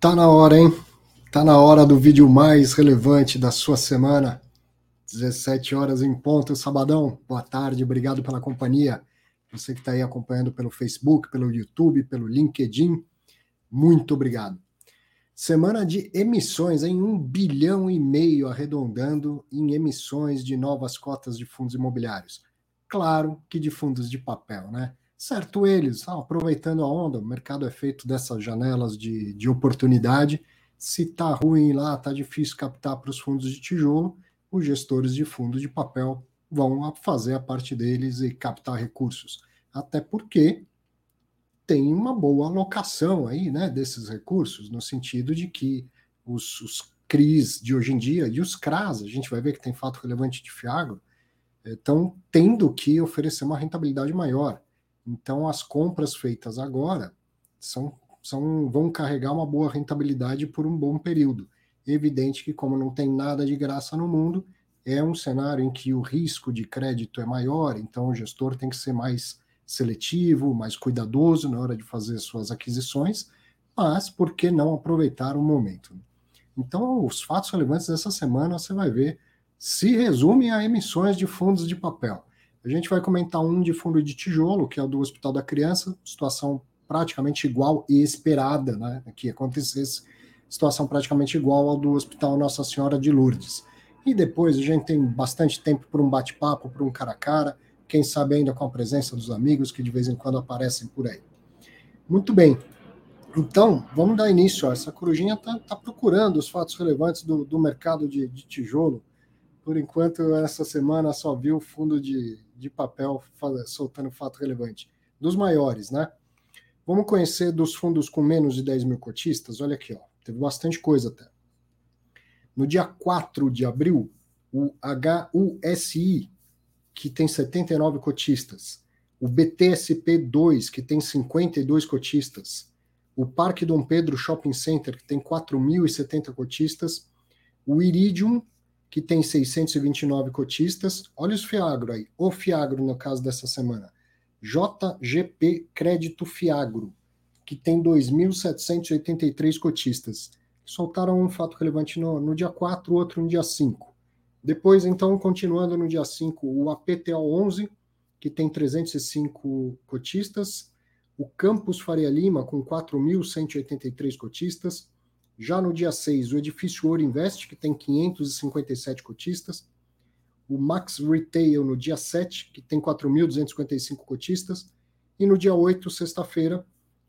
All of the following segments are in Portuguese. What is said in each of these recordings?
Tá na hora, hein? Tá na hora do vídeo mais relevante da sua semana. 17 horas em ponto, sabadão. Boa tarde, obrigado pela companhia. Você que está aí acompanhando pelo Facebook, pelo YouTube, pelo LinkedIn, muito obrigado. Semana de emissões em um bilhão e meio arredondando em emissões de novas cotas de fundos imobiliários. Claro que de fundos de papel, né? Certo eles, ah, aproveitando a onda, o mercado é feito dessas janelas de, de oportunidade. Se está ruim lá, está difícil captar para os fundos de tijolo, os gestores de fundos de papel vão fazer a parte deles e captar recursos. Até porque tem uma boa alocação aí, né, desses recursos, no sentido de que os, os CRIs de hoje em dia e os CRAS, a gente vai ver que tem fato relevante de Fiagro, estão eh, tendo que oferecer uma rentabilidade maior. Então, as compras feitas agora são, são, vão carregar uma boa rentabilidade por um bom período. Evidente que, como não tem nada de graça no mundo, é um cenário em que o risco de crédito é maior, então o gestor tem que ser mais seletivo, mais cuidadoso na hora de fazer suas aquisições, mas por que não aproveitar o momento? Então, os fatos relevantes dessa semana você vai ver se resumem a emissões de fundos de papel. A gente vai comentar um de fundo de tijolo, que é o do Hospital da Criança, situação praticamente igual e esperada né, que acontecesse, situação praticamente igual ao do Hospital Nossa Senhora de Lourdes. E depois a gente tem bastante tempo para um bate-papo, para um cara a cara, quem sabe ainda com a presença dos amigos que de vez em quando aparecem por aí. Muito bem. Então, vamos dar início. Essa corujinha está tá procurando os fatos relevantes do, do mercado de, de tijolo. Por enquanto, essa semana só viu fundo de, de papel soltando fato relevante. Dos maiores, né? Vamos conhecer dos fundos com menos de 10 mil cotistas? Olha aqui, ó. Teve bastante coisa até. No dia 4 de abril, o HUSI, que tem 79 cotistas, o BTSP2, que tem 52 cotistas, o Parque Dom Pedro Shopping Center, que tem 4.070 cotistas, o Iridium, que tem 629 cotistas. Olha os Fiagro aí. O Fiagro, no caso dessa semana. JGP Crédito Fiagro, que tem 2.783 cotistas. Soltaram um fato relevante no, no dia 4, outro no dia 5. Depois, então, continuando no dia 5, o APTO 11, que tem 305 cotistas. O Campus Faria Lima, com 4.183 cotistas. Já no dia 6, o edifício Ouro Invest, que tem 557 cotistas. O Max Retail no dia 7, que tem 4.255 cotistas. E no dia 8, sexta-feira,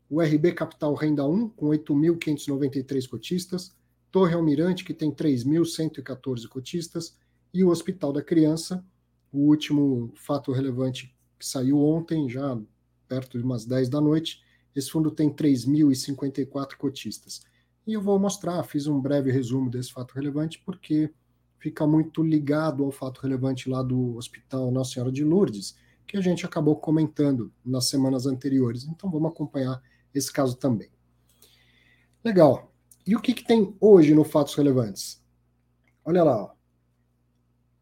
o RB Capital Renda 1, com 8.593 cotistas. Torre Almirante, que tem 3.114 cotistas. E o Hospital da Criança, o último fato relevante que saiu ontem, já perto de umas 10 da noite. Esse fundo tem 3.054 cotistas. E eu vou mostrar, fiz um breve resumo desse fato relevante, porque fica muito ligado ao fato relevante lá do Hospital Nossa Senhora de Lourdes, que a gente acabou comentando nas semanas anteriores. Então vamos acompanhar esse caso também. Legal. E o que, que tem hoje no Fatos Relevantes? Olha lá. Ó.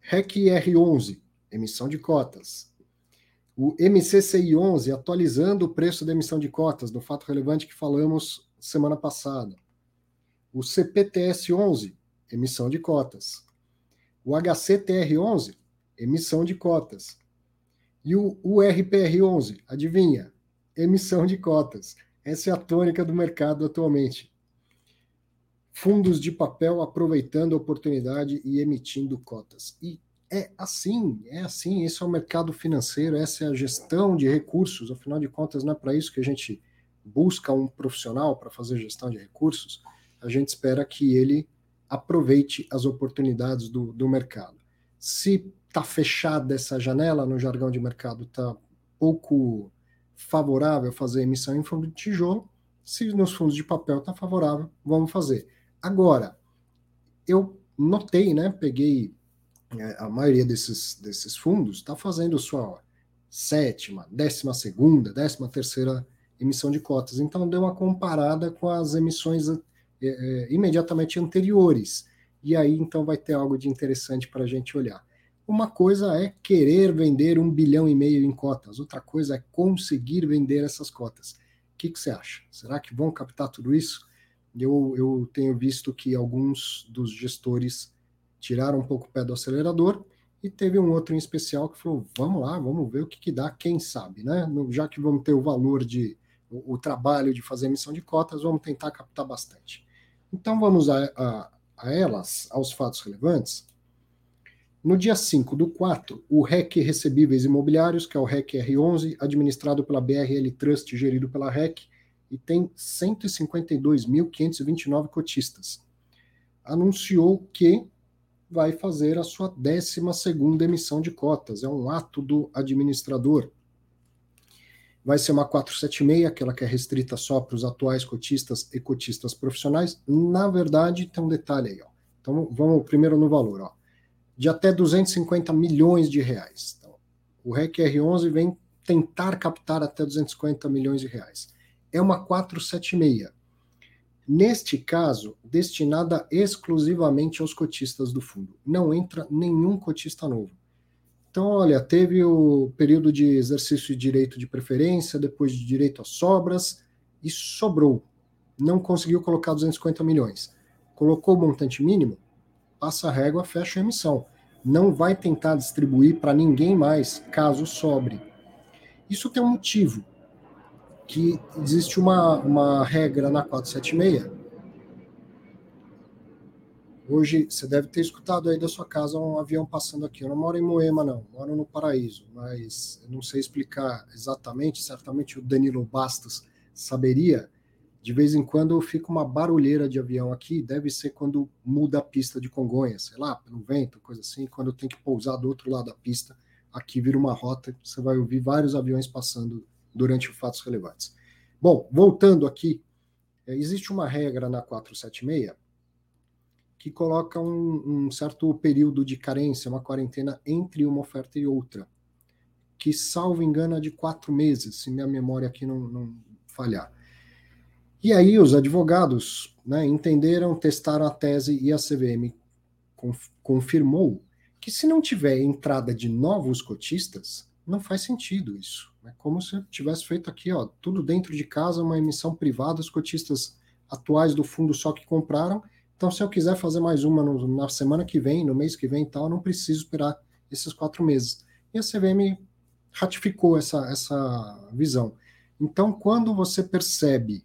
REC R11, emissão de cotas. O MCCI 11, atualizando o preço da emissão de cotas, do fato relevante que falamos semana passada o CPTS-11, emissão de cotas, o HCTR-11, emissão de cotas, e o URPR-11, adivinha? Emissão de cotas. Essa é a tônica do mercado atualmente. Fundos de papel aproveitando a oportunidade e emitindo cotas. E é assim, é assim, esse é o mercado financeiro, essa é a gestão de recursos, afinal de contas, não é para isso que a gente busca um profissional para fazer gestão de recursos a gente espera que ele aproveite as oportunidades do, do mercado. Se está fechada essa janela, no jargão de mercado, está pouco favorável fazer emissão em fundo de tijolo, se nos fundos de papel está favorável, vamos fazer. Agora, eu notei, né, peguei é, a maioria desses, desses fundos está fazendo sua sétima, décima segunda, décima terceira emissão de cotas. Então deu uma comparada com as emissões é, é, imediatamente anteriores. E aí então vai ter algo de interessante para a gente olhar. Uma coisa é querer vender um bilhão e meio em cotas, outra coisa é conseguir vender essas cotas. O que, você acha? Será que vão captar tudo isso? eu, eu tenho visto que alguns dos gestores tiraram um pouco o pé do acelerador e teve um outro em especial que falou: vamos lá, vamos ver o que, que dá, quem sabe, né? Já que vamos ter o valor de o, o trabalho de fazer emissão de cotas, vamos tentar captar bastante. Então vamos a, a, a elas, aos fatos relevantes. No dia 5 do 4, o REC Recebíveis Imobiliários, que é o REC R11, administrado pela BRL Trust, gerido pela REC, e tem 152.529 cotistas, anunciou que vai fazer a sua 12 emissão de cotas. É um ato do administrador. Vai ser uma 476, aquela que é restrita só para os atuais cotistas e cotistas profissionais. Na verdade, tem um detalhe aí. Ó. Então, vamos primeiro no valor. Ó. De até 250 milhões de reais. Então, o REC R11 vem tentar captar até 250 milhões de reais. É uma 476 Neste caso, destinada exclusivamente aos cotistas do fundo. Não entra nenhum cotista novo. Então, olha, teve o período de exercício de direito de preferência, depois de direito às sobras, e sobrou. Não conseguiu colocar 250 milhões. Colocou o montante mínimo, passa a régua, fecha a emissão. Não vai tentar distribuir para ninguém mais, caso sobre. Isso tem um motivo que existe uma, uma regra na 476. Hoje, você deve ter escutado aí da sua casa um avião passando aqui. Eu não moro em Moema, não, moro no Paraíso, mas eu não sei explicar exatamente. Certamente o Danilo Bastos saberia. De vez em quando fica uma barulheira de avião aqui, deve ser quando muda a pista de Congonhas, sei lá, pelo vento, coisa assim. Quando tenho que pousar do outro lado da pista, aqui vira uma rota, você vai ouvir vários aviões passando durante fatos relevantes. Bom, voltando aqui, é, existe uma regra na 476 que coloca um, um, certo período de carência, uma quarentena entre uma oferta e outra, que, salvo engano, é de quatro meses, se minha memória aqui não, não falhar. E aí os advogados né, entenderam, testaram a tese e a CVM confirmou que se não tiver entrada de novos cotistas, não faz sentido isso. É como se tivesse feito aqui, ó, tudo dentro de casa, uma emissão privada, os cotistas atuais do fundo só que compraram. Então, se eu quiser fazer mais uma no, na semana que vem, no mês que vem e tal, não preciso esperar esses quatro meses. E a CVM ratificou essa, essa visão. Então, quando você percebe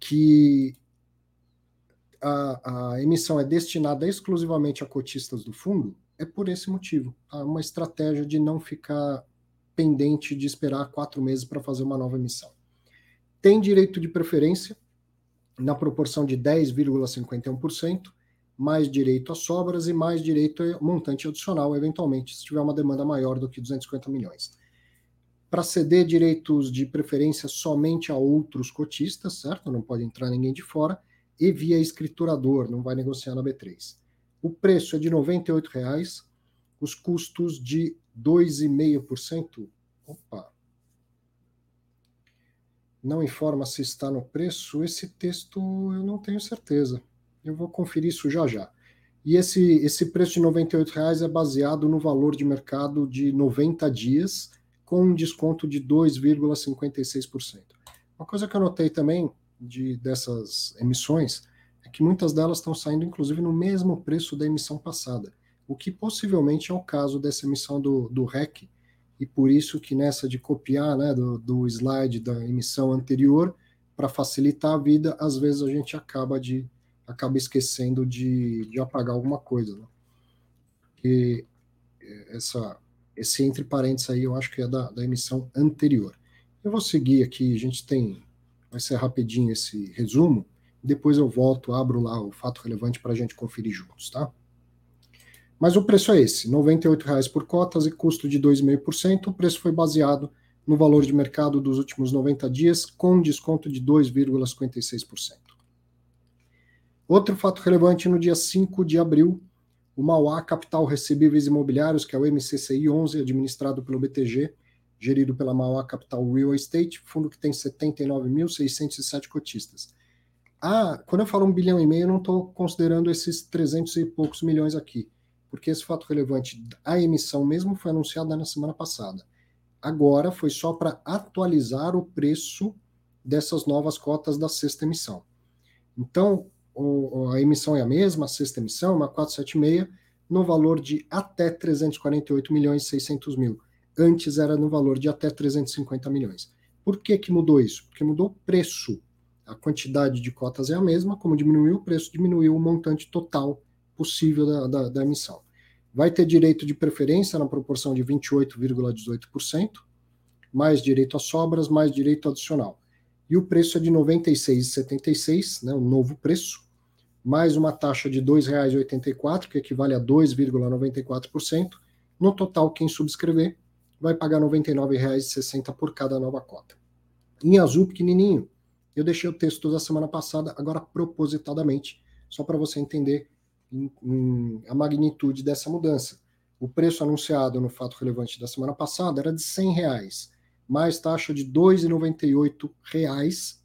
que a, a emissão é destinada exclusivamente a cotistas do fundo, é por esse motivo. Tá? Uma estratégia de não ficar pendente de esperar quatro meses para fazer uma nova emissão. Tem direito de preferência na proporção de 10,51%, mais direito a sobras e mais direito a montante adicional, eventualmente, se tiver uma demanda maior do que 250 milhões. Para ceder direitos de preferência somente a outros cotistas, certo? Não pode entrar ninguém de fora, e via escriturador, não vai negociar na B3. O preço é de R$ 98,00, os custos de 2,5%. Opa! Não informa se está no preço. Esse texto eu não tenho certeza. Eu vou conferir isso já já. E esse, esse preço de R$ 98,00 é baseado no valor de mercado de 90 dias, com um desconto de 2,56%. Uma coisa que eu notei também de, dessas emissões é que muitas delas estão saindo, inclusive, no mesmo preço da emissão passada, o que possivelmente é o caso dessa emissão do, do REC, e por isso que nessa de copiar né, do, do slide da emissão anterior, para facilitar a vida, às vezes a gente acaba de acaba esquecendo de, de apagar alguma coisa. Né? E essa, esse entre parênteses aí eu acho que é da, da emissão anterior. Eu vou seguir aqui, a gente tem, vai ser rapidinho esse resumo, depois eu volto, abro lá o fato relevante para a gente conferir juntos, tá? Mas o preço é esse, R$ 98,00 por cotas e custo de 2,5%. O preço foi baseado no valor de mercado dos últimos 90 dias, com desconto de 2,56%. Outro fato relevante, no dia 5 de abril, o Mauá Capital Recebíveis Imobiliários, que é o MCCI 11, administrado pelo BTG, gerido pela Mauá Capital Real Estate, fundo que tem 79.607 cotistas ah, quando eu falo um bilhão e meio, eu não estou considerando esses 300 e poucos milhões aqui, porque esse fato relevante, a emissão mesmo foi anunciada na semana passada. Agora foi só para atualizar o preço dessas novas cotas da sexta emissão. Então, o, a emissão é a mesma, a sexta emissão, uma 476, no valor de até 348 milhões e 600 mil. Antes era no valor de até 350 milhões. Por que, que mudou isso? Porque mudou o preço. A quantidade de cotas é a mesma, como diminuiu o preço, diminuiu o montante total possível da, da, da emissão. Vai ter direito de preferência na proporção de 28,18%, mais direito a sobras, mais direito adicional. E o preço é de R$ 96,76, né, o novo preço, mais uma taxa de R$ 2,84, que equivale a 2,94%. No total, quem subscrever vai pagar R$ 99,60 por cada nova cota. Em azul pequenininho, eu deixei o texto da semana passada, agora propositadamente, só para você entender em, em, a magnitude dessa mudança. O preço anunciado no fato relevante da semana passada era de 100 reais, mais taxa de 2,98 reais,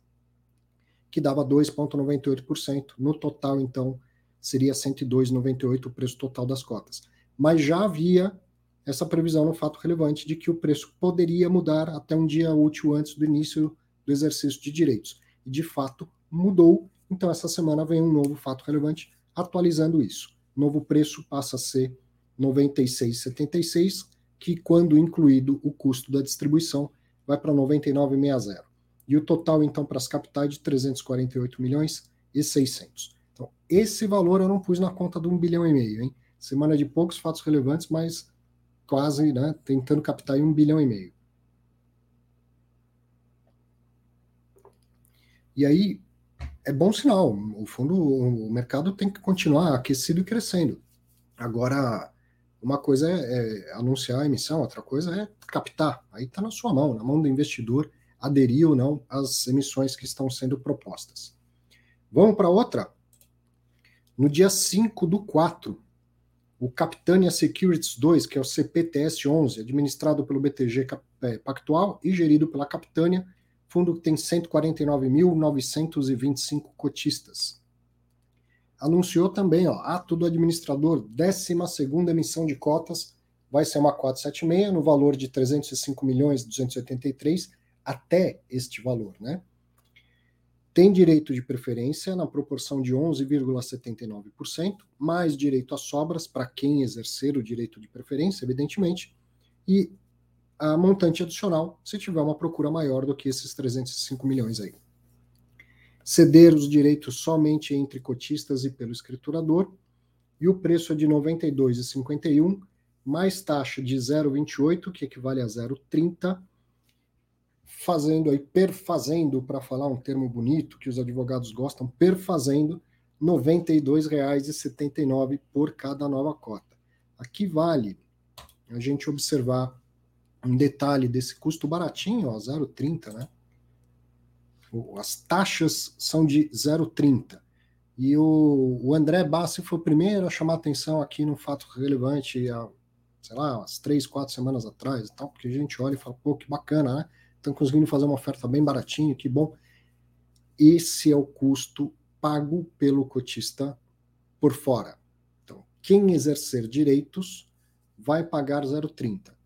que dava 2,98%. No total, então, seria 102,98 o preço total das cotas. Mas já havia essa previsão no fato relevante de que o preço poderia mudar até um dia útil antes do início do exercício de direitos. E de fato mudou. Então, essa semana vem um novo fato relevante atualizando isso. Novo preço passa a ser 96,76, que quando incluído o custo da distribuição vai para 99,60. E o total então para as capitais de 348 milhões e 600. Então, esse valor eu não pus na conta de um bilhão e meio, hein? Semana de poucos fatos relevantes, mas quase, né, tentando captar em um bilhão e meio. E aí, é bom sinal. O fundo, o mercado tem que continuar aquecido e crescendo. Agora, uma coisa é, é anunciar a emissão, outra coisa é captar. Aí está na sua mão, na mão do investidor, aderir ou não às emissões que estão sendo propostas. Vamos para outra? No dia 5 do 4, o Capitânia Securities 2, que é o CPTS 11, administrado pelo BTG é, Pactual e gerido pela Capitânia, fundo tem 149.925 cotistas. Anunciou também, ó, ato do administrador, 12 emissão de cotas, vai ser uma 476 no valor de 305 milhões 283 até este valor, né? Tem direito de preferência na proporção de 11,79%, mais direito a sobras para quem exercer o direito de preferência, evidentemente, e a montante adicional se tiver uma procura maior do que esses 305 milhões aí. Ceder os direitos somente entre cotistas e pelo escriturador, e o preço é de R$ 92,51, mais taxa de 0,28, que equivale a 0,30, fazendo aí, perfazendo, para falar um termo bonito que os advogados gostam, perfazendo R$ 92,79 por cada nova cota. Aqui vale a gente observar um detalhe desse custo baratinho, ó, 0,30, né? As taxas são de 0,30. E o, o, André Bassi foi o primeiro a chamar atenção aqui no fato relevante, há, sei lá, umas três, quatro semanas atrás e tal, porque a gente olha e fala, pô, que bacana, né? Estão conseguindo fazer uma oferta bem baratinha, que bom. Esse é o custo pago pelo cotista por fora. Então, quem exercer direitos vai pagar 0,30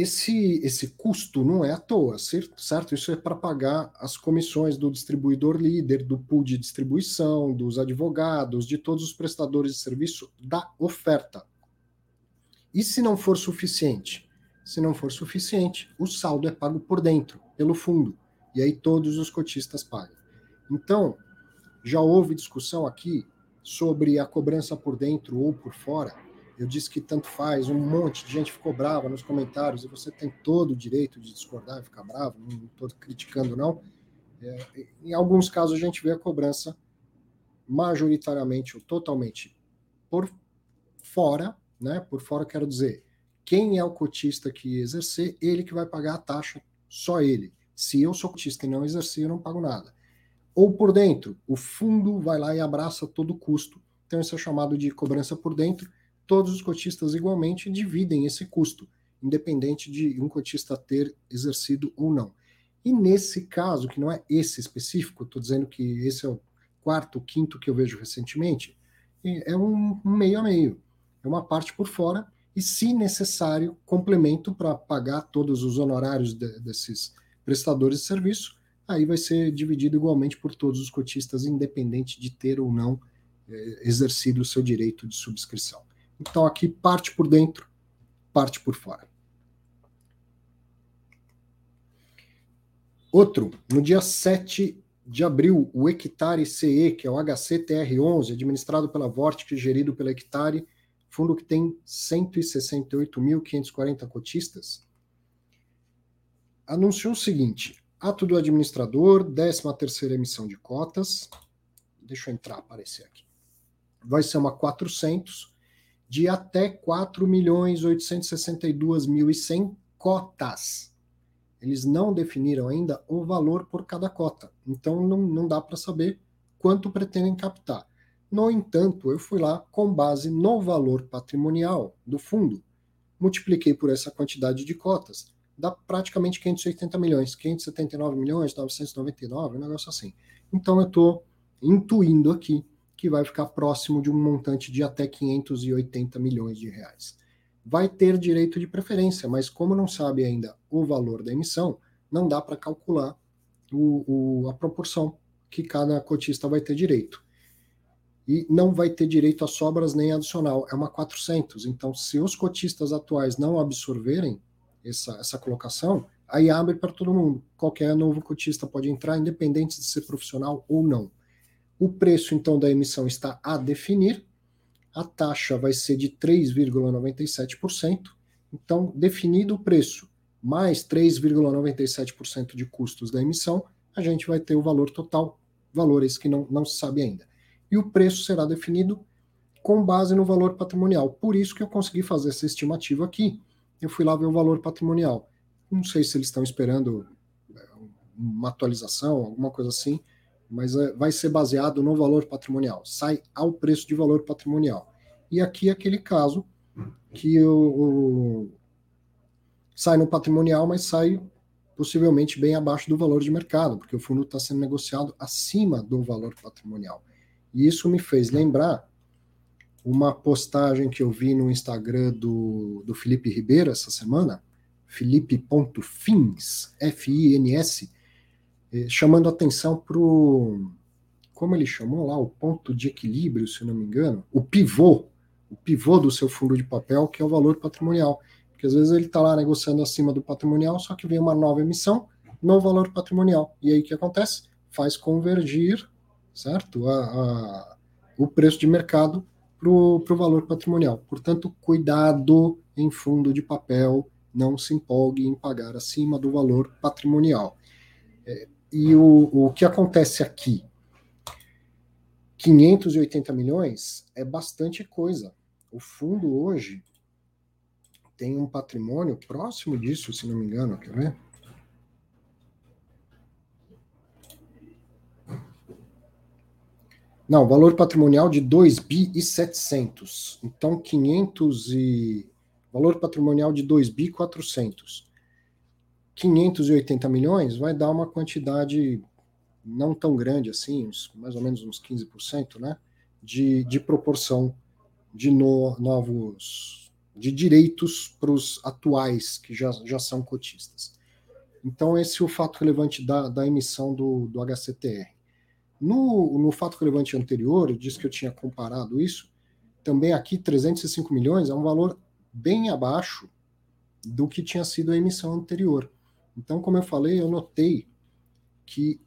esse, esse custo não é à toa, certo? Isso é para pagar as comissões do distribuidor líder, do pool de distribuição, dos advogados, de todos os prestadores de serviço da oferta. E se não for suficiente? Se não for suficiente, o saldo é pago por dentro, pelo fundo. E aí todos os cotistas pagam. Então, já houve discussão aqui sobre a cobrança por dentro ou por fora eu disse que tanto faz, um monte de gente ficou brava nos comentários, e você tem todo o direito de discordar e ficar bravo, não estou criticando, não. É, em alguns casos, a gente vê a cobrança majoritariamente ou totalmente por fora, né? Por fora, quero dizer, quem é o cotista que exercer, ele que vai pagar a taxa, só ele. Se eu sou cotista e não exercer, eu não pago nada. Ou por dentro, o fundo vai lá e abraça todo o custo. Então, isso é chamado de cobrança por dentro todos os cotistas igualmente dividem esse custo, independente de um cotista ter exercido ou não. E nesse caso, que não é esse específico, estou dizendo que esse é o quarto, quinto que eu vejo recentemente, é um, meio a meio. É uma parte por fora e, se necessário, complemento para pagar todos os honorários de, desses prestadores de serviço, aí vai ser dividido igualmente por todos os cotistas, independente de ter ou não é, exercido o seu direito de subscrição. Então aqui parte por dentro, parte por fora. Outro, no dia 7 de abril, o Hectare CE, que é o HCTR11, administrado pela Vortic e gerido pela Hectare, fundo que tem 168.540 cotistas, anunciou o seguinte: ato do administrador, 13ª emissão de cotas. Deixa eu entrar, aparecer aqui. Vai ser uma 400 de até 4.862.100 cotas eles não definiram ainda o valor por cada cota. Então não, não dá para saber quanto pretendem captar. No entanto, eu fui lá com base no valor patrimonial do fundo, multipliquei por essa quantidade de cotas, dá praticamente 580 milhões, 579 milhões, 999, um negócio assim. Então eu estou intuindo aqui que vai ficar próximo de um montante de até 580 milhões de reais vai ter direito de preferência, mas como não sabe ainda o valor da emissão, não dá para calcular o, o, a proporção que cada cotista vai ter direito. E não vai ter direito a sobras nem adicional, é uma 400. Então, se os cotistas atuais não absorverem essa, essa colocação, aí abre para todo mundo. Qualquer novo cotista pode entrar, independente de ser profissional ou não. O preço, então, da emissão está a definir, a taxa vai ser de 3,97%. Então, definido o preço mais 3,97% de custos da emissão, a gente vai ter o valor total, valores que não, não se sabe ainda. E o preço será definido com base no valor patrimonial. Por isso que eu consegui fazer essa estimativa aqui. Eu fui lá ver o valor patrimonial. Não sei se eles estão esperando é, uma atualização, alguma coisa assim, mas é, vai ser baseado no valor patrimonial, sai ao preço de valor patrimonial. E aqui é aquele caso que o, o sai no patrimonial, mas sai possivelmente bem abaixo do valor de mercado, porque o fundo está sendo negociado acima do valor patrimonial. E isso me fez lembrar uma postagem que eu vi no Instagram do, do Felipe Ribeiro essa semana, felipe.fins, F-I-N-S, eh, chamando atenção para o. Como ele chamou lá? O ponto de equilíbrio, se não me engano, o pivô, o pivô do seu fundo de papel, que é o valor patrimonial. Porque às vezes ele está lá negociando acima do patrimonial, só que vem uma nova emissão no valor patrimonial. E aí o que acontece? Faz convergir, certo? A, a o preço de mercado para o valor patrimonial. Portanto, cuidado em fundo de papel, não se empolgue em pagar acima do valor patrimonial. E o, o que acontece aqui? 580 milhões é bastante coisa. O fundo hoje tem um patrimônio próximo disso, se não me engano, quer ver? Não, valor patrimonial de 2 bi e 700. Então 500 e valor patrimonial de 2 bi 400. 580 milhões vai dar uma quantidade não tão grande assim, uns, mais ou menos uns 15%, né, de, de proporção de no, novos, de direitos para os atuais que já, já são cotistas. Então, esse é o fato relevante da, da emissão do, do HCTR. No, no fato relevante anterior, disse que eu tinha comparado isso, também aqui 305 milhões é um valor bem abaixo do que tinha sido a emissão anterior. Então, como eu falei, eu notei que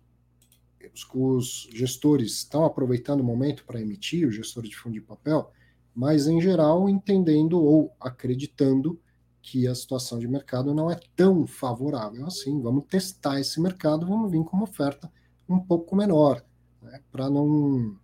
os gestores estão aproveitando o momento para emitir, os gestores de fundo de papel, mas em geral entendendo ou acreditando que a situação de mercado não é tão favorável assim. Vamos testar esse mercado, vamos vir com uma oferta um pouco menor, né, para não,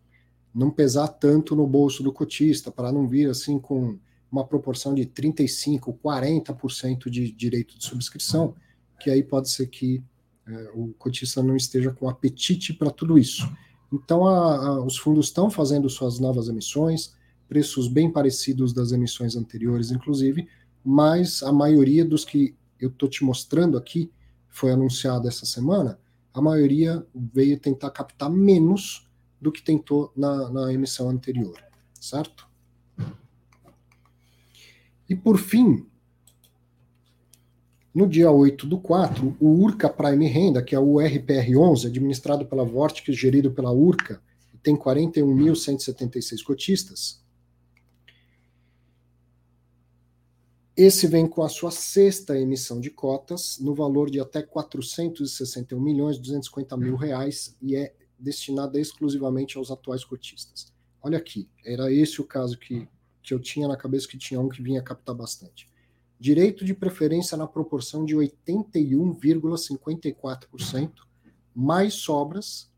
não pesar tanto no bolso do cotista, para não vir assim com uma proporção de 35%, 40% de direito de subscrição que aí pode ser que é, o cotista não esteja com apetite para tudo isso. Então, a, a, os fundos estão fazendo suas novas emissões, preços bem parecidos das emissões anteriores, inclusive, mas a maioria dos que eu estou te mostrando aqui, foi anunciado essa semana, a maioria veio tentar captar menos do que tentou na, na emissão anterior, certo? E por fim, No dia 8 do 4, o Urca Prime Renda, que é o RPR11, administrado pela Vortex, gerido pela Urca, tem 41.176 cotistas. Esse vem com a sua sexta emissão de cotas, no valor de até 461 milhões 250 mil reais, e é destinada exclusivamente aos atuais cotistas. Olha aqui, era esse o caso que, que eu tinha na cabeça que tinha um que vinha captar bastante. Direito de preferência na proporção de 81,54%, mais sobras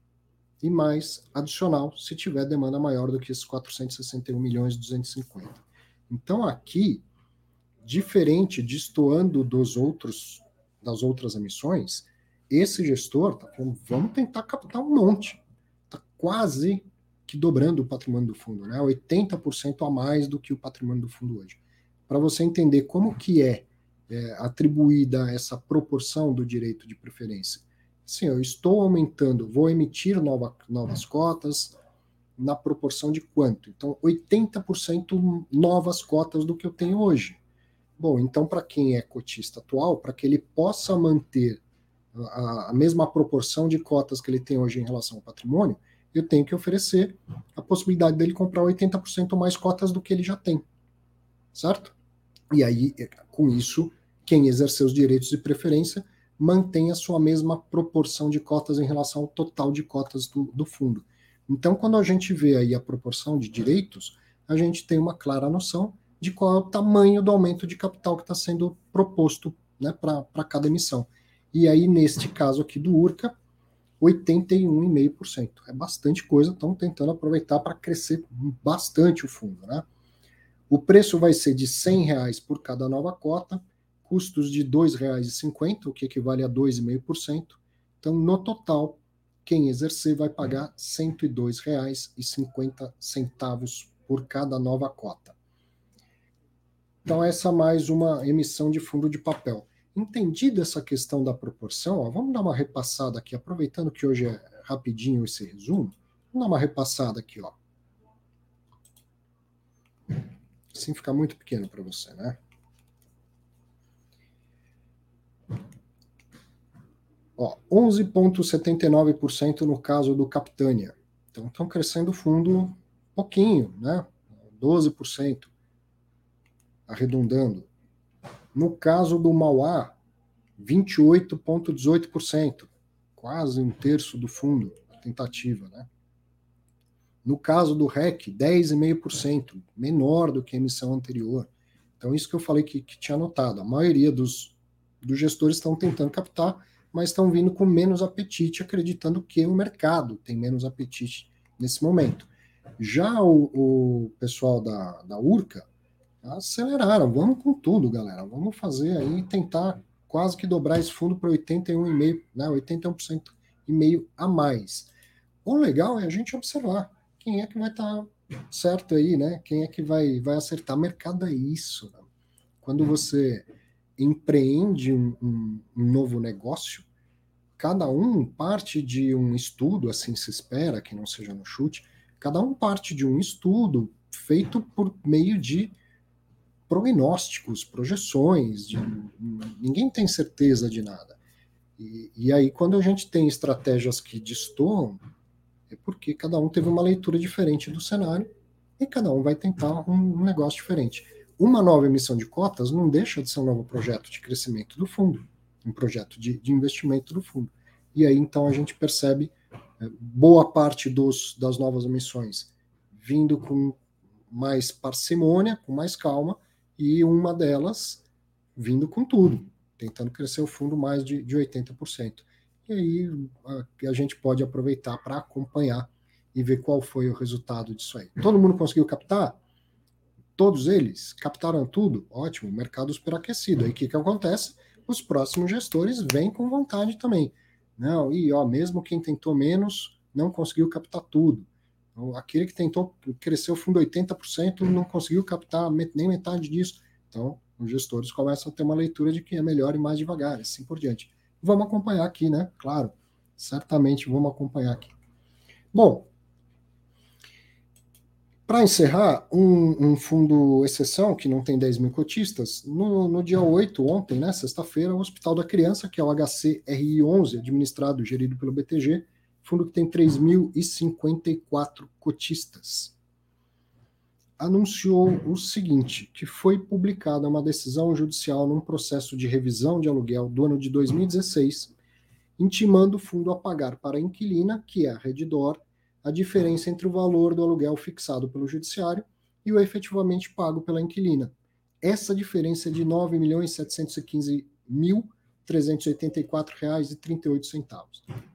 e mais adicional se tiver demanda maior do que esses 461 milhões e 250. Então aqui, diferente, destoando dos outros das outras emissões, esse gestor tá falando, vamos tentar captar um monte. Está quase que dobrando o patrimônio do fundo, né? 80% a mais do que o patrimônio do fundo hoje. Para você entender como que é, é atribuída essa proporção do direito de preferência Sim, eu estou aumentando, vou emitir nova, novas cotas na proporção de quanto? Então, 80% novas cotas do que eu tenho hoje. Bom, então, para quem é cotista atual, para que ele possa manter a, a, mesma proporção de cotas que ele tem hoje em relação ao patrimônio, eu tenho que oferecer a possibilidade dele comprar 80% mais cotas do que ele já tem. Certo? E aí, com isso, quem exercer os direitos de preferência mantém a sua mesma proporção de cotas em relação ao total de cotas do, do fundo. Então, quando a gente vê aí a proporção de direitos, a gente tem uma clara noção de qual é o tamanho do aumento de capital que está sendo proposto né, para cada emissão. E aí, neste caso aqui do URCA, 81,5%. É bastante coisa, estão tentando aproveitar para crescer bastante o fundo. Né? O preço vai ser de R$ reais por cada nova cota, custos de R$ 2,50, o que equivale a 2,5%. Então, no total, quem exercer vai pagar R$ 102,50 por cada nova cota. Então, essa é mais uma emissão de fundo de papel. Entendida essa questão da proporção, ó, vamos dar uma repassada aqui, aproveitando que hoje é rapidinho esse resumo, vamos dar uma repassada aqui, ó. Assim fica muito pequeno para você, né? Ó, 11,79% no caso do Capitânia. Então estão crescendo o fundo pouquinho, né? 12%, arredondando. No caso do Mauá, 28,18%, quase um terço do fundo, tentativa, né? No caso do REC, 10,5%, menor do que a emissão anterior. Então, isso que eu falei que, que tinha notado. A maioria dos, dos gestores estão tentando captar mas estão vindo com menos apetite, acreditando que o mercado tem menos apetite nesse momento. Já o, o pessoal da, da Urca aceleraram, vamos com tudo, galera, vamos fazer aí, tentar quase que dobrar esse fundo para 81,5%, né, 81% e meio a mais. O legal é a gente observar quem é que vai estar tá certo aí, né? Quem é que vai, vai acertar. Mercado é isso. Né? Quando você empreende um, um, um novo negócio, cada um parte de um estudo, assim se espera, que não seja no chute, cada um parte de um estudo feito por meio de prognósticos, projeções, de, ninguém tem certeza de nada. E, e, aí, quando a gente tem estratégias que destoam, é porque cada um teve uma leitura diferente do cenário e cada um vai tentar um, negócio diferente uma nova emissão de cotas não deixa de ser um novo projeto de crescimento do fundo, um projeto de, de investimento do fundo. E aí então a gente percebe é, boa parte dos, das novas emissões vindo com mais parcimônia, com mais calma, e uma delas vindo com tudo, tentando crescer o fundo mais de, de 80%. E aí a, a gente pode aproveitar para acompanhar e ver qual foi o resultado disso aí. Todo mundo conseguiu captar? Todos eles captaram tudo? Ótimo, mercado superaquecido. Aí o que, que acontece? Os próximos gestores vêm com vontade também. Não, e ó, mesmo quem tentou menos não conseguiu captar tudo. Então, aquele que tentou crescer o fundo 80% não conseguiu captar nem metade disso. Então, os gestores começam a ter uma leitura de que é melhor e mais devagar, assim por diante. Vamos acompanhar aqui, né? Claro, certamente vamos acompanhar aqui. Bom, Para encerrar, um, um, fundo exceção, que não tem 10 mil cotistas, no, no dia 8, ontem, né, sexta-feira, o Hospital da Criança, que é o HCRI11, administrado, gerido pelo BTG, fundo que tem 3.054 cotistas, anunciou o seguinte, que foi publicada uma decisão judicial num processo de revisão de aluguel do ano de 2016, intimando o fundo a pagar para a inquilina, que é a Reddor, a diferença entre o valor do aluguel fixado pelo judiciário e o efetivamente pago pela inquilina. Essa diferença é de R$ 9.715.384,38.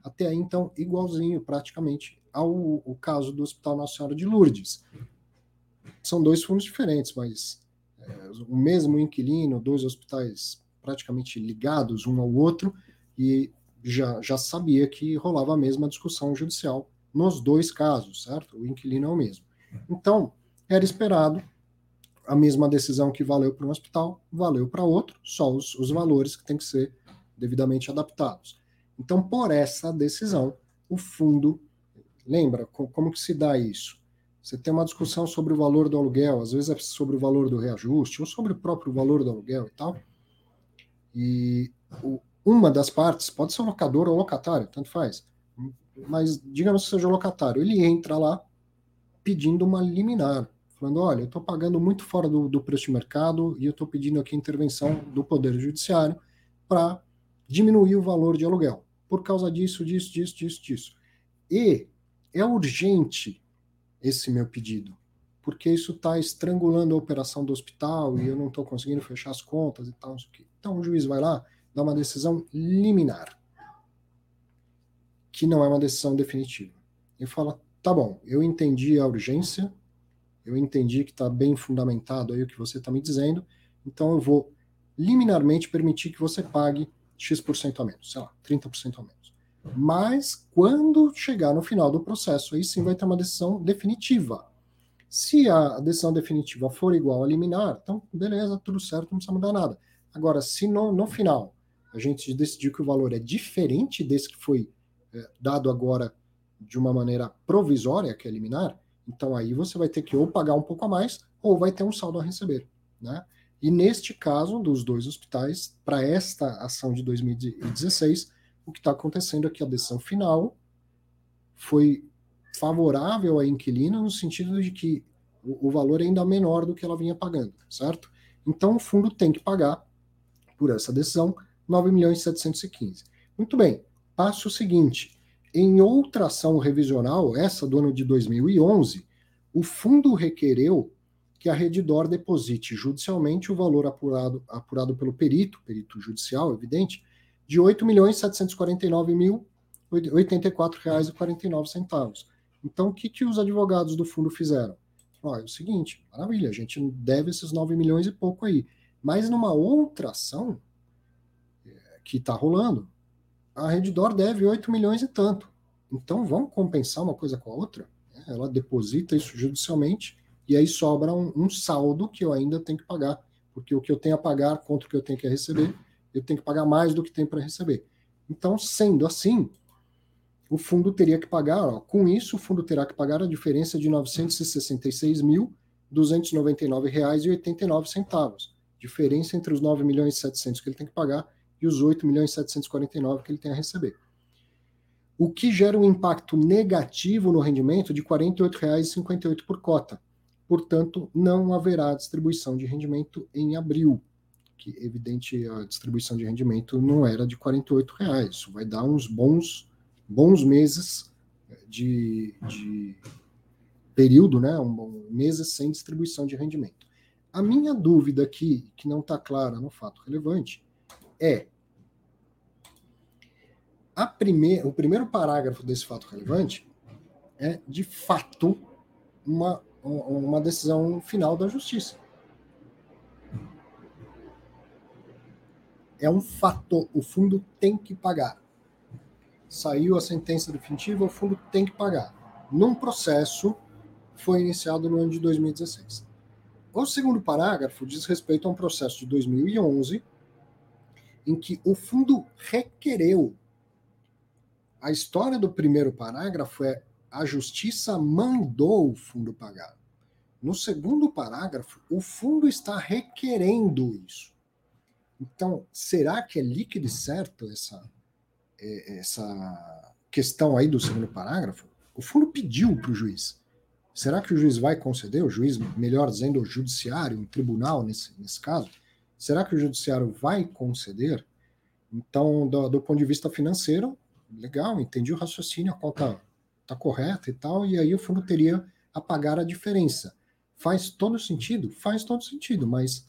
Até aí, então, igualzinho praticamente ao, ao caso do Hospital Nossa Senhora de Lourdes. São dois fundos diferentes, mas é, o mesmo inquilino, dois hospitais praticamente ligados um ao outro, e já, já sabia que rolava a mesma discussão judicial nos dois casos, certo? O inquilino é o mesmo. Então, era esperado a mesma decisão que valeu para um hospital, valeu para outro, só os, os valores que têm que ser devidamente adaptados. Então, por essa decisão, o fundo, lembra como que se dá isso? Você tem uma discussão sobre o valor do aluguel, às vezes é sobre o valor do reajuste, ou sobre o próprio valor do aluguel e tal. E o, uma das partes, pode ser o locador ou locatário, tanto faz, mas digamos que seja o locatário, ele entra lá pedindo uma liminar, falando: olha, eu estou pagando muito fora do, do, preço de mercado e eu estou pedindo aqui intervenção do Poder Judiciário para diminuir o valor de aluguel, por causa disso, disso, disso, disso, disso. E é urgente esse meu pedido, porque isso está estrangulando a operação do hospital e eu não estou conseguindo fechar as contas e tal, não sei o quê. Então o juiz vai lá, dá uma decisão liminar que não é uma decisão definitiva. E fala: tá bom, eu entendi a urgência, eu entendi que está bem fundamentado aí o que você está me dizendo, então eu vou liminarmente permitir que você pague X% a menos, sei lá, 30% a menos. Mas quando chegar no final do processo, aí sim vai ter uma decisão definitiva. Se a decisão definitiva for igual a liminar, então beleza, tudo certo, não precisa mudar nada. Agora, se no, no final a gente decidir que o valor é diferente desse que foi é, dado agora de uma maneira provisória, que é liminar, então aí você vai ter que ou pagar um pouco a mais ou vai ter um saldo a receber, né? E neste caso dos dois hospitais, para esta ação de 2016, o que está acontecendo é que a decisão final foi favorável à inquilina no sentido de que o, o valor é ainda menor do que ela vinha pagando, certo? Então o fundo tem que pagar por essa decisão 9 milhões 715. Muito bem. Passo seguinte: em outra ação revisional, essa do ano de 2011, o fundo requereu que a Redidor deposite judicialmente o valor apurado, apurado pelo perito, perito judicial, evidente, de R$ 8.749.084,49. Então, o que, que os advogados do fundo fizeram? Olha, é o seguinte, maravilha, a gente deve esses 9 milhões e pouco aí. Mas numa outra ação é, que está rolando, a Reddor deve 8 milhões e tanto. Então vamos compensar uma coisa com a outra? Ela deposita isso judicialmente e aí sobra um, um, saldo que eu ainda tenho que pagar, porque o que eu tenho a pagar contra o que eu tenho que receber, eu tenho que pagar mais do que tem para receber. Então, sendo assim, o fundo teria que pagar, ó, com isso, o fundo terá que pagar a diferença de R$ 966.299,89, diferença entre os 9 milhões e 700 que ele tem que pagar e os 8 milhões e 749 que ele tem a receber. O que gera um impacto negativo no rendimento de R$ 48,58 por cota. Portanto, não haverá distribuição de rendimento em abril, que evidente a distribuição de rendimento não era de 48 reais. Isso vai dar uns bons bons meses de, de período, né, um, meses sem distribuição de rendimento. A minha dúvida aqui, que não está clara no fato relevante, é a primeir, o primeiro parágrafo desse fato relevante é, de fato, uma, uma decisão final da justiça. É um fato, o fundo tem que pagar. Saiu a sentença definitiva, o fundo tem que pagar. Num processo foi iniciado no ano de 2016. O segundo parágrafo diz respeito a um processo de 2011 em que o fundo requereu. A história do primeiro parágrafo é a justiça mandou o fundo pagar. No segundo parágrafo, o fundo está requerendo isso. Então, será que é líquido e certo essa, é, essa questão aí do segundo parágrafo? O fundo pediu para o juiz. Será que o juiz vai conceder? O juiz, melhor dizendo, o judiciário, o tribunal nesse, nesse caso, será que o judiciário vai conceder? Então, do, do ponto de vista financeiro, legal, entendi o raciocínio, a conta está correta e tal, e aí o fundo teria a pagar a diferença. Faz todo sentido? Faz todo sentido, mas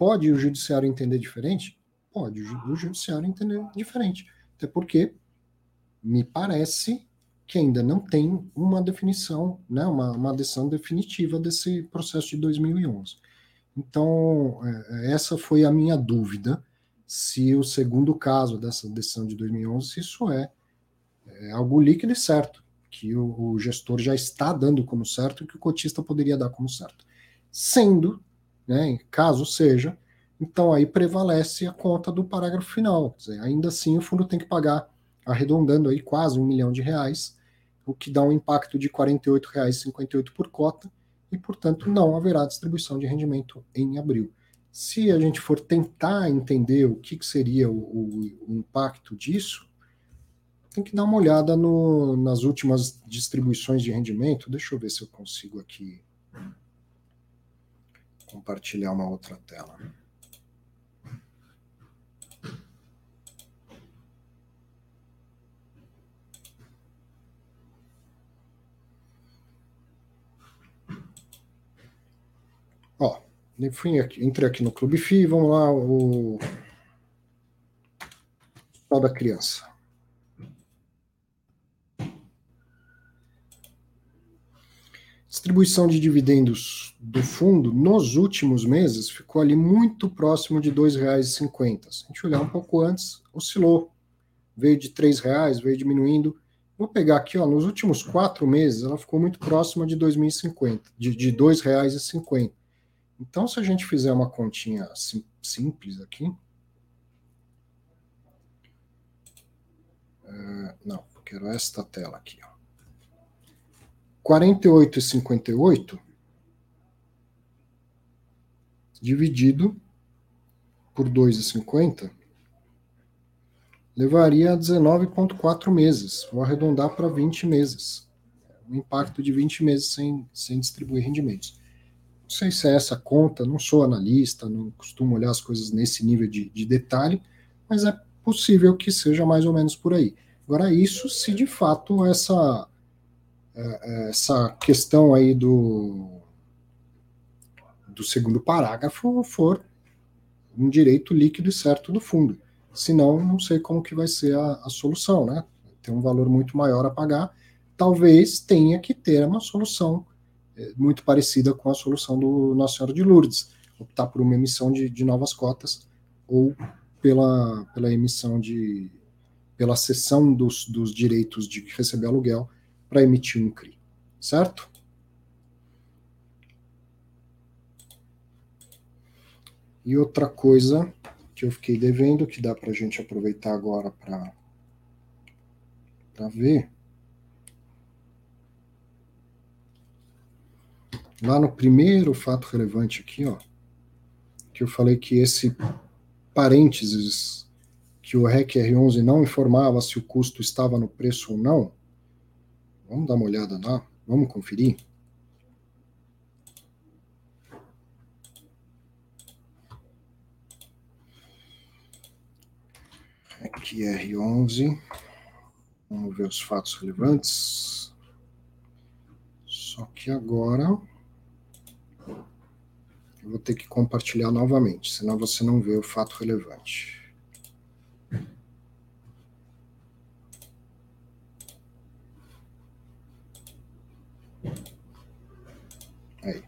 pode o judiciário entender diferente? Pode o judiciário entender diferente. Até porque me parece que ainda não tem uma definição, né, uma, uma decisão definitiva desse processo de 2011. Então, é, essa foi a minha dúvida, se o segundo caso dessa decisão de 2011, se isso é, é algo líquido e certo, que o, o, gestor já está dando como certo que o cotista poderia dar como certo. Sendo, né, caso seja, então aí prevalece a conta do parágrafo final. Dizer, ainda assim, o fundo tem que pagar, arredondando aí quase um milhão de reais, o que dá um impacto de R$ 48,58 por cota, e, portanto, não haverá distribuição de rendimento em abril. Se a gente for tentar entender o que, que seria o, o, o, impacto disso, tem que dar uma olhada no, nas últimas distribuições de rendimento. Deixa eu ver se eu consigo aqui compartilhar uma outra tela. Ó, fui aqui, entrei aqui no Clube FI, vamos lá, o tal da criança. Distribuição de dividendos do fundo nos últimos meses ficou ali muito próximo de R$ 2,50. Se a gente olhar um pouco antes, oscilou. Veio de R$ reais, veio diminuindo. Vou pegar aqui, ó, nos últimos quatro meses, ela ficou muito próxima de 2050, de, de R$ 2,50. Então, se a gente fizer uma continha sim, simples aqui. Uh, não, quero esta tela aqui. Ó. 48,58 dividido por 2,50 levaria a 19,4 meses. Vou arredondar para 20 meses. Um impacto de 20 meses sem, sem distribuir rendimentos. Não sei se é essa conta, não sou analista, não costumo olhar as coisas nesse nível de, de detalhe, mas é possível que seja mais ou menos por aí. Agora, isso se de fato essa, essa questão aí do, do segundo parágrafo for um direito líquido e certo do fundo. Senão, não sei como que vai ser a, a solução, né? Tem um valor muito maior a pagar. Talvez tenha que ter uma solução é, muito parecida com a solução do Nossa Senhora de Lourdes, optar por uma emissão de, de novas cotas ou pela, pela emissão de pela cessão dos, dos direitos de receber aluguel para emitir um CRI, certo? E outra coisa que eu fiquei devendo, que dá para a gente aproveitar agora para ver, lá no primeiro fato relevante aqui, ó, que eu falei que esse parênteses que o REC R11 não informava se o custo estava no preço ou não. Vamos dar uma olhada lá, vamos conferir. REC R11. Vamos ver os fatos relevantes. Só que agora eu vou ter que compartilhar novamente, senão você não vê o fato relevante. Aí.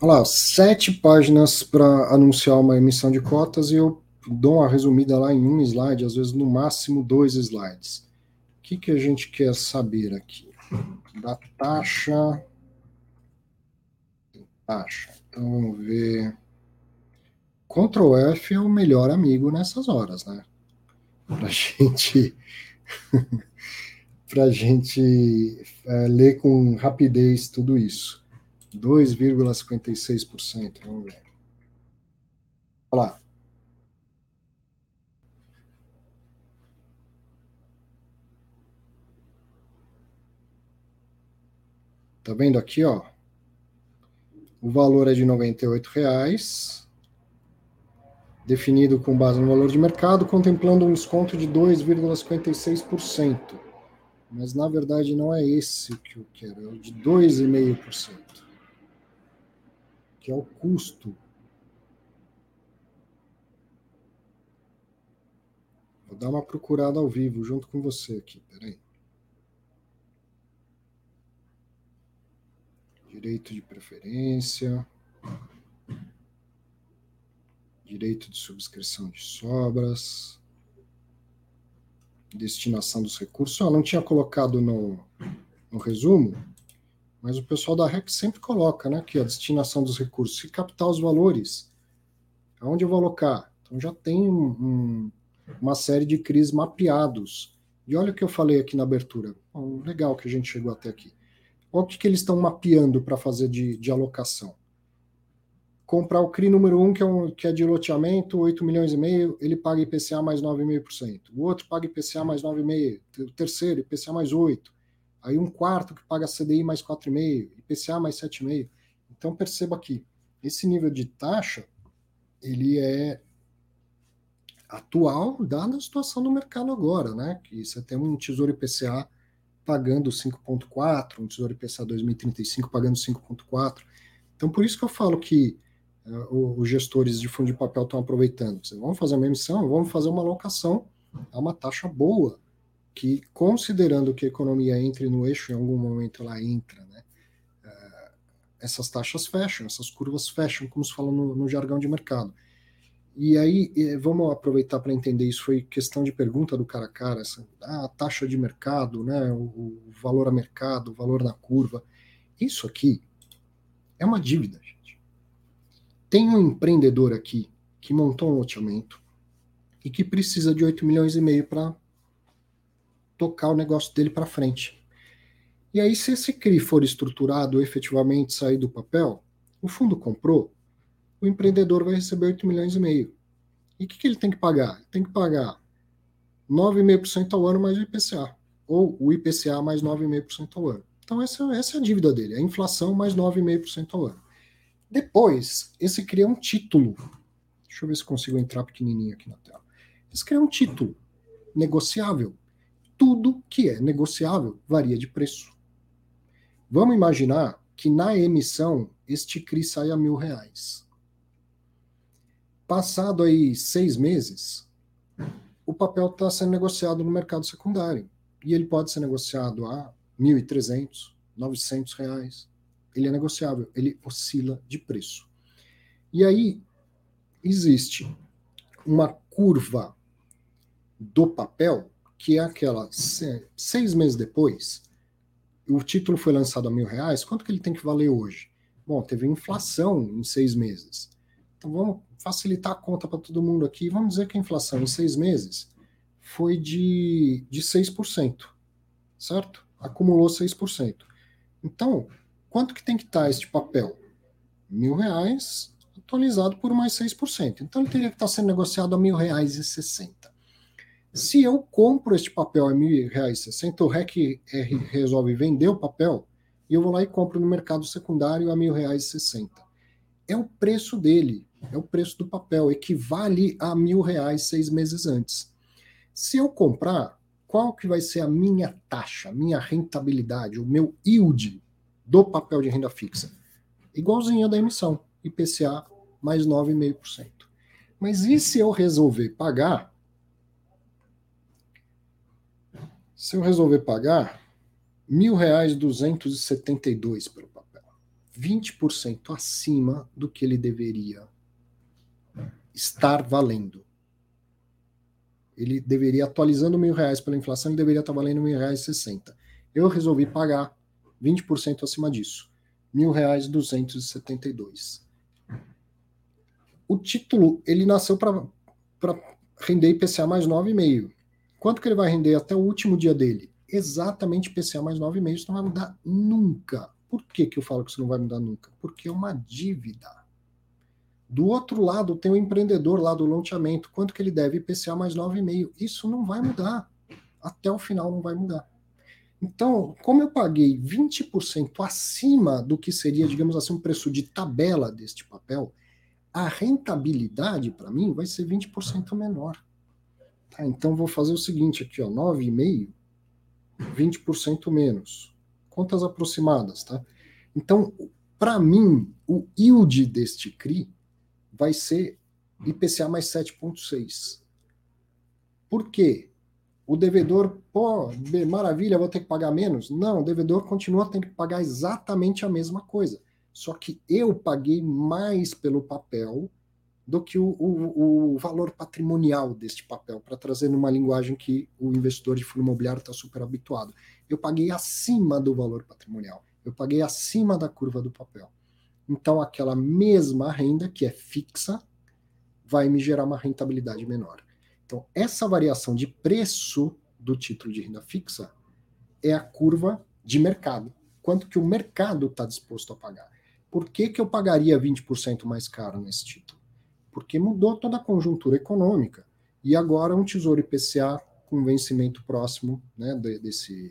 Olha lá, sete páginas para anunciar uma emissão de cotas e eu dou uma resumida lá em um slide, às vezes no máximo dois slides. O que, que a gente quer saber aqui? Da taxa taxa. Então vamos ver. Ctrl F é o melhor amigo nessas horas, né? Para gente para gente é, ler com rapidez tudo isso. 2,56%. Vamos ver. Olha lá. Tá vendo aqui, ó? O valor é de R$ reais, definido com base no valor de mercado, contemplando um desconto de 2,56%. Mas na verdade não é esse que eu quero, é o de 2,5%, que é o custo. Vou dar uma procurada ao vivo junto com você aqui, peraí. direito de preferência, direito de subscrição de sobras, destinação dos recursos. Eu não tinha colocado no, no resumo, mas o pessoal da REC sempre coloca, né? Aqui, a destinação dos recursos. Se captar os valores, aonde eu vou alocar? Então já tem um, um, uma série de CRIs mapeados. E olha o que eu falei aqui na abertura. Bom, legal que a gente chegou até aqui. Olha o que, que eles estão mapeando para fazer de, de alocação. Comprar o CRI número 1, um, que, é um, que é de loteamento, 8 milhões e meio, ele paga IPCA mais 9,5%. O outro paga IPCA mais 9,5%. O terceiro, IPCA mais 8%. Aí um quarto que paga CDI mais 4,5%. IPCA mais 7,5%. Então perceba aqui, esse nível de taxa, ele é atual, dada a situação do mercado agora, né? Que você tem um tesouro IPCA pagando 5,4, um Tesouro IPCA 2035 pagando 5,4. Então, por isso que eu falo que uh, os gestores de fundo de papel estão aproveitando. Vocês vão fazer uma emissão, vamos fazer uma alocação a uma taxa boa, que considerando que a economia entre no eixo, em algum momento ela entra, né? Uh, essas taxas fecham, essas curvas fecham, como se fala no, no jargão de mercado. E aí, vamos aproveitar para entender isso. Foi questão de pergunta do cara a cara, essa, a taxa de mercado, né, o, o, valor a mercado, o valor na curva. Isso aqui é uma dívida, gente. Tem um empreendedor aqui que montou um loteamento e que precisa de 8 milhões e meio para tocar o negócio dele para frente. E aí, se esse CRI for estruturado efetivamente sair do papel, o fundo comprou, o empreendedor vai receber 8 milhões e meio. E o que, que ele tem que pagar? Ele tem que pagar 9,5% ao ano mais o IPCA, ou o IPCA mais 9,5% ao ano. Então, essa, essa é a dívida dele, a inflação mais 9,5% ao ano. Depois, esse cria um título. Deixa eu ver se consigo entrar pequenininho aqui na tela. Esse cria um título negociável. Tudo que é negociável varia de preço. Vamos imaginar que na emissão este CRI sai a mil reais. Passado aí seis meses, o papel está sendo negociado no mercado secundário. E ele pode ser negociado a 1.300, 900 reais. Ele é negociável, ele oscila de preço. E aí existe uma curva do papel, que é aquela seis meses depois, o título foi lançado a mil reais, quanto que ele tem que valer hoje? Bom, teve inflação em seis meses. Então vamos facilitar a conta para todo mundo aqui, vamos dizer que a inflação em seis meses foi de, de 6%, certo? Acumulou 6%. Então, quanto que tem que estar este papel? Mil reais atualizado por mais 6%. Então ele teria que estar sendo negociado a mil reais e sessenta. Se eu compro este papel a mil reais e sessenta, o REC resolve vender o papel e eu vou lá e compro no mercado secundário a mil reais e sessenta. É o preço dele é o preço do papel, equivale a mil reais seis meses antes. Se eu comprar, qual que vai ser a minha taxa, minha rentabilidade, o meu yield do papel de renda fixa? Igualzinho da emissão, IPCA mais 9,5%. Mas e se eu resolver pagar? Se eu resolver pagar e dois pelo papel, 20% acima do que ele deveria estar valendo. Ele deveria, atualizando mil reais pela inflação, ele deveria estar valendo e sessenta. Eu resolvi pagar 20% acima disso. E dois. O título, ele nasceu para render IPCA mais 9,5. Quanto que ele vai render até o último dia dele? exatamente IPCA mais 9,5, isso não vai mudar nunca. Por que, que eu falo que isso não vai mudar nunca? Porque é uma dívida. Do outro lado, tem o empreendedor lá do loteamento. Quanto que ele deve? IPCA mais 9,5. Isso não vai mudar. Até o final não vai mudar. Então, como eu paguei 20% acima do que seria, digamos assim, um preço de tabela deste papel, a rentabilidade para mim vai ser 20% menor. Tá, então, vou fazer o seguinte aqui, ó, 9,5, 20% menos. Contas aproximadas, tá? Então, para mim, o yield deste CRI vai ser IPCA mais 7,6. Por quê? O devedor, pô, maravilha, vou ter que pagar menos? Não, o devedor continua tendo que pagar exatamente a mesma coisa. Só que eu paguei mais pelo papel do que o, o, o valor patrimonial deste papel, para trazer numa linguagem que o investidor de fundo imobiliário está super habituado. Eu paguei acima do valor patrimonial, eu paguei acima da curva do papel. Então, aquela mesma renda, que é fixa, vai me gerar uma rentabilidade menor. Então, essa variação de preço do título de renda fixa é a curva de mercado. Quanto que o mercado está disposto a pagar? Por que, que eu pagaria 20% mais caro nesse título? Porque mudou toda a conjuntura econômica. E agora um tesouro IPCA com vencimento próximo né, desse,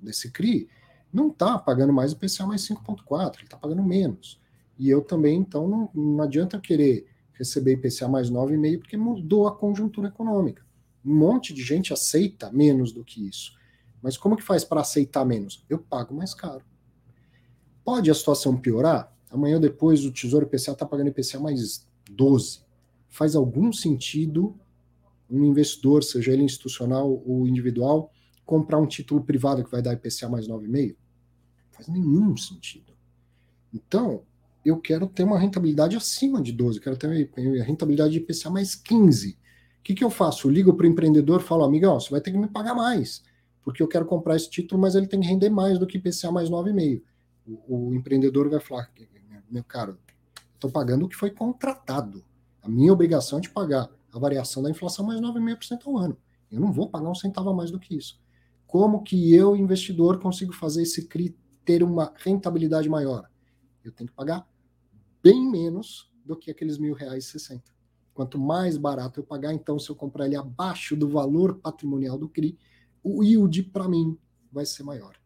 desse CRI não está pagando mais IPCA mais 5,4, ele está pagando menos. E eu também, então, não, não adianta querer receber IPCA mais 9,5%, porque mudou a conjuntura econômica. Um monte de gente aceita menos do que isso. Mas como que faz para aceitar menos? Eu pago mais caro. Pode a situação piorar? Amanhã depois o Tesouro IPCA está pagando IPCA mais 12. Faz algum sentido um investidor, seja ele institucional ou individual, comprar um título privado que vai dar IPCA mais 9,5? Faz nenhum sentido. Então, eu quero ter uma rentabilidade acima de 12, quero ter a rentabilidade de IPCA mais 15. O que, que eu faço? Eu ligo para o empreendedor e falo, amigão, você vai ter que me pagar mais, porque eu quero comprar esse título, mas ele tem que render mais do que IPCA mais 9,5. O, o empreendedor vai falar, meu caro, estou pagando o que foi contratado. A minha obrigação é de pagar a variação da inflação mais 9,5% ao ano. Eu não vou pagar um centavo a mais do que isso. Como que eu, investidor, consigo fazer esse CRI ter uma rentabilidade maior? Eu tenho que pagar bem menos do que aqueles mil reais e sessenta. Quanto mais barato eu pagar, então, se eu comprar ele abaixo do valor patrimonial do CRI, o yield para mim vai ser maior.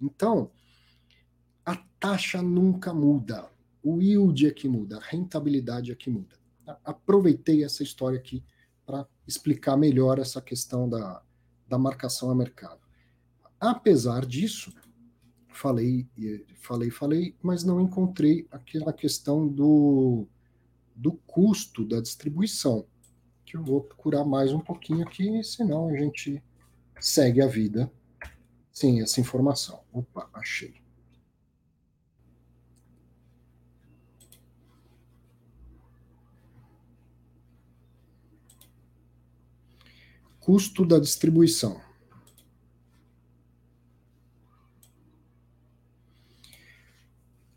Então, a taxa nunca muda. O yield é que muda, a rentabilidade é que muda. Aproveitei essa história aqui para explicar melhor essa questão da, da marcação a mercado. Apesar disso, falei, falei, falei, mas não encontrei aquela questão do, do custo da distribuição, que eu vou procurar mais um pouquinho aqui, senão a gente segue a vida sem essa informação. Opa, achei. Custo da distribuição.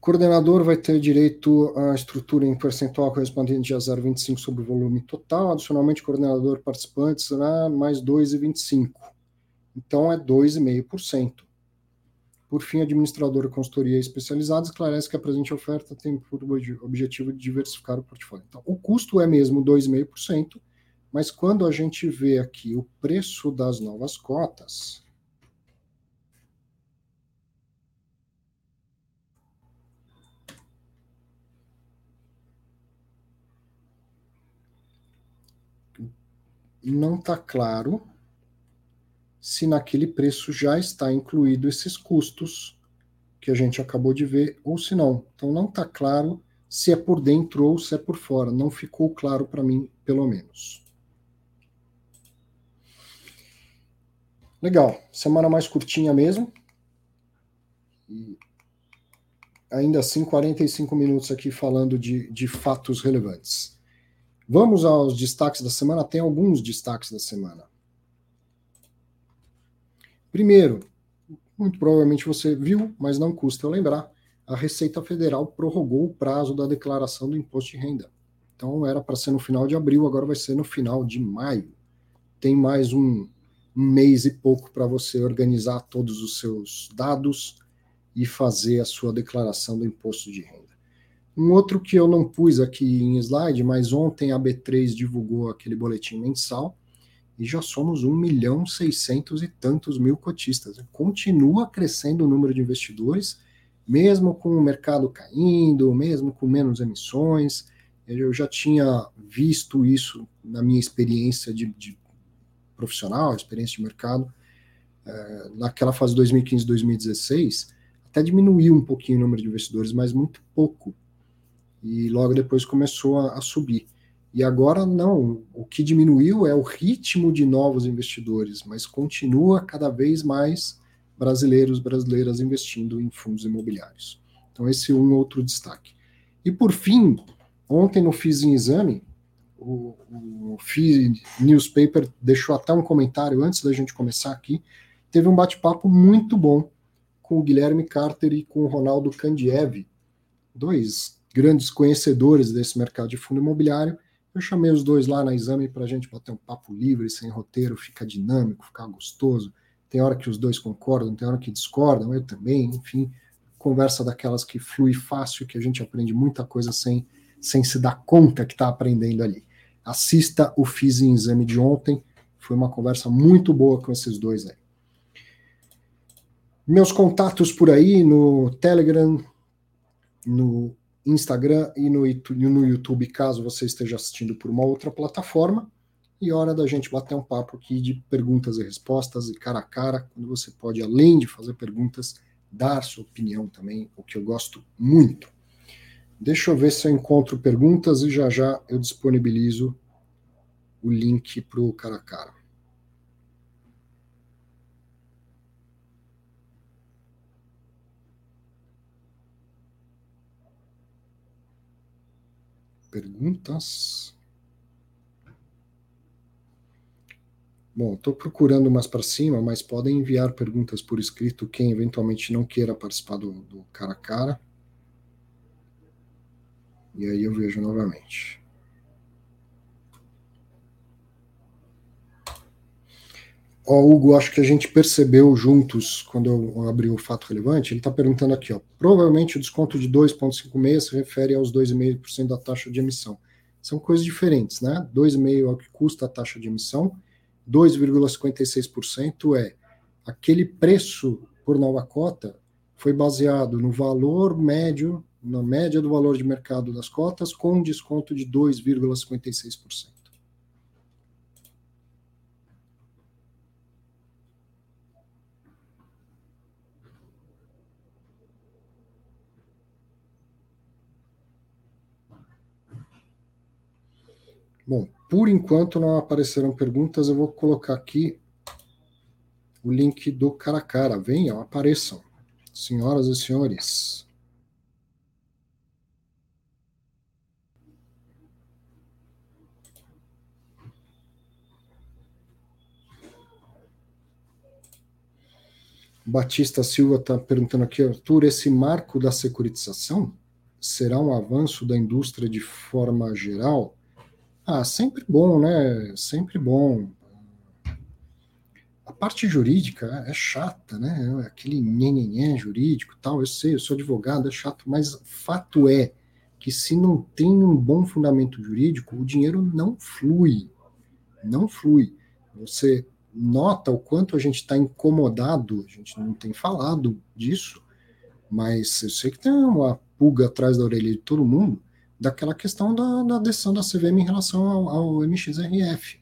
coordenador vai ter direito à estrutura em percentual correspondente a 0,25 sobre o volume total. Adicionalmente, coordenador participante será mais 2,25. Então, é 2,5%. Por fim, administrador de consultoria especializada esclarece que a presente oferta tem por objetivo de diversificar o portfólio. Então, o custo é mesmo 2,5%, mas quando a gente vê aqui o preço das novas cotas, não está claro se naquele preço já está incluído esses custos que a gente acabou de ver ou se não. Então não está claro se é por dentro ou se é por fora. Não ficou claro para mim, pelo menos. Legal. Semana mais curtinha mesmo. E ainda assim, 45 minutos aqui falando de, de fatos relevantes. Vamos aos destaques da semana. Tem alguns destaques da semana. Primeiro, muito provavelmente você viu, mas não custa eu lembrar, a Receita Federal prorrogou o prazo da declaração do imposto de renda. Então era para ser no final de abril, agora vai ser no final de maio. Tem mais um, um mês e pouco para você organizar todos os seus dados e fazer a sua declaração do imposto de renda. Um outro que eu não pus aqui em slide, mas ontem a B3 divulgou aquele boletim mensal e já somos 1 milhão 600 e tantos mil cotistas. Continua crescendo o número de investidores, mesmo com o mercado caindo, mesmo com menos emissões. Eu já tinha visto isso na minha experiência de, de profissional, experiência de mercado, é, naquela fase 2015-2016, até diminuiu um pouquinho o número de investidores, mas muito pouco. E logo depois começou a, a subir. E agora não, o que diminuiu é o ritmo de novos investidores, mas continua cada vez mais brasileiros, brasileiras investindo em fundos imobiliários. Então esse é um outro destaque. E por fim, ontem no Fiz em Exame, o, o Fiz Newspaper deixou até um comentário antes da gente começar aqui, teve um bate-papo muito bom com o Guilherme Carter e com o Ronaldo Kandiev, dois grandes conhecedores desse mercado de fundo imobiliário. Eu chamei os dois lá na exame para a gente bater um papo livre, sem roteiro, fica dinâmico, ficar gostoso. Tem hora que os dois concordam, tem hora que discordam, eu também, enfim, conversa daquelas que flui fácil, que a gente aprende muita coisa sem, sem se dar conta que está aprendendo ali. Assista o Fiz em Exame de ontem, foi uma conversa muito boa com esses dois aí. Meus contatos por aí no Telegram, no Instagram e no, no YouTube, caso você esteja assistindo por uma outra plataforma. E hora da gente bater um papo aqui de perguntas e respostas e cara a cara, quando você pode, além de fazer perguntas, dar sua opinião também, o que eu gosto muito. Deixa eu ver se eu encontro perguntas e já já eu disponibilizo o link para o cara a cara. perguntas. Bom, estou procurando mais para cima, mas podem enviar perguntas por escrito quem eventualmente não queira participar do, do cara a cara. E aí eu vejo novamente. Ó, Hugo, acho que a gente percebeu juntos quando eu abri o fato relevante. Ele está perguntando aqui, ó. Provavelmente o desconto de 2,56 se refere aos 2,5% da taxa de emissão. São coisas diferentes, né? 2,5% é o que custa a taxa de emissão, 2,56% é aquele preço por nova cota foi baseado no valor médio, na média do valor de mercado das cotas, com desconto de 2,56%. Bom, por enquanto não apareceram perguntas, eu vou colocar aqui o link do cara a cara. Venham, apareçam. Senhoras e senhores. Batista Silva está perguntando aqui, Arthur, esse marco da securitização será um avanço da indústria de forma geral? Ah, sempre bom, né? Sempre bom. A parte jurídica é chata, né? Aquele nhenhenhé jurídico tal, eu sei, eu sou advogado, é chato, mas fato é que se não tem um bom fundamento jurídico, o dinheiro não flui. Não flui. Você nota o quanto a gente está incomodado, a gente não tem falado disso, mas eu sei que tem uma pulga atrás da orelha de todo mundo daquela questão da, da decisão da CVM em relação ao, ao MXRF.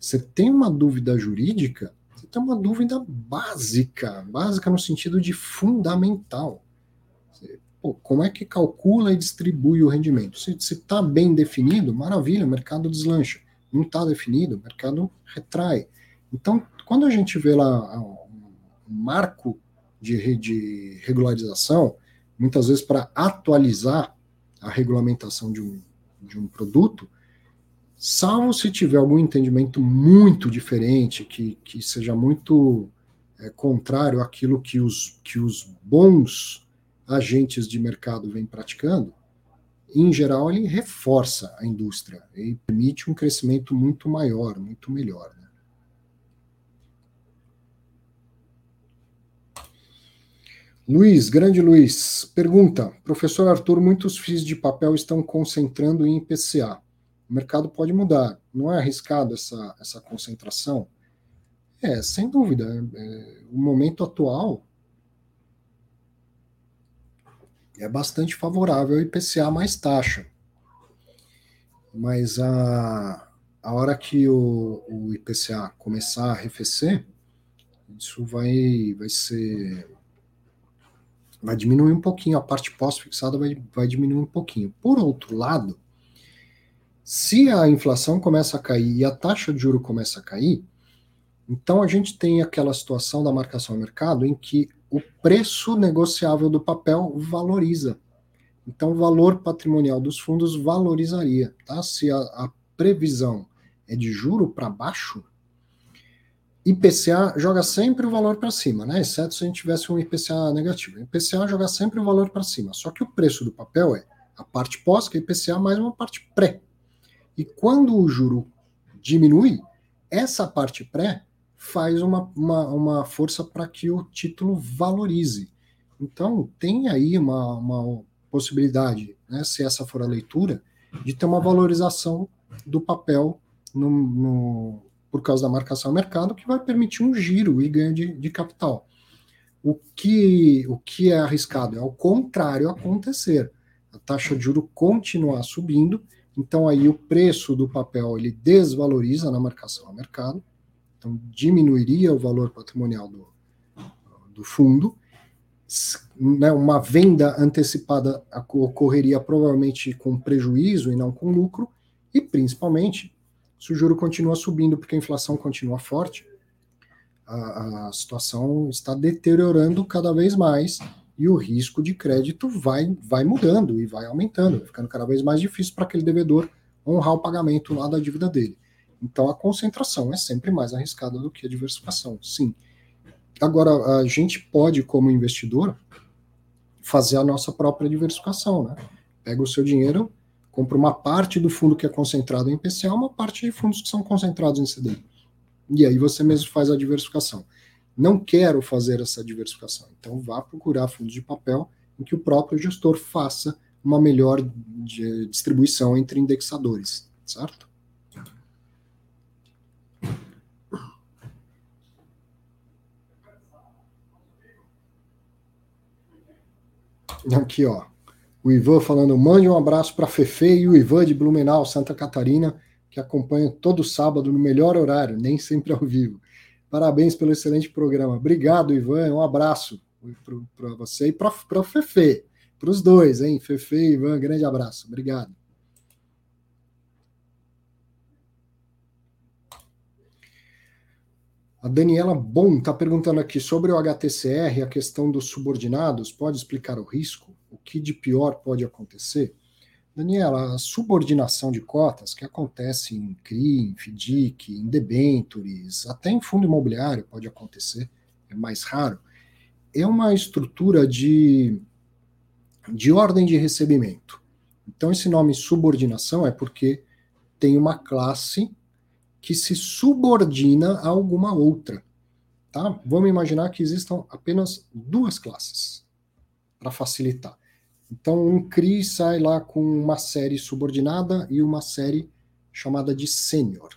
Você tem uma dúvida jurídica, você tem uma dúvida básica, básica no sentido de fundamental. Você, pô, como é que calcula e distribui o rendimento? Se está bem definido, maravilha, o mercado deslancha. Não está definido, o mercado retrai. Então, quando a gente vê lá um marco de, de regularização, muitas vezes para atualizar a regulamentação de um, de um produto, salvo se tiver algum entendimento muito diferente, que, que seja muito é, contrário àquilo que os, que os bons agentes de mercado vêm praticando, em geral ele reforça a indústria e permite um crescimento muito maior, muito melhor. Né? Luiz, grande Luiz, pergunta: Professor Arthur, muitos FIIs de papel estão concentrando em IPCA. O mercado pode mudar. Não é arriscado essa, essa concentração? É, sem dúvida. É, o momento atual é bastante favorável ao IPCA mais taxa. Mas a, a hora que o, o IPCA começar a arrefecer, isso vai, vai ser vai diminuir um pouquinho, a parte pós-fixada vai, vai diminuir um pouquinho. Por outro lado, se a inflação começa a cair e a taxa de juro começa a cair, então a gente tem aquela situação da marcação ao mercado em que o preço negociável do papel valoriza. Então o valor patrimonial dos fundos valorizaria. Tá? Se a, a previsão é de juro para baixo, IPCA joga sempre o valor para cima, né? Exceto se a gente tivesse um IPCA negativo. IPCA joga sempre o valor para cima. Só que o preço do papel é a parte pós, que é IPCA, mais uma parte pré. E quando o juro diminui, essa parte pré faz uma, uma, uma força para que o título valorize. Então, tem aí uma, uma possibilidade, né, se essa for a leitura, de ter uma valorização do papel no, no por causa da marcação ao mercado, que vai permitir um giro e ganho de, de capital. O que, o que é arriscado é o contrário acontecer. A taxa de juro continuar subindo, então aí o preço do papel ele desvaloriza na marcação ao mercado, então diminuiria o valor patrimonial do, do fundo. Né, uma venda antecipada ocorreria provavelmente com prejuízo e não com lucro, e principalmente se o juro continua subindo porque a inflação continua forte, a, a situação está deteriorando cada vez mais e o risco de crédito vai, vai mudando e vai aumentando, ficando cada vez mais difícil para aquele devedor honrar o pagamento lá da dívida dele. Então a concentração é sempre mais arriscada do que a diversificação, sim. Agora, a gente pode, como investidor, fazer a nossa própria diversificação, né? Pega o seu dinheiro, compra uma parte do fundo que é concentrado em IPCA, uma parte de fundos que são concentrados em CDI. E aí você mesmo faz a diversificação. Não quero fazer essa diversificação, então vá procurar fundos de papel em que o próprio gestor faça uma melhor distribuição entre indexadores, certo? Aqui, ó. O Ivan falando, mande um abraço para Fefe e o Ivan de Blumenau, Santa Catarina, que acompanha todo sábado no melhor horário, nem sempre ao vivo. Parabéns pelo excelente programa. Obrigado, Ivan. Um abraço para você e para o Fefe, para os dois, hein? Fefe e Ivan, grande abraço. Obrigado. A Daniela Bom está perguntando aqui sobre o HTCR, a questão dos subordinados. Pode explicar o risco? Que de pior pode acontecer? Daniela, a subordinação de cotas, que acontece em CRI, em FDIC, em debentures, até em fundo imobiliário pode acontecer, é mais raro, é uma estrutura de, de ordem de recebimento. Então, esse nome subordinação é porque tem uma classe que se subordina a alguma outra. Tá? Vamos imaginar que existam apenas duas classes para facilitar. Então, um CRI sai lá com uma série subordinada e uma série chamada de sênior.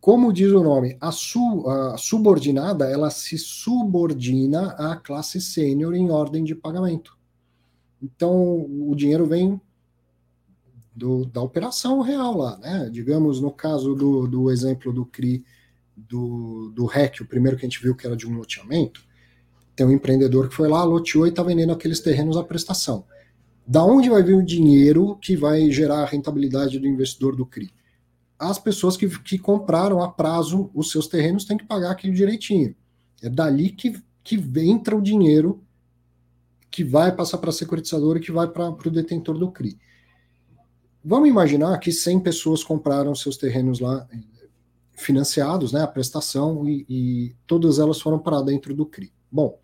Como diz o nome, a, su, a, subordinada ela se subordina à classe sênior em ordem de pagamento. Então, o dinheiro vem do, da operação real lá, né? Digamos, no caso do, do exemplo do CRI do, do REC, o primeiro que a gente viu que era de um loteamento, tem um empreendedor que foi lá, loteou e está vendendo aqueles terrenos à prestação. Da onde vai vir o dinheiro que vai gerar a rentabilidade do investidor do CRI? As pessoas que, que compraram a prazo os seus terrenos têm que pagar aquilo direitinho. É dali que, que entra o dinheiro que vai passar para a securitizadora e que vai para o detentor do CRI. Vamos imaginar que 100 pessoas compraram seus terrenos lá financiados, né, a prestação, e, e todas elas foram para dentro do CRI. Bom,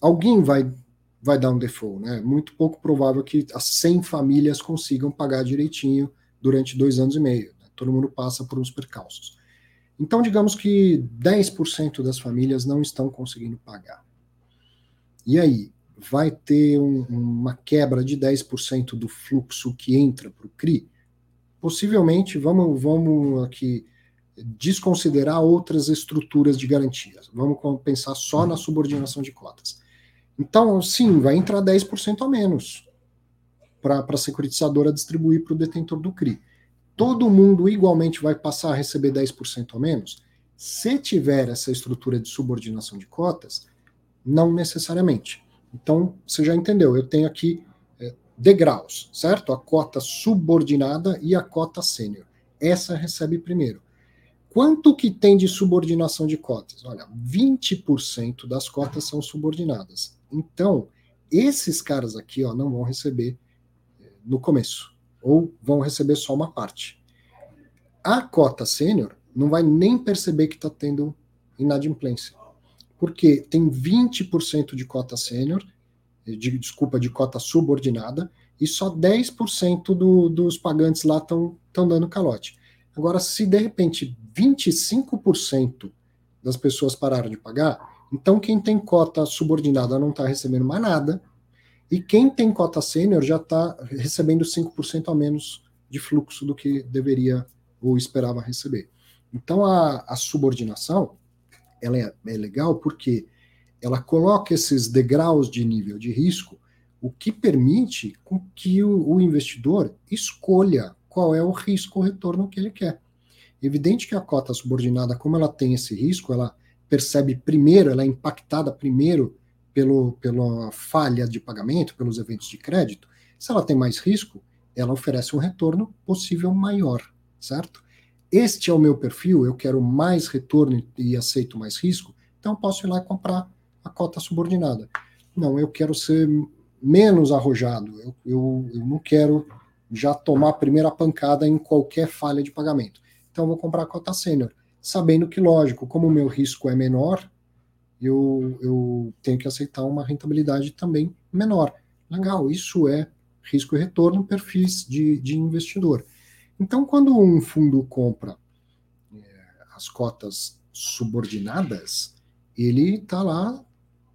alguém vai vai dar um default, né? Muito pouco provável que as 100 famílias consigam pagar direitinho durante dois anos e meio. Né? Todo mundo passa por uns percalços. Então, digamos que 10% das famílias não estão conseguindo pagar. E aí, vai ter um, uma quebra de 10% do fluxo que entra para o CRI? Possivelmente, vamos, vamos aqui desconsiderar outras estruturas de garantias. Vamos pensar só na subordinação de cotas. Então, sim, vai entrar 10% a menos para a securitizadora distribuir para o detentor do CRI. Todo mundo igualmente vai passar a receber 10% a menos? Se tiver essa estrutura de subordinação de cotas, não necessariamente. Então, você já entendeu, eu tenho aqui é, degraus, certo? A cota subordinada e a cota sênior. Essa recebe primeiro. Quanto que tem de subordinação de cotas? Olha, 20% das cotas são subordinadas. Então, esses caras aqui ó, não vão receber é, no começo, ou vão receber só uma parte. A cota sênior não vai nem perceber que está tendo inadimplência porque tem 20% de cota sênior, de, desculpa, de cota subordinada, e só 10% do, dos pagantes lá estão dando calote. Agora, se de repente 25% das pessoas pararam de pagar, então quem tem cota subordinada não está recebendo mais nada, e quem tem cota sênior já está recebendo 5% a menos de fluxo do que deveria ou esperava receber. Então a, a subordinação ela é, é legal porque ela coloca esses degraus de nível de risco, o que permite que o, o investidor escolha qual é o risco retorno que ele quer. Evidente que a cota subordinada, como ela tem esse risco, ela percebe primeiro, ela é impactada primeiro pelo, pela falha de pagamento, pelos eventos de crédito. Se ela tem mais risco, ela oferece um retorno possível maior, certo? este é o meu perfil, eu quero mais retorno e aceito mais risco, então posso ir lá e comprar a cota subordinada. Não, eu quero ser menos arrojado, eu, eu, eu não quero já tomar a primeira pancada em qualquer falha de pagamento. Então vou comprar a cota sênior, sabendo que, lógico, como o meu risco é menor, eu, eu tenho que aceitar uma rentabilidade também menor. Legal, isso é risco e retorno, perfis de, de investidor. Então, quando um fundo compra é, as cotas subordinadas, ele está lá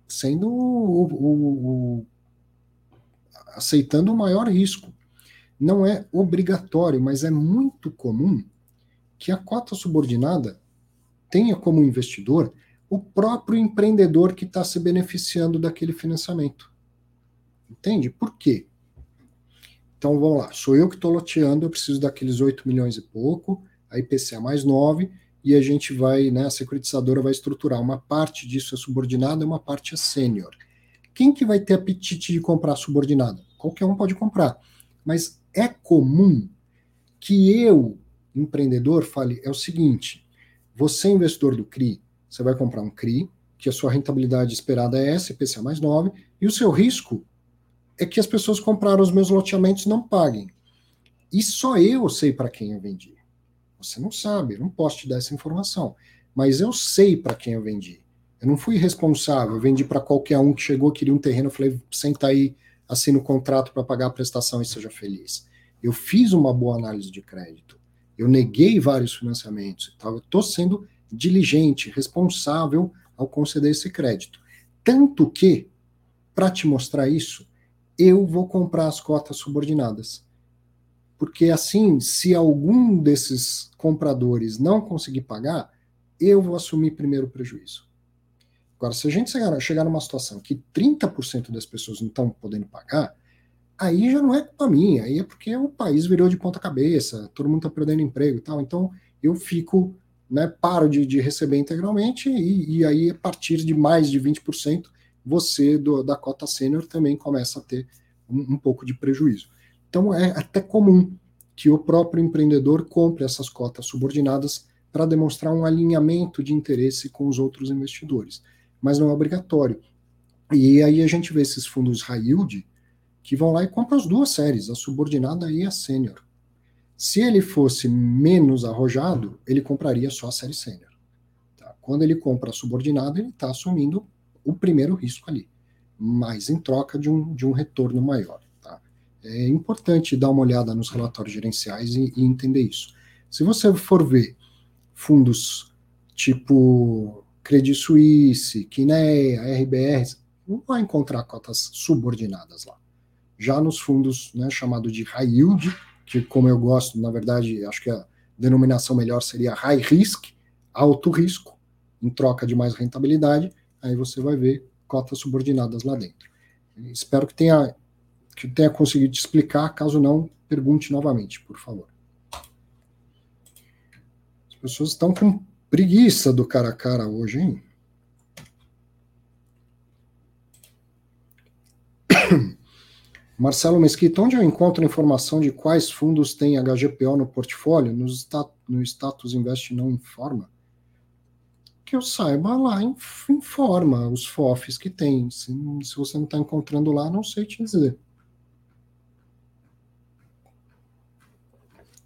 sendo o, o, o, aceitando o maior risco. Não é obrigatório, mas é muito comum que a cota subordinada tenha como investidor o próprio empreendedor que está se beneficiando daquele financiamento. Entende? Por quê? Então vamos lá, sou eu que estou loteando, eu preciso daqueles 8 milhões e pouco, a IPCA mais 9, e a gente vai, né, a securitizadora vai estruturar. Uma parte disso é subordinada, uma parte é sênior. Quem que vai ter apetite de comprar subordinada? Qualquer um pode comprar. Mas é comum que eu, empreendedor, fale, é o seguinte, você investidor do CRI, você vai comprar um CRI, que a sua rentabilidade esperada é essa, IPCA mais 9, e o seu risco é que as pessoas compraram os meus loteamentos não paguem. E só eu sei para quem eu vendi. Você não sabe, eu não posso te dar essa informação. Mas eu sei para quem eu vendi. Eu não fui responsável, eu vendi para qualquer um que chegou, queria um terreno, eu falei, senta aí, assina o contrato para pagar a prestação e seja feliz. Eu fiz uma boa análise de crédito. Eu neguei vários financiamentos. Eu estou sendo diligente, responsável ao conceder esse crédito. Tanto que, para te mostrar isso, eu vou comprar as cotas subordinadas. Porque assim, se algum desses compradores não conseguir pagar, eu vou assumir primeiro o prejuízo. Agora, se a gente chegar, chegar numa situação que 30% das pessoas não estão podendo pagar, aí já não é culpa minha, aí é porque o país virou de ponta cabeça, todo mundo está perdendo emprego e tal. Então, eu fico, né, paro de, de receber integralmente e, e, aí, a partir de mais de 20%, você do, da cota sênior também começa a ter um, um pouco de prejuízo. Então é até comum que o próprio empreendedor compre essas cotas subordinadas para demonstrar um alinhamento de interesse com os outros investidores, mas não é obrigatório. E aí a gente vê esses fundos high yield que vão lá e compram as duas séries, a subordinada e a sênior. Se ele fosse menos arrojado, ele compraria só a série sênior. Tá? Quando ele compra a subordinada, ele está assumindo o primeiro risco ali, mas em troca de um, de um retorno maior. Tá? É importante dar uma olhada nos relatórios gerenciais e, e entender isso. Se você for ver fundos tipo Credit Suisse, Kinea, RBR, não vai encontrar cotas subordinadas lá. Já nos fundos, né, chamado de high yield, que como eu gosto, na verdade, acho que a denominação melhor seria high risk, alto risco, em troca de mais rentabilidade, aí você vai ver cotas subordinadas lá dentro. Espero que tenha que tenha conseguido te explicar, caso não, pergunte novamente, por favor. As pessoas estão com preguiça do cara a cara hoje, hein? Marcelo Mesquita, onde eu encontro informação de quais fundos tem HGPO no portfólio? No, no Status Invest não informa? Que eu saiba lá, informa os FOFs que tem. Se, se você não está encontrando lá, não sei te dizer.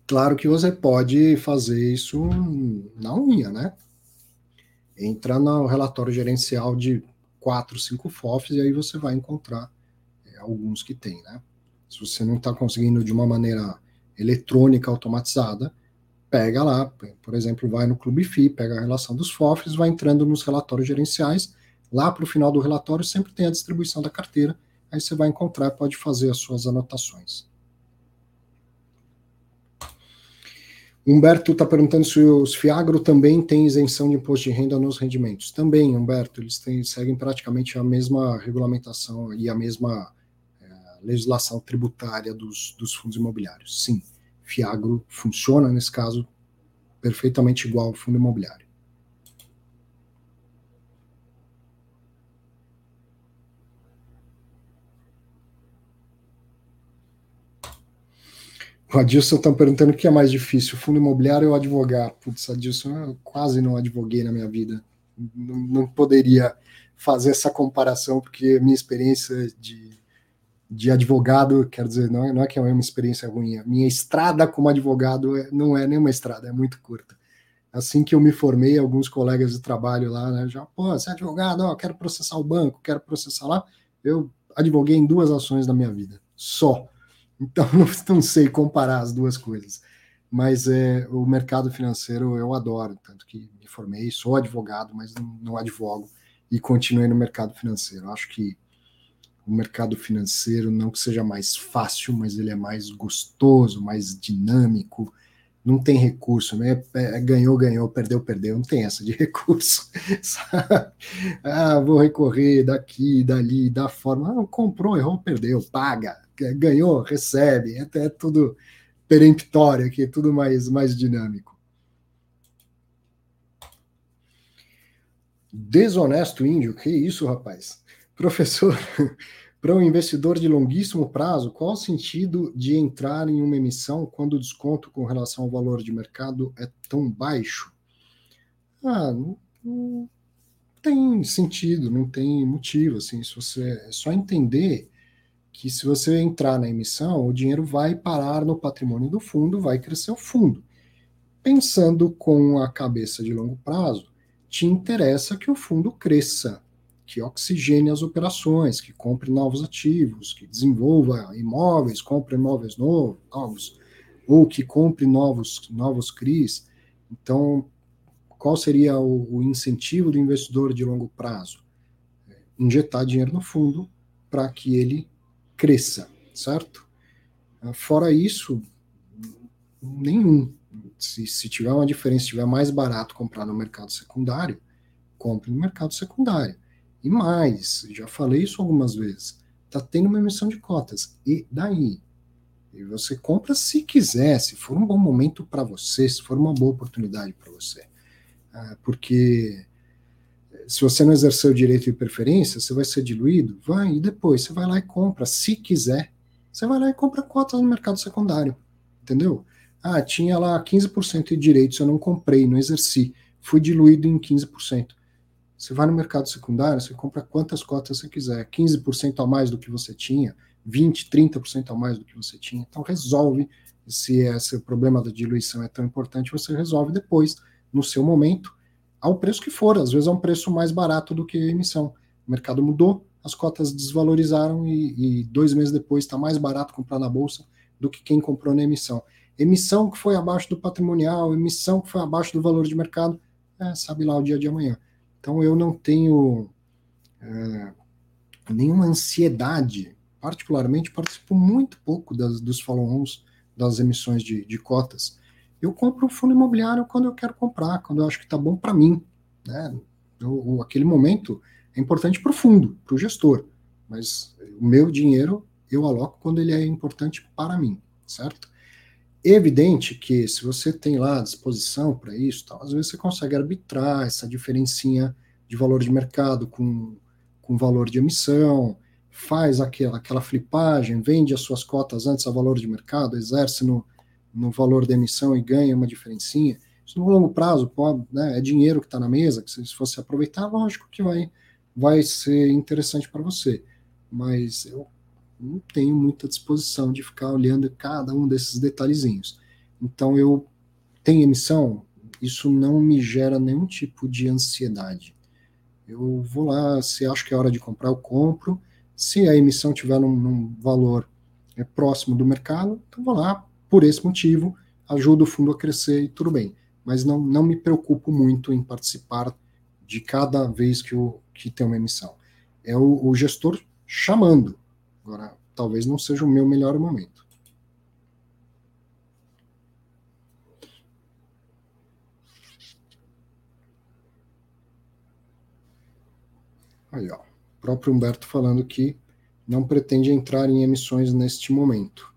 Claro que você pode fazer isso na unha, né? Entra no relatório gerencial de quatro, cinco FOFs e aí você vai encontrar alguns que tem, né? Se você não está conseguindo de uma maneira eletrônica automatizada, pega lá, por exemplo, vai no Clube FI, pega a relação dos FOFs, vai entrando nos relatórios gerenciais, lá para o final do relatório sempre tem a distribuição da carteira, aí você vai encontrar, pode fazer as suas anotações. Humberto está perguntando se os Fiagro também têm isenção de imposto de renda nos rendimentos. Também, Humberto, eles têm, seguem praticamente a mesma regulamentação e a mesma legislação tributária dos, dos fundos imobiliários. Sim, Fiagro funciona, nesse caso, perfeitamente igual ao fundo imobiliário. O Adilson está perguntando o que é mais difícil, fundo imobiliário ou advogar? Putz, Adilson, eu quase não advoguei na minha vida. Não, não poderia fazer essa comparação, porque minha experiência de, de advogado, quer dizer, não é, não é que é uma experiência ruim, minha estrada como advogado é, não é nenhuma estrada, é muito curta. Assim que eu me formei, alguns colegas de trabalho lá, né, já, pô, você é advogado, ó, quero processar o banco, quero processar lá. Eu advoguei em duas ações na minha vida, só então, não, não sei comparar as duas coisas. Mas é, o mercado financeiro eu adoro, tanto que me formei, sou advogado, mas não, não advogo e continuei no mercado financeiro. Acho que o mercado financeiro não que seja mais fácil, mas ele é mais gostoso, mais dinâmico. Não tem recurso, né? É, ganhou, ganhou, perdeu, perdeu. Não tem essa de recurso. Sabe? Ah, vou recorrer daqui, dali, da forma. Ah, comprou, errou, perdeu, paga ganhou, recebe, é, é tudo peremptório aqui, tudo mais, mais dinâmico. Desonesto índio, que isso, rapaz? Professor, para um investidor de longuíssimo prazo, qual o sentido de entrar em uma emissão quando o desconto com relação ao valor de mercado é tão baixo? Ah, não, não tem sentido, não tem motivo, assim, se você é só entender que se você entrar na emissão, o dinheiro vai parar no patrimônio do fundo, vai crescer o fundo. Pensando com a cabeça de longo prazo, te interessa que o fundo cresça, que oxigene as operações, que compre novos ativos, que desenvolva imóveis, compre imóveis novos, ou que compre novos, novos CRIs. Então, qual seria o, o incentivo do investidor de longo prazo? Injetar dinheiro no fundo para que ele cresça, certo? Ah, fora isso, nenhum. Se, se tiver uma diferença, se tiver mais barato comprar no mercado secundário, compre no mercado secundário. E mais, já falei isso algumas vezes, está tendo uma emissão de cotas. E daí? E você compra se quiser, se for um bom momento para você, se for uma boa oportunidade para você. Ah, porque se você não exercer o direito de preferência, você vai ser diluído? Vai, e depois você vai lá e compra, se quiser. Você vai lá e compra cotas no mercado secundário, entendeu? Ah, tinha lá 15% de direitos, eu não comprei, não exerci, fui diluído em 15%. Você vai no mercado secundário, você compra quantas cotas você quiser, 15% a mais do que você tinha, 20, 30% a mais do que você tinha. Então resolve, se esse problema da diluição é tão importante, você resolve depois, no seu momento, ao preço que for, às vezes é um preço mais barato do que a emissão. O mercado mudou, as cotas desvalorizaram e, e dois meses depois está mais barato comprar na bolsa do que quem comprou na emissão. Emissão que foi abaixo do patrimonial, emissão que foi abaixo do valor de mercado, é, sabe lá o dia de amanhã. Então eu não tenho é, nenhuma ansiedade. Particularmente, participo muito pouco das, dos follow-ons, das emissões de, de cotas. Eu compro um fundo imobiliário quando eu quero comprar, quando eu acho que está bom para mim. Né? Eu, aquele momento é importante para o fundo, para o gestor, mas o meu dinheiro eu aloco quando ele é importante para mim, certo? Evidente que se você tem lá disposição para isso, tal, às vezes você consegue arbitrar essa diferencinha de valor de mercado com, com valor de emissão, faz aquela, aquela flipagem, vende as suas cotas antes a valor de mercado, exerce no, no valor da emissão e ganha uma diferencinha. Isso no longo prazo pode, né, é dinheiro que está na mesa, que se você aproveitar, lógico que vai, vai ser interessante para você. Mas eu não tenho muita disposição de ficar olhando cada um desses detalhezinhos. Então eu tenho emissão, isso não me gera nenhum tipo de ansiedade. Eu vou lá, se acho que é hora de comprar, eu compro. Se a emissão tiver num, num valor é, próximo do mercado, então vou lá, por esse motivo, ajuda o fundo a crescer e tudo bem. Mas não, não me preocupo muito em participar de cada vez que, o, que tem uma emissão. É o, o gestor chamando. Agora, talvez não seja o meu melhor momento. Aí, ó. O próprio Humberto falando que não pretende entrar em emissões neste momento.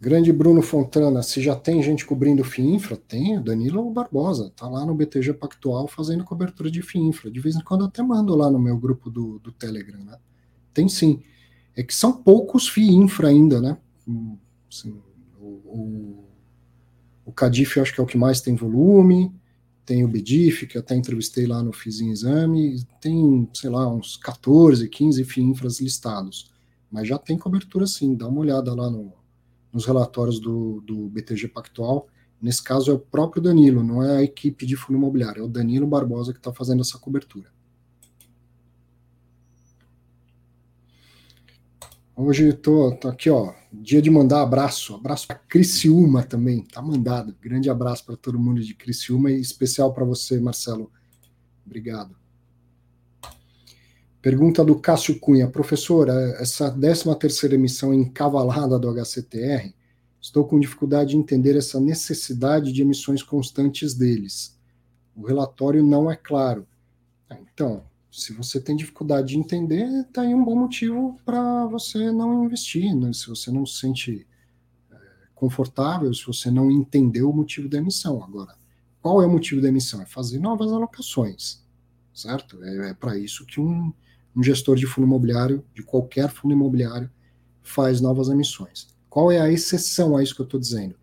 Grande Bruno Fontana, se já tem gente cobrindo FIINFRA, tem, Danilo Barbosa, tá lá no BTG Pactual fazendo cobertura de FIINFRA. De vez em quando eu até mando lá no meu grupo do, do Telegram, né? Tem sim. É que são poucos FIINFRA ainda, né? Assim, o, o, o Cadif acho que é o que mais tem volume, tem o BDIF, que até entrevistei lá no Fiz em Exame, tem, sei lá, uns 14, 15 FIINFRAs listados. Mas já tem cobertura sim, dá uma olhada lá no, nos relatórios do, do BTG Pactual. Nesse caso é o próprio Danilo, não é a equipe de fundo imobiliário, é o Danilo Barbosa que está fazendo essa cobertura. Hoje estou aqui, ó, dia de mandar abraço, abraço para Criciúma também, tá mandado. Grande abraço para todo mundo de Criciúma e especial para você, Marcelo. Obrigado. Pergunta do Cássio Cunha. Professora, essa 13 terceira emissão encavalada do HCTR, estou com dificuldade de entender essa necessidade de emissões constantes deles. O relatório não é claro. Ah, então, se você tem dificuldade de entender, está aí um bom motivo para você não investir. Né? Se você não se sente é, confortável, se você não entendeu o motivo da emissão. Agora, qual é o motivo da emissão? É fazer novas alocações, certo? É, é para isso que um um gestor de fundo imobiliário, de qualquer fundo imobiliário, faz novas emissões. Qual é a exceção a isso que eu estou dizendo?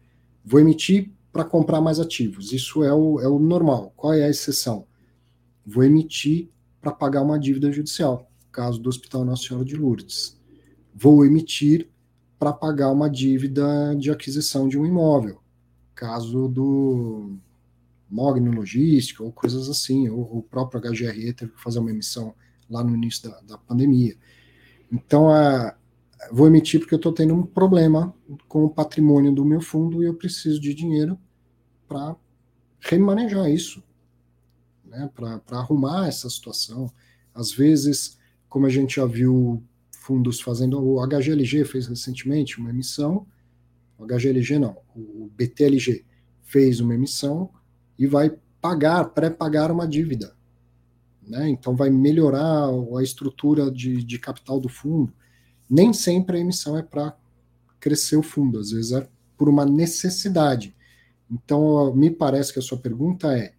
Vou emitir para comprar mais ativos. Isso é o, é o normal. Qual é a exceção? Vou emitir para pagar uma dívida judicial, caso do Hospital Nossa Senhora de Lourdes. Vou emitir para pagar uma dívida de aquisição de um imóvel, caso do Mogno Logística ou coisas assim, ou o próprio HGRE teve que fazer uma emissão lá no início da, da pandemia. Então, a, vou emitir porque eu estou tendo um problema com o patrimônio do meu fundo e eu preciso de dinheiro para remanejar isso, né, para arrumar essa situação. Às vezes, como a gente já viu fundos fazendo, o HGLG fez recentemente uma emissão, o HGLG não, o BTLG fez uma emissão e vai pagar, pré-pagar uma dívida né? Então vai melhorar a estrutura de, de capital do fundo. Nem sempre a emissão é para crescer o fundo, às vezes é por uma necessidade. Então, me parece que a sua pergunta é: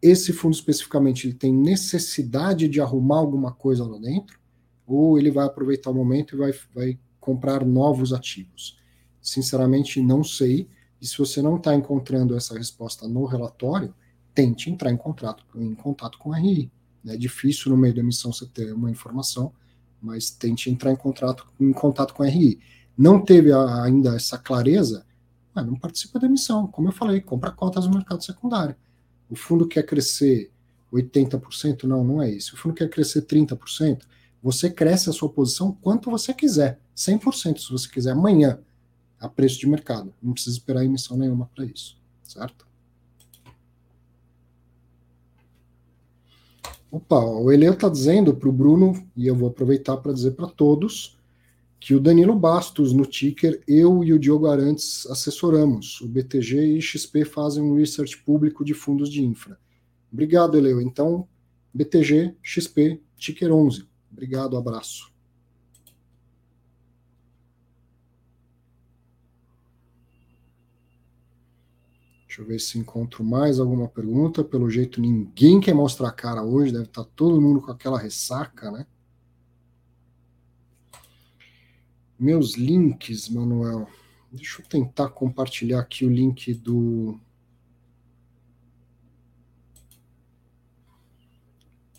esse fundo especificamente ele tem necessidade de arrumar alguma coisa lá dentro? Ou ele vai aproveitar o momento e vai, vai comprar novos ativos? Sinceramente, não sei. E se você não está encontrando essa resposta no relatório, tente entrar em contato, em contato com a RI. É difícil no meio da emissão você ter uma informação, mas tente entrar em contato, em contato com a RI. Não teve ainda essa clareza, ah, não participa da emissão. Como eu falei, compra cotas no mercado secundário. O fundo quer crescer 80%? Não, não é isso. O fundo quer crescer 30%? Você cresce a sua posição quanto você quiser. 100% se você quiser amanhã, a preço de mercado. Não precisa esperar emissão nenhuma para isso, certo? Opa, o Eleu está dizendo para o Bruno, e eu vou aproveitar para dizer para todos, que o Danilo Bastos no Ticker, eu e o Diogo Arantes assessoramos. O BTG e XP fazem um research público de fundos de infra. Obrigado, Eleu. Então, BTG, XP, Ticker 11. Obrigado, abraço. Deixa eu ver se encontro mais alguma pergunta. Pelo jeito, ninguém quer mostrar a cara hoje, deve estar todo mundo com aquela ressaca, né? Meus links, Manuel. Deixa eu tentar compartilhar aqui o link do.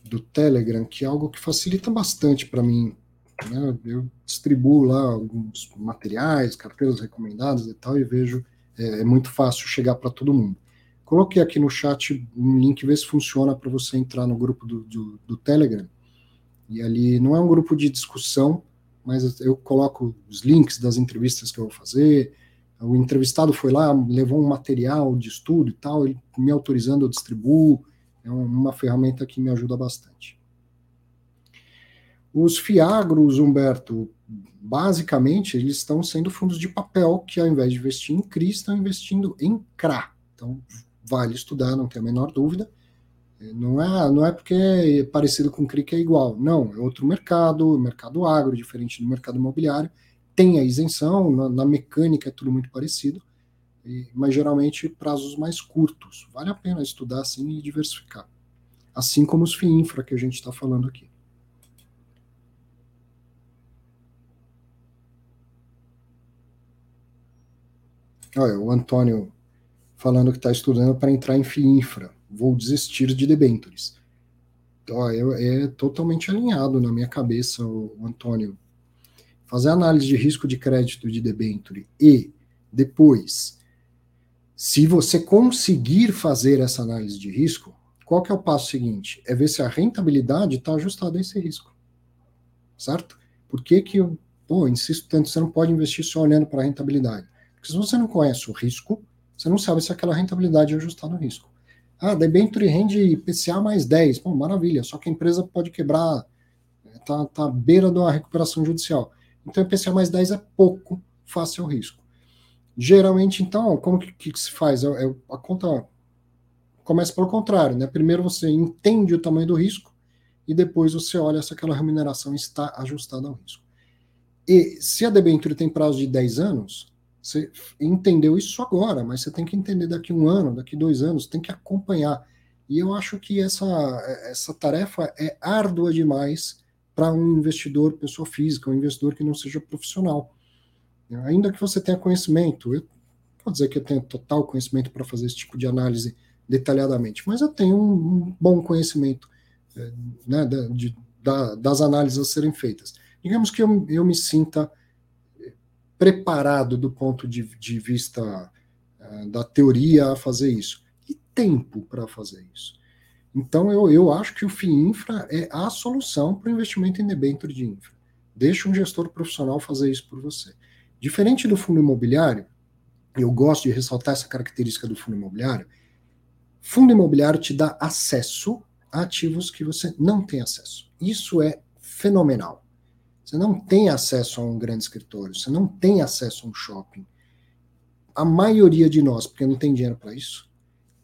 Do Telegram, que é algo que facilita bastante para mim. Né? Eu distribuo lá alguns materiais, carteiras recomendadas e tal, e vejo é, é muito fácil chegar para todo mundo. Coloquei aqui no chat um link, ver se funciona para você entrar no grupo do, do, do, Telegram. E ali não é um grupo de discussão, mas eu coloco os links das entrevistas que eu vou fazer. O entrevistado foi lá, levou um material de estudo e tal, ele me autorizando, eu distribuo. É uma ferramenta que me ajuda bastante. Os fiagros, Humberto, basicamente, eles estão sendo fundos de papel que, ao invés de investir em CRI, estão investindo em CRA. Então, vale estudar, não tem a menor dúvida. Não é, não é porque é parecido com CRI que é igual. Não, é outro mercado, mercado agro, diferente do mercado imobiliário. Tem a isenção, na, na mecânica é tudo muito parecido, e, mas geralmente prazos mais curtos. Vale a pena estudar assim e diversificar. Assim como os FII infra que a gente está falando aqui. Olha, o Antônio falando que está estudando para entrar em FIINFRA. Vou desistir de debentures. Então, é, é, totalmente alinhado na minha cabeça, o, o Antônio. Fazer análise de risco de crédito de debenture e depois, se você conseguir fazer essa análise de risco, qual que é o passo seguinte? É ver se a rentabilidade está ajustada a esse risco. Certo? Por que que eu, pô, insisto tanto, você não pode investir só olhando para a rentabilidade? Porque se você não conhece o risco, você não sabe se aquela rentabilidade é ajustada ao risco. Ah, debenture rende IPCA mais 10. Bom, maravilha, só que a empresa pode quebrar, está tá à beira uma recuperação judicial. Então, IPCA mais 10 é pouco face ao risco. Geralmente, então, como que, que se faz? É, é, a conta começa pelo contrário, né? Primeiro você entende o tamanho do risco e depois você olha se aquela remuneração está ajustada ao risco. E se a debenture tem prazo de 10 anos, você entendeu isso agora, mas você tem que entender daqui um ano, daqui dois anos, tem que acompanhar. E eu acho que essa, essa tarefa é árdua demais para um investidor, pessoa física, um investidor que não seja profissional. Ainda que você tenha conhecimento, eu vou dizer que eu tenho total conhecimento para fazer esse tipo de análise detalhadamente, mas eu tenho um, bom conhecimento eh, né, de, da, das análises a serem feitas. Digamos que eu, eu me sinta preparado do ponto de, de vista uh, da teoria a fazer isso. E tempo para fazer isso. Então, eu, eu acho que o FIINFRA é a solução para o investimento em debênture de infra. Deixa um gestor profissional fazer isso por você. Diferente do fundo imobiliário, eu gosto de ressaltar essa característica do fundo imobiliário. Fundo imobiliário te dá acesso a ativos que você não tem acesso. Isso é fenomenal. Você não tem acesso a um grande escritório, você não tem acesso a um shopping. A maioria de nós, porque não tem dinheiro para isso,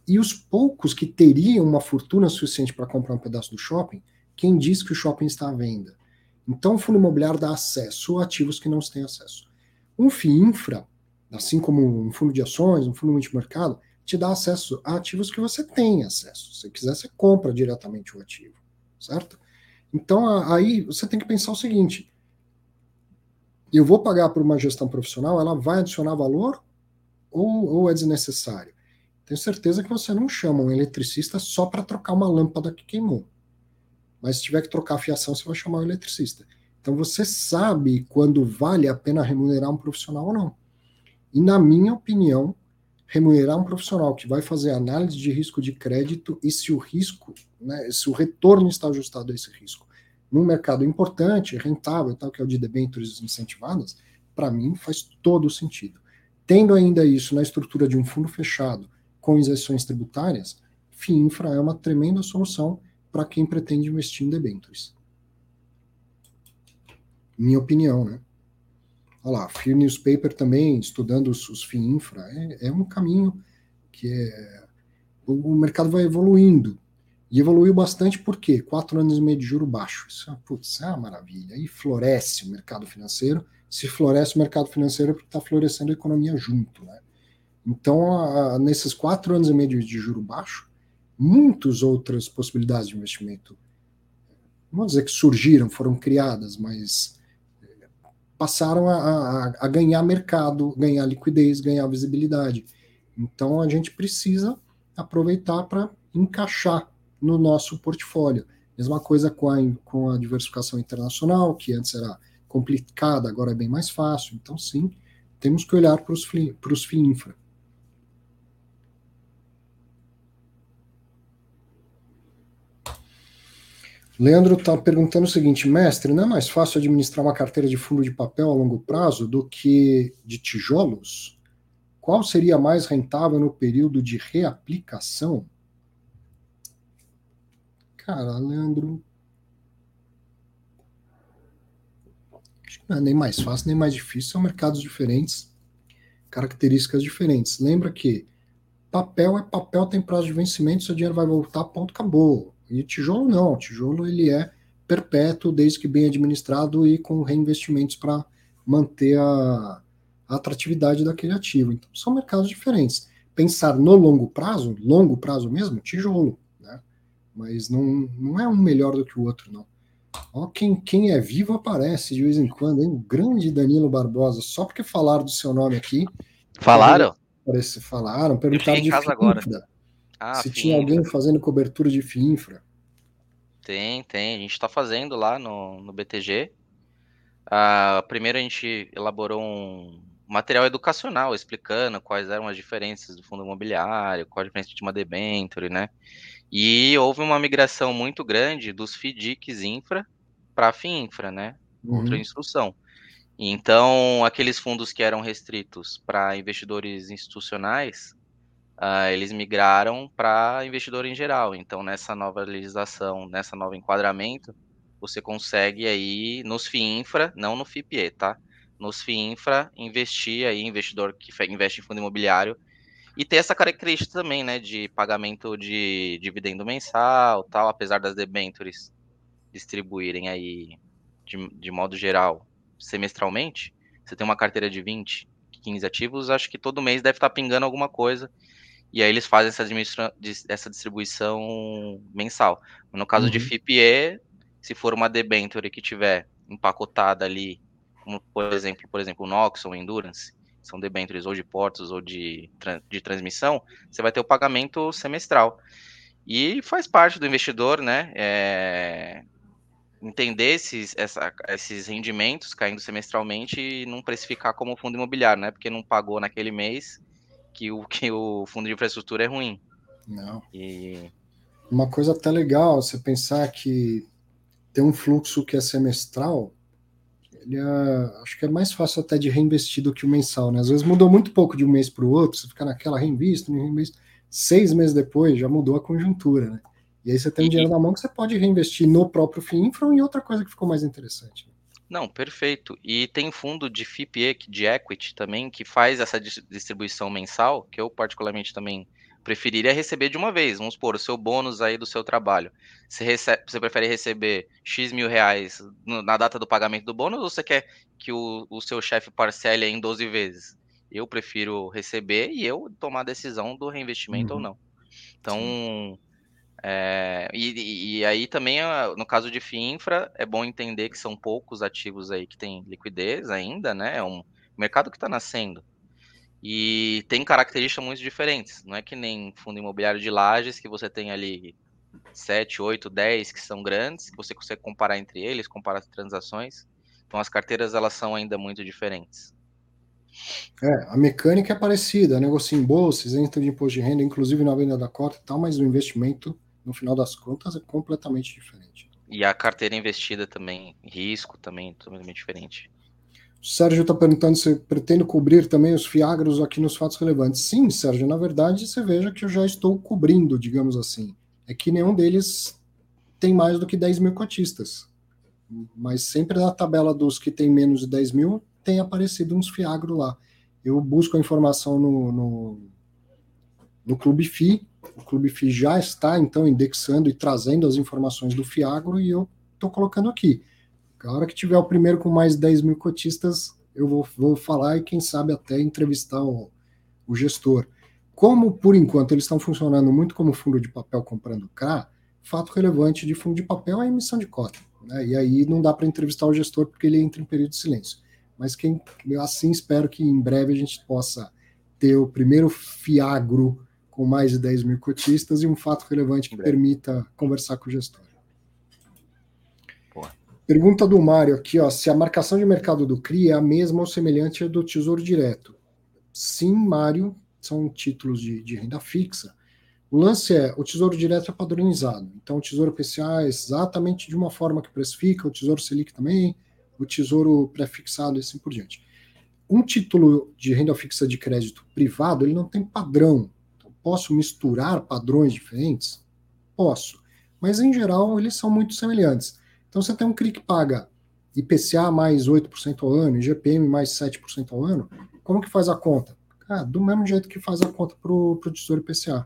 e os poucos que teriam uma fortuna suficiente para comprar um pedaço do shopping, quem diz que o shopping está à venda? Então, o fundo imobiliário dá acesso a ativos que não se tem acesso. Um FII infra, assim como um fundo de ações, um fundo multimercado, te dá acesso a ativos que você tem acesso. Se quiser, você compra diretamente o ativo, certo? Então, aí você tem que pensar o seguinte: eu vou pagar por uma gestão profissional, ela vai adicionar valor ou, ou é desnecessário? Tenho certeza que você não chama um eletricista só para trocar uma lâmpada que queimou. Mas se tiver que trocar a fiação, você vai chamar o eletricista. Então você sabe quando vale a pena remunerar um profissional ou não. E na minha opinião, remunerar um profissional que vai fazer análise de risco de crédito e se o risco, né, se o retorno está ajustado a esse risco num mercado importante, rentável, tal, que é o de debêntures incentivadas, para mim faz todo sentido. Tendo ainda isso na estrutura de um fundo fechado com isenções tributárias, FIINFRA é uma tremenda solução para quem pretende investir em debêntures. Minha opinião, né? Olha lá, Fear Newspaper também, estudando os, os FII Infra, é, é um caminho que é, o, mercado vai evoluindo. E evoluiu bastante porque quatro anos e meio de juro baixo. Isso é, putz, é uma maravilha. Aí floresce o mercado financeiro. Se floresce o mercado financeiro é porque está florescendo a economia junto. Né? Então, a, a, nesses quatro anos e meio de, juro baixo, muitas outras possibilidades de investimento, vou dizer que surgiram, foram criadas, mas eh, passaram a, a, a ganhar mercado, ganhar liquidez, ganhar visibilidade. Então, a gente precisa aproveitar para encaixar no nosso portfólio. Mesma coisa com a, com a diversificação internacional, que antes era complicada, agora é bem mais fácil. Então, sim, temos que olhar para os FII infra. Leandro está perguntando o seguinte, mestre, não é mais fácil administrar uma carteira de fundo de papel a longo prazo do que de tijolos? Qual seria mais rentável no período de reaplicação? Cara, Leandro. Acho que não é nem mais fácil, nem mais difícil. São mercados diferentes, características diferentes. Lembra que papel é papel, tem prazo de vencimento, seu dinheiro vai voltar, ponto, acabou. E tijolo não. Tijolo ele é perpétuo, desde que bem administrado e com reinvestimentos para manter a, a atratividade daquele ativo. Então, são mercados diferentes. Pensar no longo prazo, longo prazo mesmo, tijolo? Mas não, não é um melhor do que o outro, não. Ó, quem, quem é vivo aparece de vez em quando, hein? O grande Danilo Barbosa, só porque falaram do seu nome aqui. Falaram? Parece, falaram, perguntaram de FIINFRA. Agora. Ah, se tinha alguém fazendo cobertura de FIINFRA. Tem, tem. A gente está fazendo lá no, no BTG. Ah, primeiro a gente elaborou um, material educacional explicando quais eram as diferenças do fundo imobiliário, qual a diferença de uma debenture, né? E houve uma migração muito grande dos FDICs infra para a FIINFRA, né? Uhum. Outra instrução. Então, aqueles fundos que eram restritos para investidores institucionais, uh, eles migraram para investidor em geral. Então, nessa nova legislação, nessa nova enquadramento, você consegue aí nos FIINFRA, não no FIPE, tá? Nos FII Infra, investir aí, investidor que investe em fundo imobiliário, e ter essa característica também, né, de pagamento de dividendo mensal, tal, apesar das debentures distribuírem aí, de, de modo geral, semestralmente, você tem uma carteira de 20, 15 ativos, acho que todo mês deve estar pingando alguma coisa, e aí eles fazem essa, essa distribuição mensal. No caso uhum. de FIPE, se for uma debenture que tiver empacotada ali como por exemplo, por exemplo, o Nox ou Endurance, são debêntures ou de portos ou de, de transmissão, você vai ter o pagamento semestral. E faz parte do investidor, né? É, entender esses, essa, esses rendimentos caindo semestralmente e não precificar como fundo imobiliário, né? Porque não pagou naquele mês que o, que o fundo de infraestrutura é ruim. Não. E... Uma coisa até legal, você pensar que tem um fluxo que é semestral, ele é, acho que é mais fácil até de reinvestir do que o mensal, né? Às vezes mudou muito pouco de um mês para o outro, você fica naquela reinvisto, reinvisto, seis meses depois já mudou a conjuntura, né? E aí você tem dinheiro na mão que você pode reinvestir no próprio FII Infra ou em outra coisa que ficou mais interessante. Não, perfeito. E tem fundo de FIPE, de equity também, que faz essa distribuição mensal, que eu particularmente também preferiria receber de uma vez. Vamos supor, o seu bônus aí do seu trabalho. Você, recebe, você prefere receber X mil reais na data do pagamento do bônus ou você quer que o, o seu chefe parcele em 12 vezes? Eu prefiro receber e eu tomar a decisão do reinvestimento uhum. ou não. Então, é, e, e, aí também, no caso de FIINFRA, é bom entender que são poucos ativos aí que têm liquidez ainda, né? É um mercado que está nascendo. E tem características muito diferentes. Não é que nem fundo imobiliário de lajes, que você tem ali 7, 8, 10 que são grandes, que você consegue comparar entre eles, comparar as transações. Então as carteiras elas são ainda muito diferentes. É, a mecânica é parecida, negocia em bolsa, isento de imposto de renda, inclusive na venda da cota e tal, mas o investimento, no final das contas, é completamente diferente. E a carteira investida também, risco também, totalmente diferente. O Sérgio está perguntando se pretendo cobrir também os fiagros aqui nos fatos relevantes. Sim, Sérgio, na verdade, você veja que eu já estou cobrindo, digamos assim. É que nenhum deles tem mais do que 10 mil cotistas. Mas sempre na tabela dos que tem menos de 10 mil, tem aparecido uns Fiagro lá. Eu busco a informação no, no, no Clube FI. O Clube FI já está, então, indexando e trazendo as informações do Fiagro e eu estou colocando aqui. A hora que tiver o primeiro com mais de 10 mil cotistas, eu vou, vou falar e, quem sabe, até entrevistar o, o gestor. Como, por enquanto, eles estão funcionando muito como fundo de papel comprando CRA, fato relevante de fundo de papel é a emissão de cota. Né? E aí não dá para entrevistar o gestor porque ele entra em período de silêncio. Mas quem, assim espero que em breve a gente possa ter o primeiro fiagro com mais de 10 mil cotistas e um fato relevante que permita conversar com o gestor. Pergunta do Mário aqui, ó, se a marcação de mercado do CRI é a mesma ou semelhante à do Tesouro Direto. Sim, Mário, são títulos de, de renda fixa. O lance é, o Tesouro Direto é padronizado. Então, o Tesouro PCA é exatamente de uma forma que precifica, o Tesouro Selic também, o Tesouro pré-fixado e assim por diante. Um título de renda fixa de crédito privado, ele não tem padrão. Então, posso misturar padrões diferentes? Posso. Mas, em geral, eles são muito semelhantes. Então, você tem um CRI que paga IPCA mais 8% ao ano, IGPM mais 7% ao ano, como que faz a conta? Ah, do mesmo jeito que faz a conta para o Tesouro IPCA.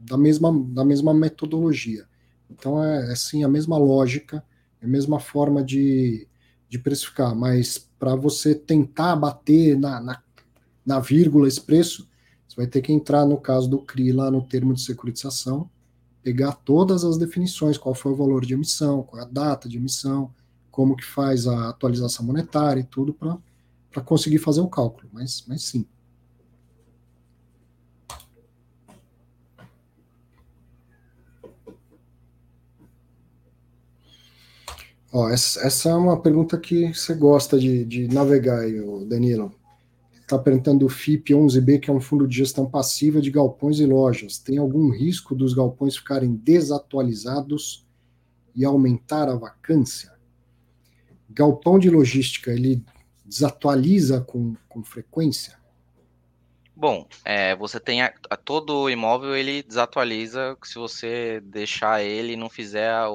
Da mesma, da mesma metodologia. Então, é, é sim a mesma lógica é a mesma forma de, de precificar, mas para você tentar bater na, na, na, vírgula esse preço, você vai ter que entrar no caso do CRI lá no termo de securitização, pegar todas as definições, qual foi o valor de emissão, qual é a data de emissão, como que faz a atualização monetária e tudo para conseguir fazer o cálculo, mas, mas sim. Ó, essa, essa, é uma pergunta que você gosta de, de navegar aí, Danilo. Está perguntando o FIP 11B, que é um fundo de gestão passiva de galpões e lojas. Tem algum risco dos galpões ficarem desatualizados e aumentar a vacância? Galpão de logística, ele desatualiza com, com frequência? Bom, é, você tem a, a, todo imóvel ele desatualiza se você deixar ele e não fizer a,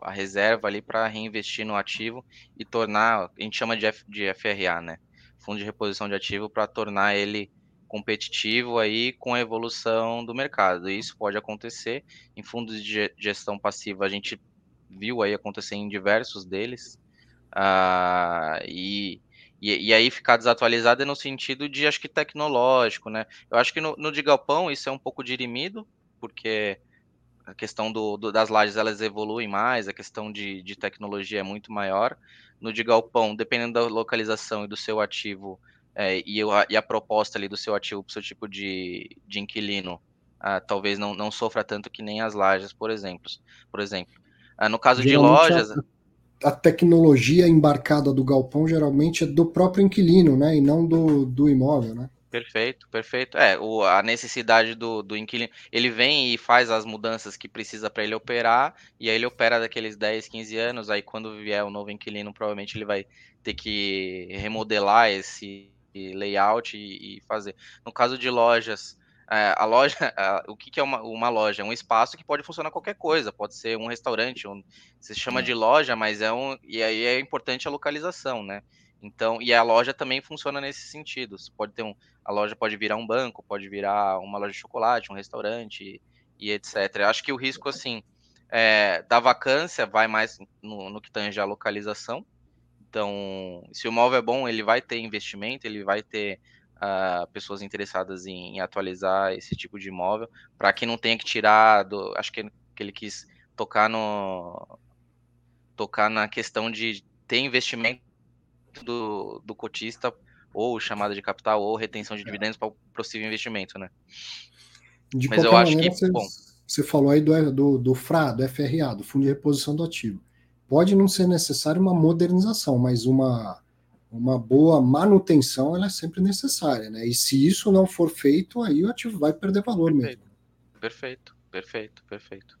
a reserva ali para reinvestir no ativo e tornar, a gente chama de, F, de FRA, né? Fundo de reposição de ativo para tornar ele competitivo aí com a evolução do mercado. Isso pode acontecer em fundos de gestão passiva. A gente viu aí acontecer em diversos deles. Uh, e e, e, aí ficar desatualizado é no sentido de, acho que tecnológico, né? Eu acho que no, no de galpão isso é um pouco dirimido, porque a questão do, do, das lajes elas evoluem mais, a questão de, de tecnologia é muito maior. No de galpão, dependendo da localização e do seu ativo, é, e, a, e, a, proposta ali do seu ativo para o seu tipo de, de inquilino, ah, talvez não, não sofra tanto que nem as lajes, por exemplo. Por exemplo. Ah, no caso Geralmente de lojas a tecnologia embarcada do galpão geralmente é do próprio inquilino, né? E não do, do imóvel, né? Perfeito, perfeito. É, o, a necessidade do, do inquilino. Ele vem e faz as mudanças que precisa para ele operar, e aí ele opera daqueles 10, 15 anos. Aí quando vier o novo inquilino, provavelmente ele vai ter que remodelar esse layout e, e fazer. No caso de lojas, é, a loja, o que, é uma, uma, loja? É um espaço que pode funcionar qualquer coisa, pode ser um restaurante, um, se chama é. de loja, mas é um. E aí é importante a localização, né? Então, e a loja também funciona nesse sentido. Você pode ter um. A loja pode virar um banco, pode virar uma loja de chocolate, um restaurante e, etc. Eu acho que o risco, assim, é, da vacância vai mais no, no que tange a localização. Então, se o imóvel é bom, ele vai ter investimento, ele vai ter uh, pessoas interessadas em, em, atualizar esse tipo de imóvel, para que não tenha que tirar do. Acho que, que ele quis tocar no. tocar na questão de ter investimento do, do cotista, ou chamada de capital, ou retenção de é. dividendos para o possível investimento, né? De Mas eu acho maneira, que. Você, bom, você falou aí do, do, do FRA, do FRA, do Fundo de Reposição do Ativo. Pode não ser necessário uma modernização, mas uma uma boa manutenção ela é sempre necessária, né? E se isso não for feito, aí o ativo vai perder valor perfeito. mesmo. Perfeito, perfeito, perfeito.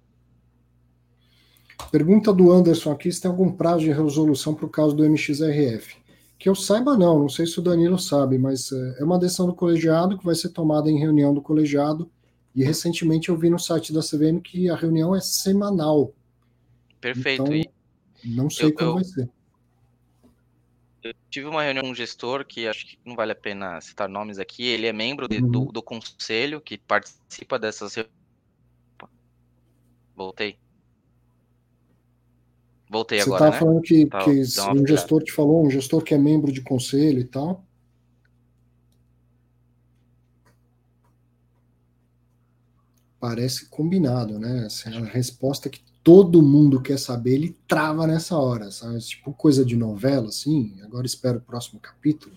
Pergunta do Anderson aqui se tem algum prazo de resolução para o caso do MXRF. Que eu saiba, não, não sei se o Danilo sabe, mas é, é uma decisão do colegiado que vai ser tomada em reunião do colegiado E recentemente eu vi no site da CVM que a reunião é semanal. Perfeito. Então, e não sei eu, como eu, vai ser. Eu tive uma reunião com um gestor que acho que não vale a pena citar nomes aqui. Ele é membro de, uhum. do, do conselho que participa dessas Voltei. Voltei Você agora. Você tá né? falando que, tá, que um gestor te falou, um gestor que é membro de conselho e tal. Parece combinado, né? Assim, a resposta que todo mundo quer saber, ele trava nessa hora, sabe? Tipo coisa de novela, assim. Agora espero o próximo capítulo.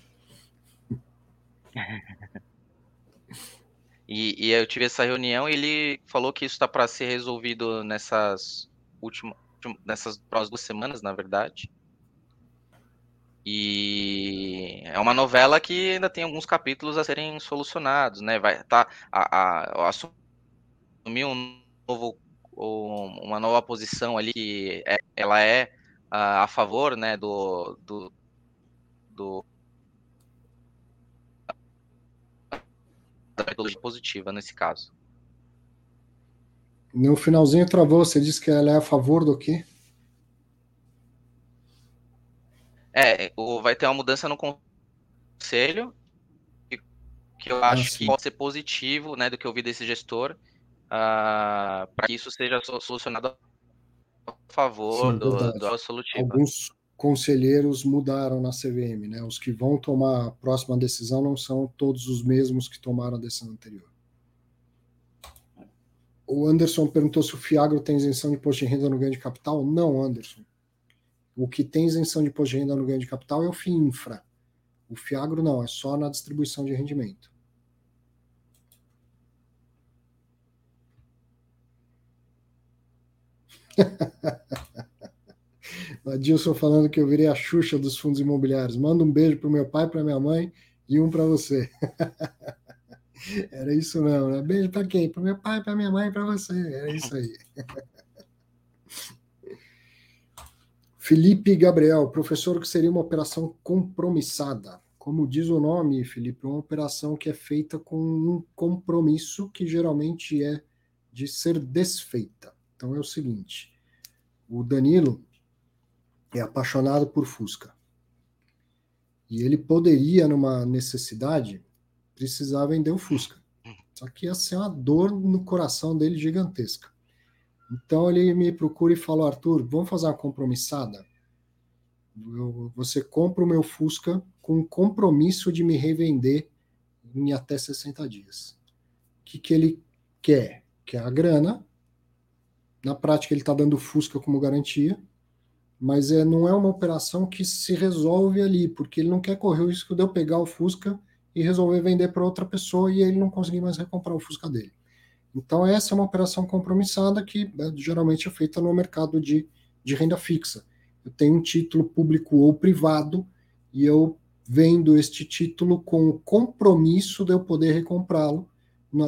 E, e, eu tive essa reunião e ele falou que isso está para ser resolvido nessas últimas, nessas próximas duas semanas, na verdade. E é uma novela que ainda tem alguns capítulos a serem solucionados, né? Vai tá a, a, assumir um novo uma nova posição ali que é, ela é a, a favor, né, do, do, do da metodologia positiva nesse caso. No finalzinho travou, você disse que ela é a favor do quê? É, vai ter uma mudança no conselho, que eu ah, acho ah, que pode ser positivo, né, do que eu vi desse gestor, uh, para que isso seja solucionado a favor sim, do, do absolutivo. Alguns conselheiros mudaram na CVM, né? Os que vão tomar a próxima decisão não são todos os mesmos que tomaram a decisão anterior. O Anderson perguntou se o Fiagro tem isenção de imposto de renda no ganho de capital. Não, Anderson. O que tem isenção de imposto de renda no ganho de capital é o FIINFRA. O Fiagro não, é só na distribuição de rendimento. Adilson falando que eu virei a Xuxa dos fundos imobiliários. Manda um beijo para o meu pai, para minha mãe e um para você. Era isso mesmo, né? Beijo para quem? Para meu pai, para minha mãe para você. Era isso aí. Felipe Gabriel, professor, que seria uma operação compromissada. Como diz o nome, Felipe, uma operação que é feita com um compromisso que geralmente é de ser desfeita. Então é o seguinte: o Danilo é apaixonado por Fusca. E ele poderia, numa necessidade, precisar vender o Fusca. Só que ia ser uma dor no coração dele gigantesca. Então ele me procura e fala: Arthur, vamos fazer uma compromissada? Eu, você compra o meu Fusca com compromisso de me revender em até 60 dias. O que, que ele quer? Quer a grana. Na prática, ele está dando Fusca como garantia mas é, não é uma operação que se resolve ali, porque ele não quer correr o risco de eu pegar o Fusca e resolver vender para outra pessoa e ele não conseguir mais recomprar o Fusca dele. Então, essa é uma operação compromissada que é, geralmente é feita no mercado de, de renda fixa. Eu tenho um título público ou privado e eu vendo este título com o compromisso de eu poder recomprá-lo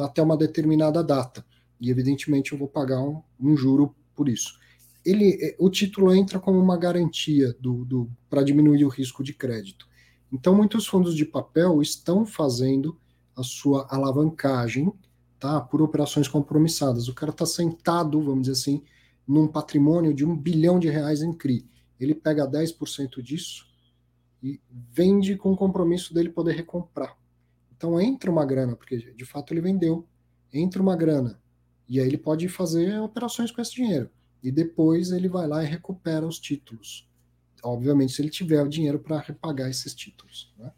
até uma determinada data. E, evidentemente, eu vou pagar um, um juro por isso ele, é, o título entra como uma garantia do, do para diminuir o risco de crédito. Então, muitos fundos de papel estão fazendo a sua alavancagem tá, por operações compromissadas. O cara está sentado, vamos dizer assim, num patrimônio de um bilhão de reais em CRI. Ele pega 10% disso e vende com o compromisso dele poder recomprar. Então entra uma grana, porque de fato ele vendeu, entra uma grana, e aí ele pode fazer operações com esse dinheiro e depois ele vai lá e recupera os títulos. Obviamente, se ele tiver o dinheiro para repagar esses títulos. Né?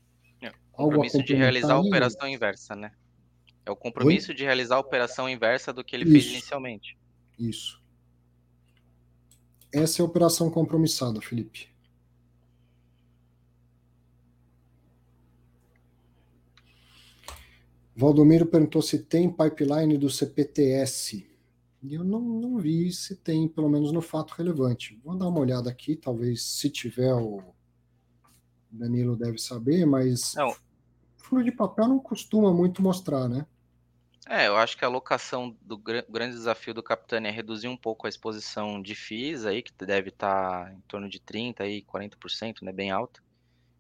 É, o compromisso de realizar a operação inversa, né? É o compromisso Oi? de realizar a operação inversa do que ele Isso. fez inicialmente. Isso. Essa é a operação compromissada, Felipe. Valdomiro perguntou se tem pipeline do CPTS. E eu não, não vi se tem, pelo menos no fato relevante. Vou dar uma olhada aqui, talvez se tiver o Danilo deve saber, mas não. fundo de papel não costuma muito mostrar, né? É, eu acho que a alocação do grande desafio do Capitânia é reduzir um pouco a exposição de FIIs aí, que deve estar em torno de 30 e 40%, né, bem alta.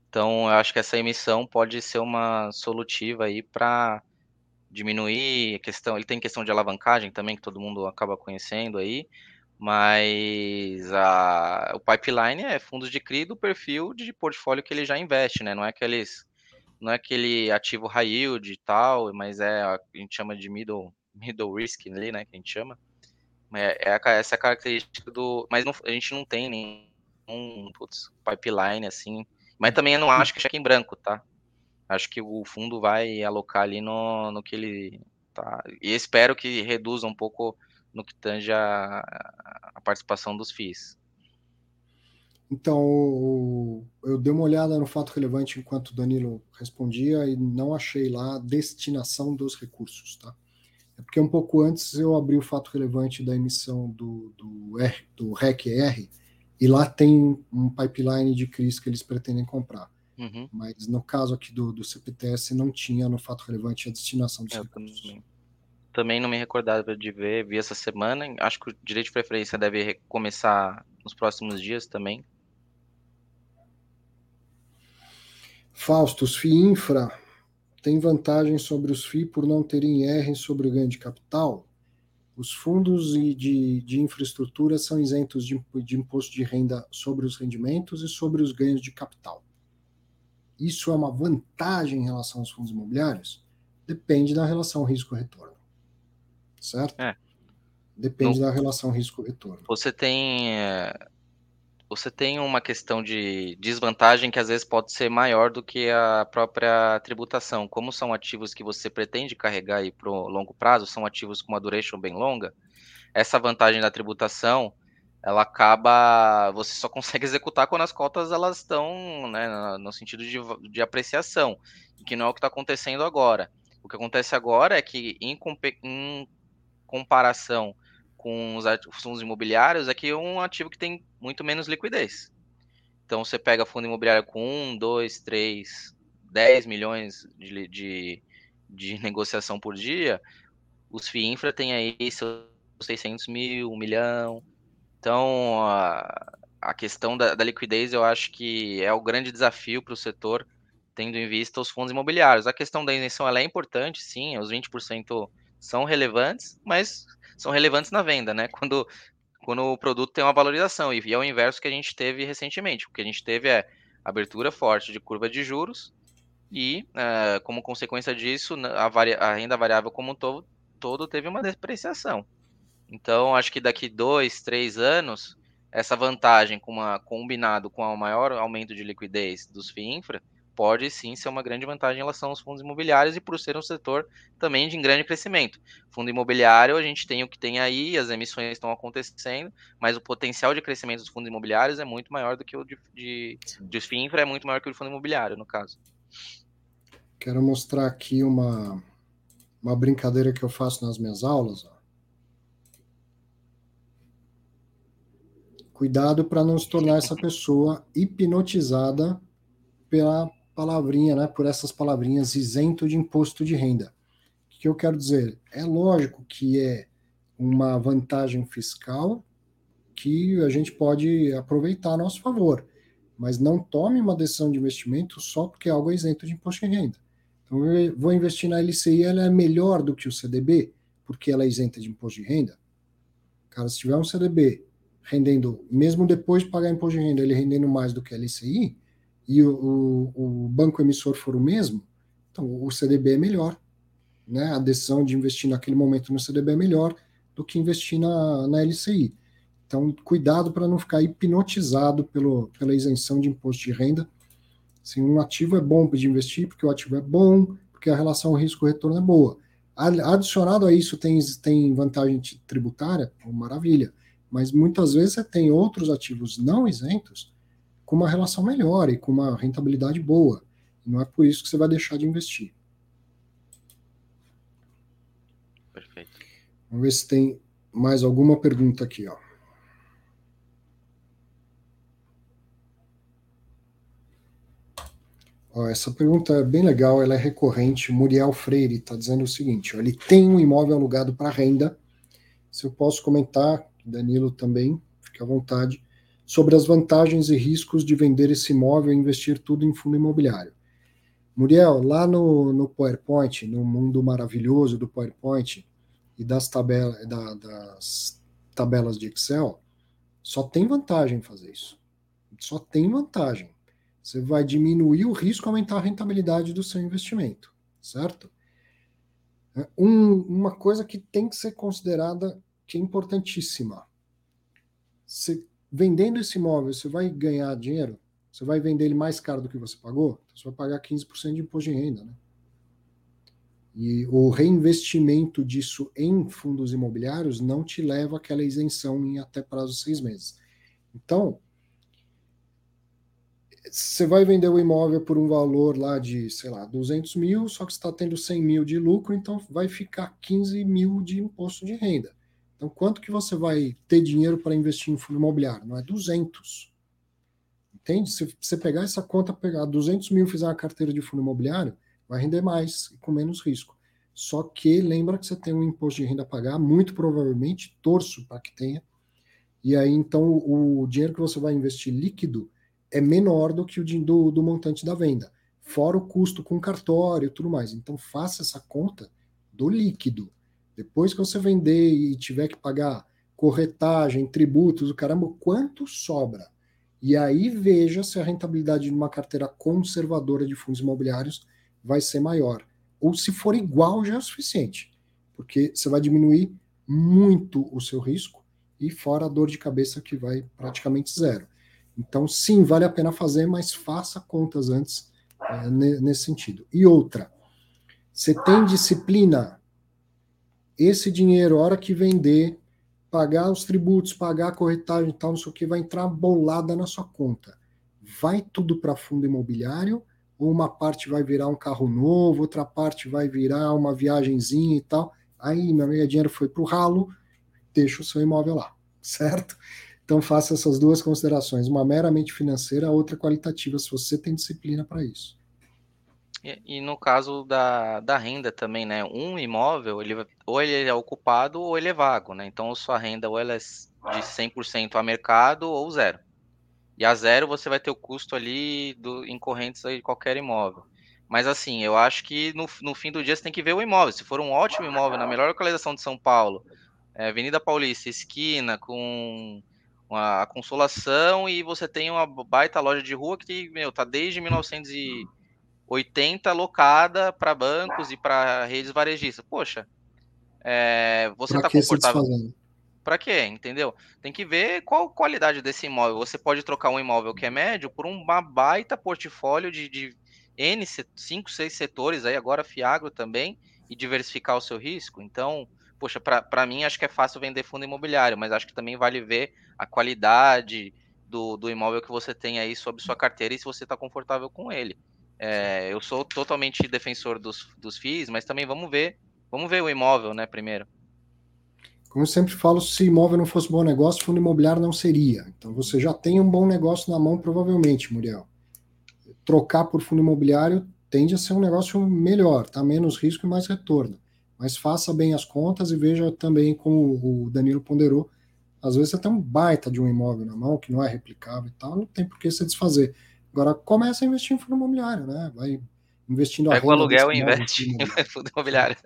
Então, eu acho que essa emissão pode ser uma solutiva aí para diminuir questão, ele tem questão de alavancagem também que todo mundo acaba conhecendo aí, mas a, o pipeline é fundos de CRI do perfil de portfólio que ele já investe, né? Não é aqueles não é aquele ativo high yield e tal, mas é a, gente chama de middle middle risk ali, né, que a gente chama. É, é essa é a característica do, mas não, a gente não tem nenhum putz, pipeline assim, mas também eu não acho que cheque em branco, tá? Acho que o fundo vai alocar ali no, no que ele tá. E espero que reduza um pouco no que tange a, a participação dos FIIs. Então, eu dei uma olhada no fato relevante enquanto o Danilo respondia e não achei lá a destinação dos recursos, tá? É porque um pouco antes eu abri o fato relevante da emissão do, do, R, do REC-R e lá tem um pipeline de CRIs que eles pretendem comprar. Uhum. Mas no caso aqui do, do CPTS não tinha no fato relevante a destinação dos é, recursos. Também, também não me recordava de ver, vi essa semana. Acho que o direito de preferência deve começar nos próximos dias também. Fausto, os FII Infra tem vantagem sobre os FII por não terem R sobre o ganho de capital? Os fundos de, de infraestrutura são isentos de, de imposto de renda sobre os rendimentos e sobre os ganhos de capital. Isso é uma vantagem em relação aos fundos imobiliários? Depende da relação risco-retorno. Certo? É. Depende da relação risco-retorno. Você tem. É, você tem uma questão de desvantagem que às vezes pode ser maior do que a própria tributação. Como são ativos que você pretende carregar para o longo prazo, são ativos com uma duration bem longa, essa vantagem da tributação ela acaba. Você só consegue executar quando as cotas elas estão né, no sentido de, de apreciação, que não é o que está acontecendo agora. O que acontece agora é que, em, em comparação com os fundos imobiliários, é que é um ativo que tem muito menos liquidez. Então, você pega fundo imobiliário com 1, 2, 3, 10 milhões de, de, de negociação por dia, os FII Infra tem aí seus 600 mil, 1 milhão, então, a, a questão da, da, liquidez eu acho que é o grande desafio para o setor, tendo em vista os fundos imobiliários. A questão da isenção é importante, sim, os 20% são relevantes, mas são relevantes na venda, né? Quando, quando o produto tem uma valorização, e, e é o inverso que a gente teve recentemente. O que a gente teve é abertura forte de curva de juros, e uh, como consequência disso, a, a, renda variável como um todo, todo teve uma depreciação. Então, acho que daqui dois, três anos, essa vantagem com uma, combinado com o maior aumento de liquidez dos FII infra, pode sim ser uma grande vantagem em relação aos fundos imobiliários e por ser um setor também de grande crescimento. Fundo imobiliário, a gente tem o que tem aí, as emissões estão acontecendo, mas o potencial de crescimento dos fundos imobiliários é muito maior do que o de, de, de FII infra, é muito maior que o de fundo imobiliário, no caso. Quero mostrar aqui uma, uma brincadeira que eu faço nas minhas aulas. Ó. Cuidado para não se tornar essa pessoa hipnotizada pela palavrinha, né, por essas palavrinhas isento de imposto de renda. O que eu quero dizer? É lógico que é uma vantagem fiscal que a gente pode aproveitar a nosso favor, mas não tome uma decisão de investimento só porque algo é isento de imposto de renda. Então, eu vou investir na LCI, ela é melhor do que o CDB, porque ela é isenta de imposto de renda? Cara, se tiver um CDB rendendo, mesmo depois de pagar imposto de renda, ele rendendo mais do que a LCI, e o, o, o banco emissor for o mesmo, então o CDB é melhor. Né? A decisão de investir naquele momento no CDB é melhor do que investir na, na LCI. Então, cuidado para não ficar hipnotizado pelo, pela isenção de imposto de renda. Assim, um ativo é bom de investir, porque o ativo é bom, porque a relação risco-retorno é boa. Adicionado a isso, tem, tem vantagem tributária? Maravilha mas muitas vezes você tem outros ativos não isentos com uma relação melhor e com uma rentabilidade boa. Não é por isso que você vai deixar de investir. Perfeito. Vamos ver se tem mais alguma pergunta aqui, ó. Ó, essa pergunta é bem legal, ela é recorrente. Muriel Freire está dizendo o seguinte: ó, ele tem um imóvel alugado para renda. Se eu posso comentar, Danilo também, fique à vontade, sobre as vantagens e riscos de vender esse imóvel e investir tudo em fundo imobiliário. Muriel, lá no, no PowerPoint, no mundo maravilhoso do PowerPoint e das, tabela, da, das tabelas de Excel, só tem vantagem fazer isso. Só tem vantagem. Você vai diminuir o risco, aumentar a rentabilidade do seu investimento, certo? É, um, uma coisa que tem que ser considerada que é importantíssima. Você, vendendo esse imóvel, você vai ganhar dinheiro? Você vai vender ele mais caro do que você pagou? Então, você vai pagar 15% de imposto de renda, né? E o reinvestimento disso em fundos imobiliários não te leva àquela isenção em até prazo de seis meses. Então, você vai vender o imóvel por um valor lá de, sei lá, 200 mil, só que está tendo 100 mil de lucro, então vai ficar 15 mil de imposto de renda. Então, quanto que você vai ter dinheiro para investir em fundo imobiliário? Não é 200. Entende? Se você pegar essa conta, pegar 200 mil e fizer uma carteira de fundo imobiliário, vai render mais e com menos risco. Só que lembra que você tem um imposto de renda a pagar, muito provavelmente, torço para que tenha. E aí, então, o dinheiro que você vai investir líquido é menor do que o do, do montante da venda, fora o custo com cartório e tudo mais. Então, faça essa conta do líquido. Depois que você vender e tiver que pagar corretagem, tributos, o caramba, quanto sobra? E aí veja se a rentabilidade de uma carteira conservadora de fundos imobiliários vai ser maior. Ou se for igual, já é o suficiente. Porque você vai diminuir muito o seu risco e fora a dor de cabeça que vai praticamente zero. Então, sim, vale a pena fazer, mas faça contas antes é, nesse sentido. E outra, você tem disciplina? Esse dinheiro, hora que vender, pagar os tributos, pagar a corretagem e tal, não sei o que, vai entrar bolada na sua conta. Vai tudo para fundo imobiliário, ou uma parte vai virar um carro novo, outra parte vai virar uma viagenzinha e tal. Aí, meu dinheiro foi para o ralo, deixa o seu imóvel lá, certo? Então faça essas duas considerações, uma meramente financeira, outra qualitativa, se você tem disciplina para isso. E, e, no caso da, da renda também, né? Um imóvel, ele, ou ele é ocupado ou ele é vago, né? Então sua renda ou ela é de 100% a mercado ou zero. E a zero você vai ter o custo ali do, em correntes de qualquer imóvel. Mas assim, eu acho que no, no fim do dia você tem que ver o imóvel. Se for um ótimo imóvel na melhor localização de São Paulo, é, Avenida Paulista, esquina, com a consolação e você tem uma baita loja de rua que, meu, tá desde 1980 locada para bancos e para redes varejistas. Poxa, é, você pra tá confortável. Para quê? Entendeu? Tem que ver qual qualidade desse imóvel. Você pode trocar um imóvel que é médio por uma baita portfólio de, de N, 5, 6 setores, aí agora Fiagro também, e diversificar o seu risco. Então, poxa, para mim acho que é fácil vender fundo imobiliário, mas acho que também vale ver a qualidade do, do imóvel que você tem aí sob sua carteira e se você está confortável com ele. É, eu sou totalmente defensor dos, dos FIIs, mas também vamos ver, vamos ver o imóvel, né, primeiro. Como eu sempre falo, se imóvel não fosse bom negócio, fundo imobiliário não seria. Então você já tem um bom negócio na mão, provavelmente, Muriel. Trocar por fundo imobiliário tende a ser um negócio melhor, tá? Menos risco e mais retorno. Mas faça bem as contas e veja também, como o Danilo ponderou, às vezes você tem um baita de um imóvel na mão que não é replicável e tal, não tem por que você desfazer. Agora começa a investir em fundo imobiliário, né? Vai investindo Pega o aluguel e investe em fundo imobiliário.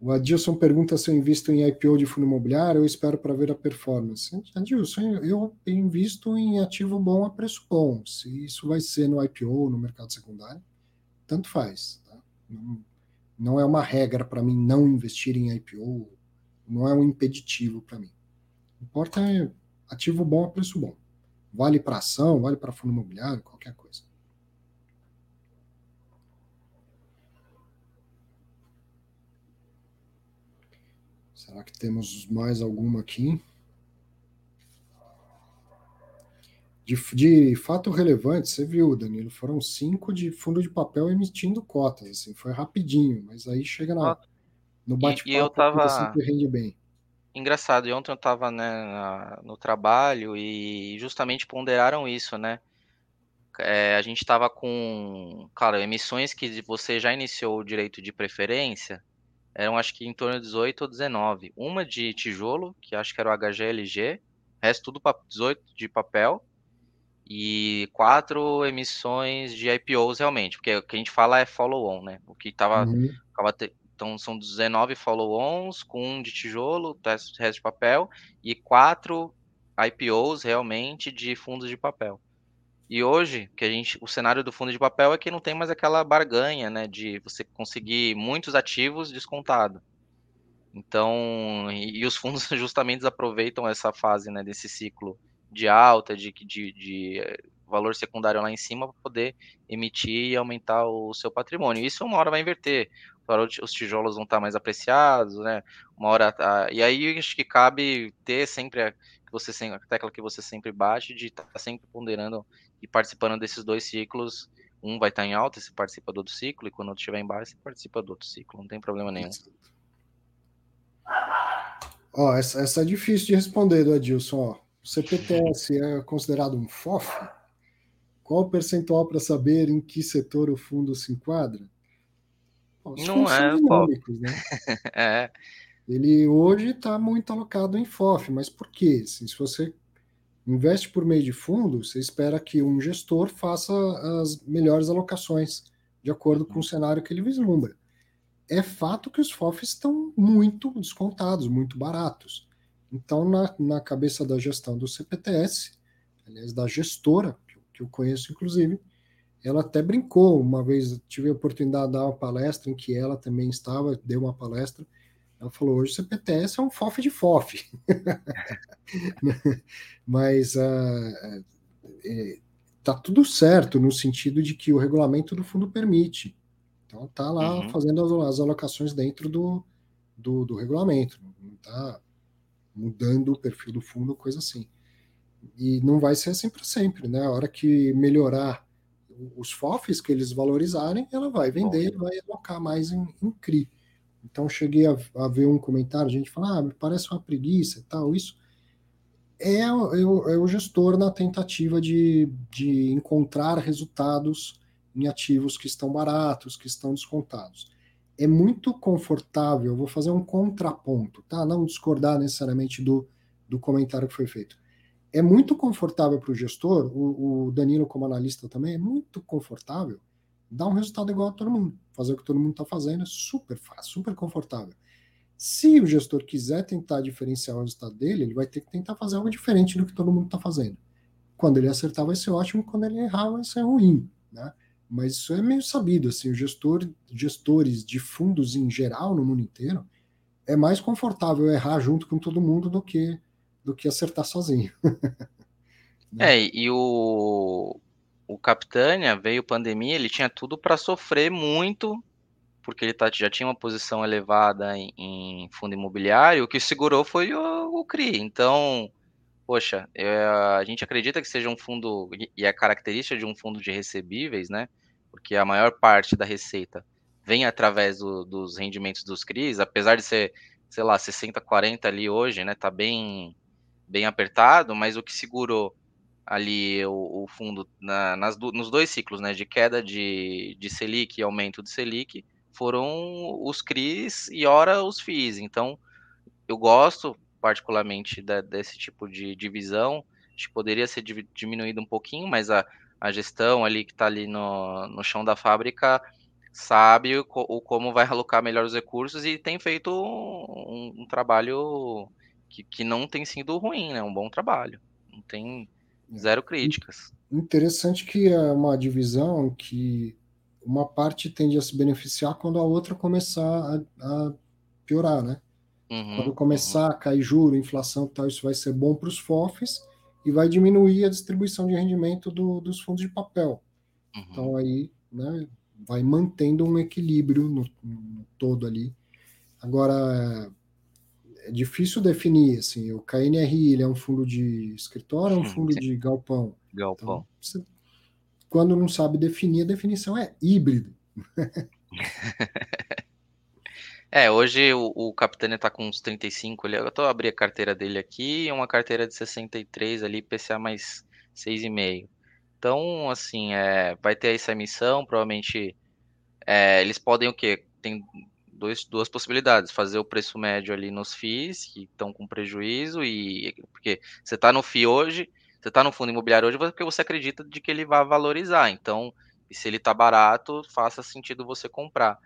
O Adilson pergunta se eu invisto em IPO de fundo imobiliário ou espero para ver a performance. Adilson, eu invisto em ativo bom a preço bom. Se isso vai ser no IPO, no mercado secundário, tanto faz. Tá? Não, não é uma regra para mim não investir em IPO não é um impeditivo para mim. O que importa é ativo bom a preço bom. Vale para ação, vale para fundo imobiliário, qualquer coisa. Será que temos mais alguma aqui? De, de, fato relevante, você viu, Danilo, foram cinco de fundo de papel emitindo cotas, assim, foi rapidinho, mas aí chega na, no bate-papo e, e eu tava sempre rende bem. Engraçado, e ontem eu tava né, no trabalho e justamente ponderaram isso, né? É, a gente tava com, claro, emissões que você já iniciou o direito de preferência, eram acho que em torno de 18 ou 19. Uma de tijolo, que acho que era o HGLG, resto tudo 18 de papel, e quatro emissões de IPOs realmente, porque o que a gente fala é follow-on, né? O que estava. Uhum. Então são 19 follow-ons, com um de tijolo, resto de papel, e quatro IPOs realmente de fundos de papel. E hoje, que a gente, o cenário do fundo de papel é que não tem mais aquela barganha, né, de você conseguir muitos ativos descontado. Então, e, e os fundos justamente aproveitam essa fase, né, desse ciclo de alta, de, de, de eh, valor secundário lá em cima para poder emitir e aumentar o seu patrimônio. Isso uma hora vai inverter. Os tijolos vão estar mais apreciados, né? Uma hora. E aí acho que cabe ter sempre a, que você, a tecla que você sempre bate de estar tá sempre ponderando e participando desses dois ciclos. Um vai estar em alta, você participa do outro ciclo, e quando outro estiver em baixo, você participa do outro ciclo, não tem problema nenhum. Ó, essa, essa é difícil de responder, do Adilson. Ó. O CPTS é considerado um FOF? Qual o percentual para saber em que setor o fundo se enquadra? Os não é dinâmicos, né? é. Ele hoje está muito alocado em FOF, mas por quê? Assim, se você investe por meio de fundo, você espera que um gestor faça as melhores alocações de acordo com o cenário que ele vislumbra é fato que os FOFs estão muito descontados, muito baratos. Então, na, na cabeça da gestão do CPTS, aliás, da gestora, que, eu conheço inclusive, ela até brincou. Uma vez tive a oportunidade de dar uma palestra em que ela também estava, deu uma palestra. Ela falou: hoje o CPTS é um FOF de FOF. Mas uh, tá tudo certo no sentido de que o regulamento do fundo permite. Então tá lá uhum. fazendo as, alocações dentro do, do, do regulamento, não está mudando o perfil do fundo, coisa assim. E não vai ser assim para sempre, né? A hora que melhorar os FOFs que eles valorizarem, ela vai vender, Bom. vai alocar mais em, em CRI. Então cheguei a, a, ver um comentário, a gente fala, ah, me parece uma preguiça e tal, isso é, é, o, é o gestor na tentativa de, de encontrar resultados em ativos que estão baratos, que estão descontados. É muito confortável, vou fazer um contraponto, tá? Não discordar necessariamente do, do comentário que foi feito. É muito confortável para o gestor, o Danilo, como analista também, é muito confortável dar um resultado igual a todo mundo. Fazer o que todo mundo está fazendo é super fácil, super confortável. Se o gestor quiser tentar diferenciar o resultado dele, ele vai ter que tentar fazer algo diferente do que todo mundo está fazendo. Quando ele acertar, vai ser ótimo, quando ele errar, vai ser ruim. Né? mas isso é meio sabido, assim, o gestor, gestores de fundos em geral no mundo inteiro, é mais confortável errar junto com todo mundo do que do que acertar sozinho. né? É, e o o Capitânia veio pandemia, ele tinha tudo para sofrer muito, porque ele tá, já tinha uma posição elevada em, em fundo imobiliário, o que segurou foi o, o CRI. Então, poxa, é, a gente acredita que seja um fundo, e é característica de um fundo de recebíveis, né? porque a maior parte da receita vem através do, dos rendimentos dos CRIs, apesar de ser, sei lá, 60, 40 ali hoje, né, tá bem, bem apertado, mas o que segurou ali o, o fundo na, nas, nos dois ciclos, né, de queda de, de Selic e aumento de Selic, foram os CRIs e ora os FIIs. Então, eu gosto particularmente da, desse tipo de divisão, acho que poderia ser diminuído um pouquinho, mas a, a gestão ali que está ali no, no chão da fábrica sabe o, o, como vai alocar melhor os recursos e tem feito um, um trabalho que, que não tem sido ruim, né? Um bom trabalho. Não tem é. zero críticas. Interessante que é uma divisão que uma parte tende a se beneficiar quando a outra começar a, a piorar, né? Uhum, quando começar uhum. a cair juro, inflação tal, isso vai ser bom para os FOFs e vai diminuir a distribuição de rendimento do, dos fundos de papel. Uhum. Então aí né, vai mantendo um equilíbrio no, no, todo ali. Agora é difícil definir assim, o KNRI ele é um fundo de escritório, um fundo de galpão. Galpão. Então, você, quando não sabe definir, a definição é híbrido. É, hoje o, o Capitânia tá com uns 35 ali. Eu tô abrir a carteira dele aqui, uma carteira de 63 ali, PCA mais 6,5. Então, assim, é, vai ter essa emissão, provavelmente é, eles podem o quê? Tem dois, duas possibilidades, fazer o preço médio ali nos FIIs, que estão com prejuízo, e porque você está no FII hoje, Você está no fundo imobiliário hoje porque você acredita de que ele vai valorizar. Então, se ele está barato, faça sentido você comprar.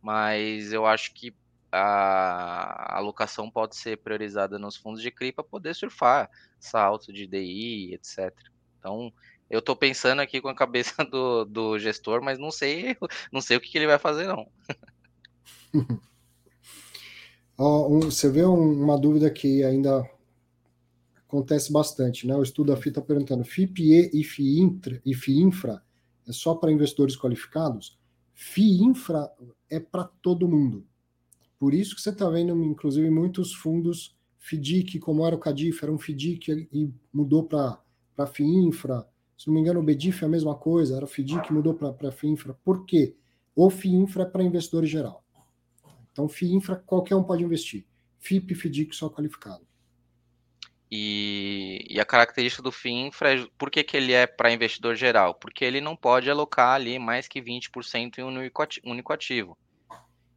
Mas eu acho que a alocação pode ser priorizada nos fundos de CRI para poder surfar salto de DI, etc. Então, eu estou pensando aqui com a cabeça do, do gestor, mas não sei, não sei o que, que ele vai fazer, não. Você vê uma dúvida que ainda acontece bastante, né? O estudo da FI está perguntando: FIPE e FIINFRA, e FIINFRA é só para investidores qualificados? FIINFRA é para todo mundo. Por isso que você está vendo, inclusive, muitos fundos FDIC, como era o CADIF, era um FDIC e mudou para FIINFRA. Se não me engano, o BEDIF é a mesma coisa, era FDIC mudou para FIINFRA. Por quê? O FIINFRA é para investidor geral. Então, FIINFRA, qualquer um pode investir. FIP FDIC só qualificado. E, e, a característica do FIINFRA, por que, que ele é para investidor geral? Porque ele não pode alocar ali mais que 20% em um único ativo.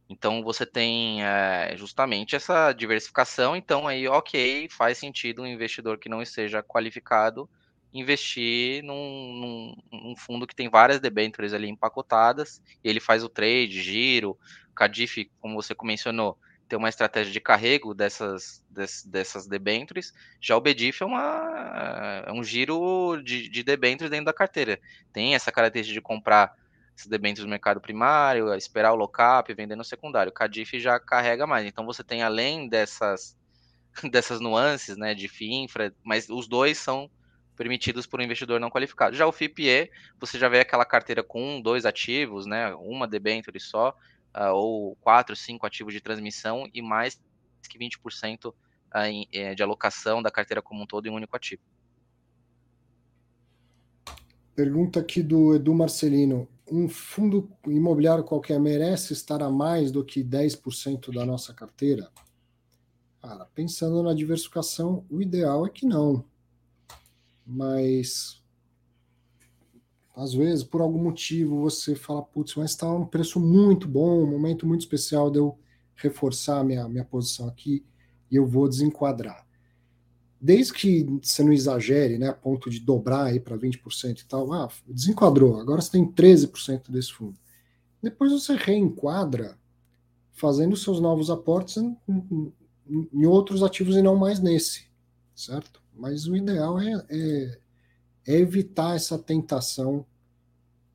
Então você tem é, justamente essa diversificação, então aí ok, faz sentido um investidor que não esteja qualificado investir num, num, num fundo que tem várias debêntures ali empacotadas, ele faz o trade, giro, Cadif, como você mencionou, tem uma estratégia de carrego dessas, dessas, debêntures. Já o BDIF é, uma, é um giro de, de debêntures dentro da carteira. Tem essa característica de comprar esses debêntures no mercado primário, esperar o lock-up, vender no secundário. O CADIF já carrega mais. Então você tem além dessas, dessas nuances né, de FII, infra, mas os dois são permitidos por um investidor não qualificado. Já o FIPE, você já vê aquela carteira com um, dois ativos, né, uma debenture só, uh, ou quatro, cinco ativos de transmissão e mais que 20% uh, em, eh, de alocação da carteira como um todo em um único ativo. Pergunta aqui do Edu Marcelino. Um fundo imobiliário qualquer merece estar a mais do que 10% da nossa carteira? Cara, pensando na diversificação, o ideal é que não. Mas às vezes, por algum motivo, você fala, putz, mas está um preço muito bom, um momento muito especial de eu reforçar minha, minha posição aqui e eu vou desenquadrar. Desde que você não exagere, né, a ponto de dobrar aí para 20% e tal, ah, desenquadrou, agora você tem 13% desse fundo. Depois você reenquadra fazendo seus novos aportes em, em, em, outros ativos e não mais nesse, certo? Mas o ideal é, é é evitar essa tentação,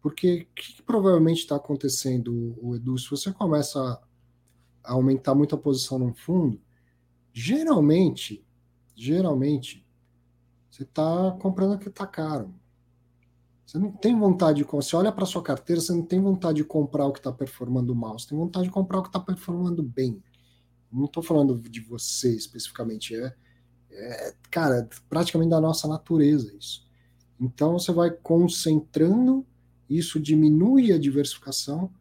porque o que, que provavelmente está acontecendo, o Edu, se você começa a aumentar muito a posição num fundo, geralmente, geralmente, você está comprando o que está caro. Você não tem vontade de. Você olha para sua carteira, você não tem vontade de comprar o que está performando mal, você tem vontade de comprar o que está performando bem. Não estou falando de você especificamente, é, é, cara, praticamente da nossa natureza isso. Então você vai concentrando, isso diminui a diversificação,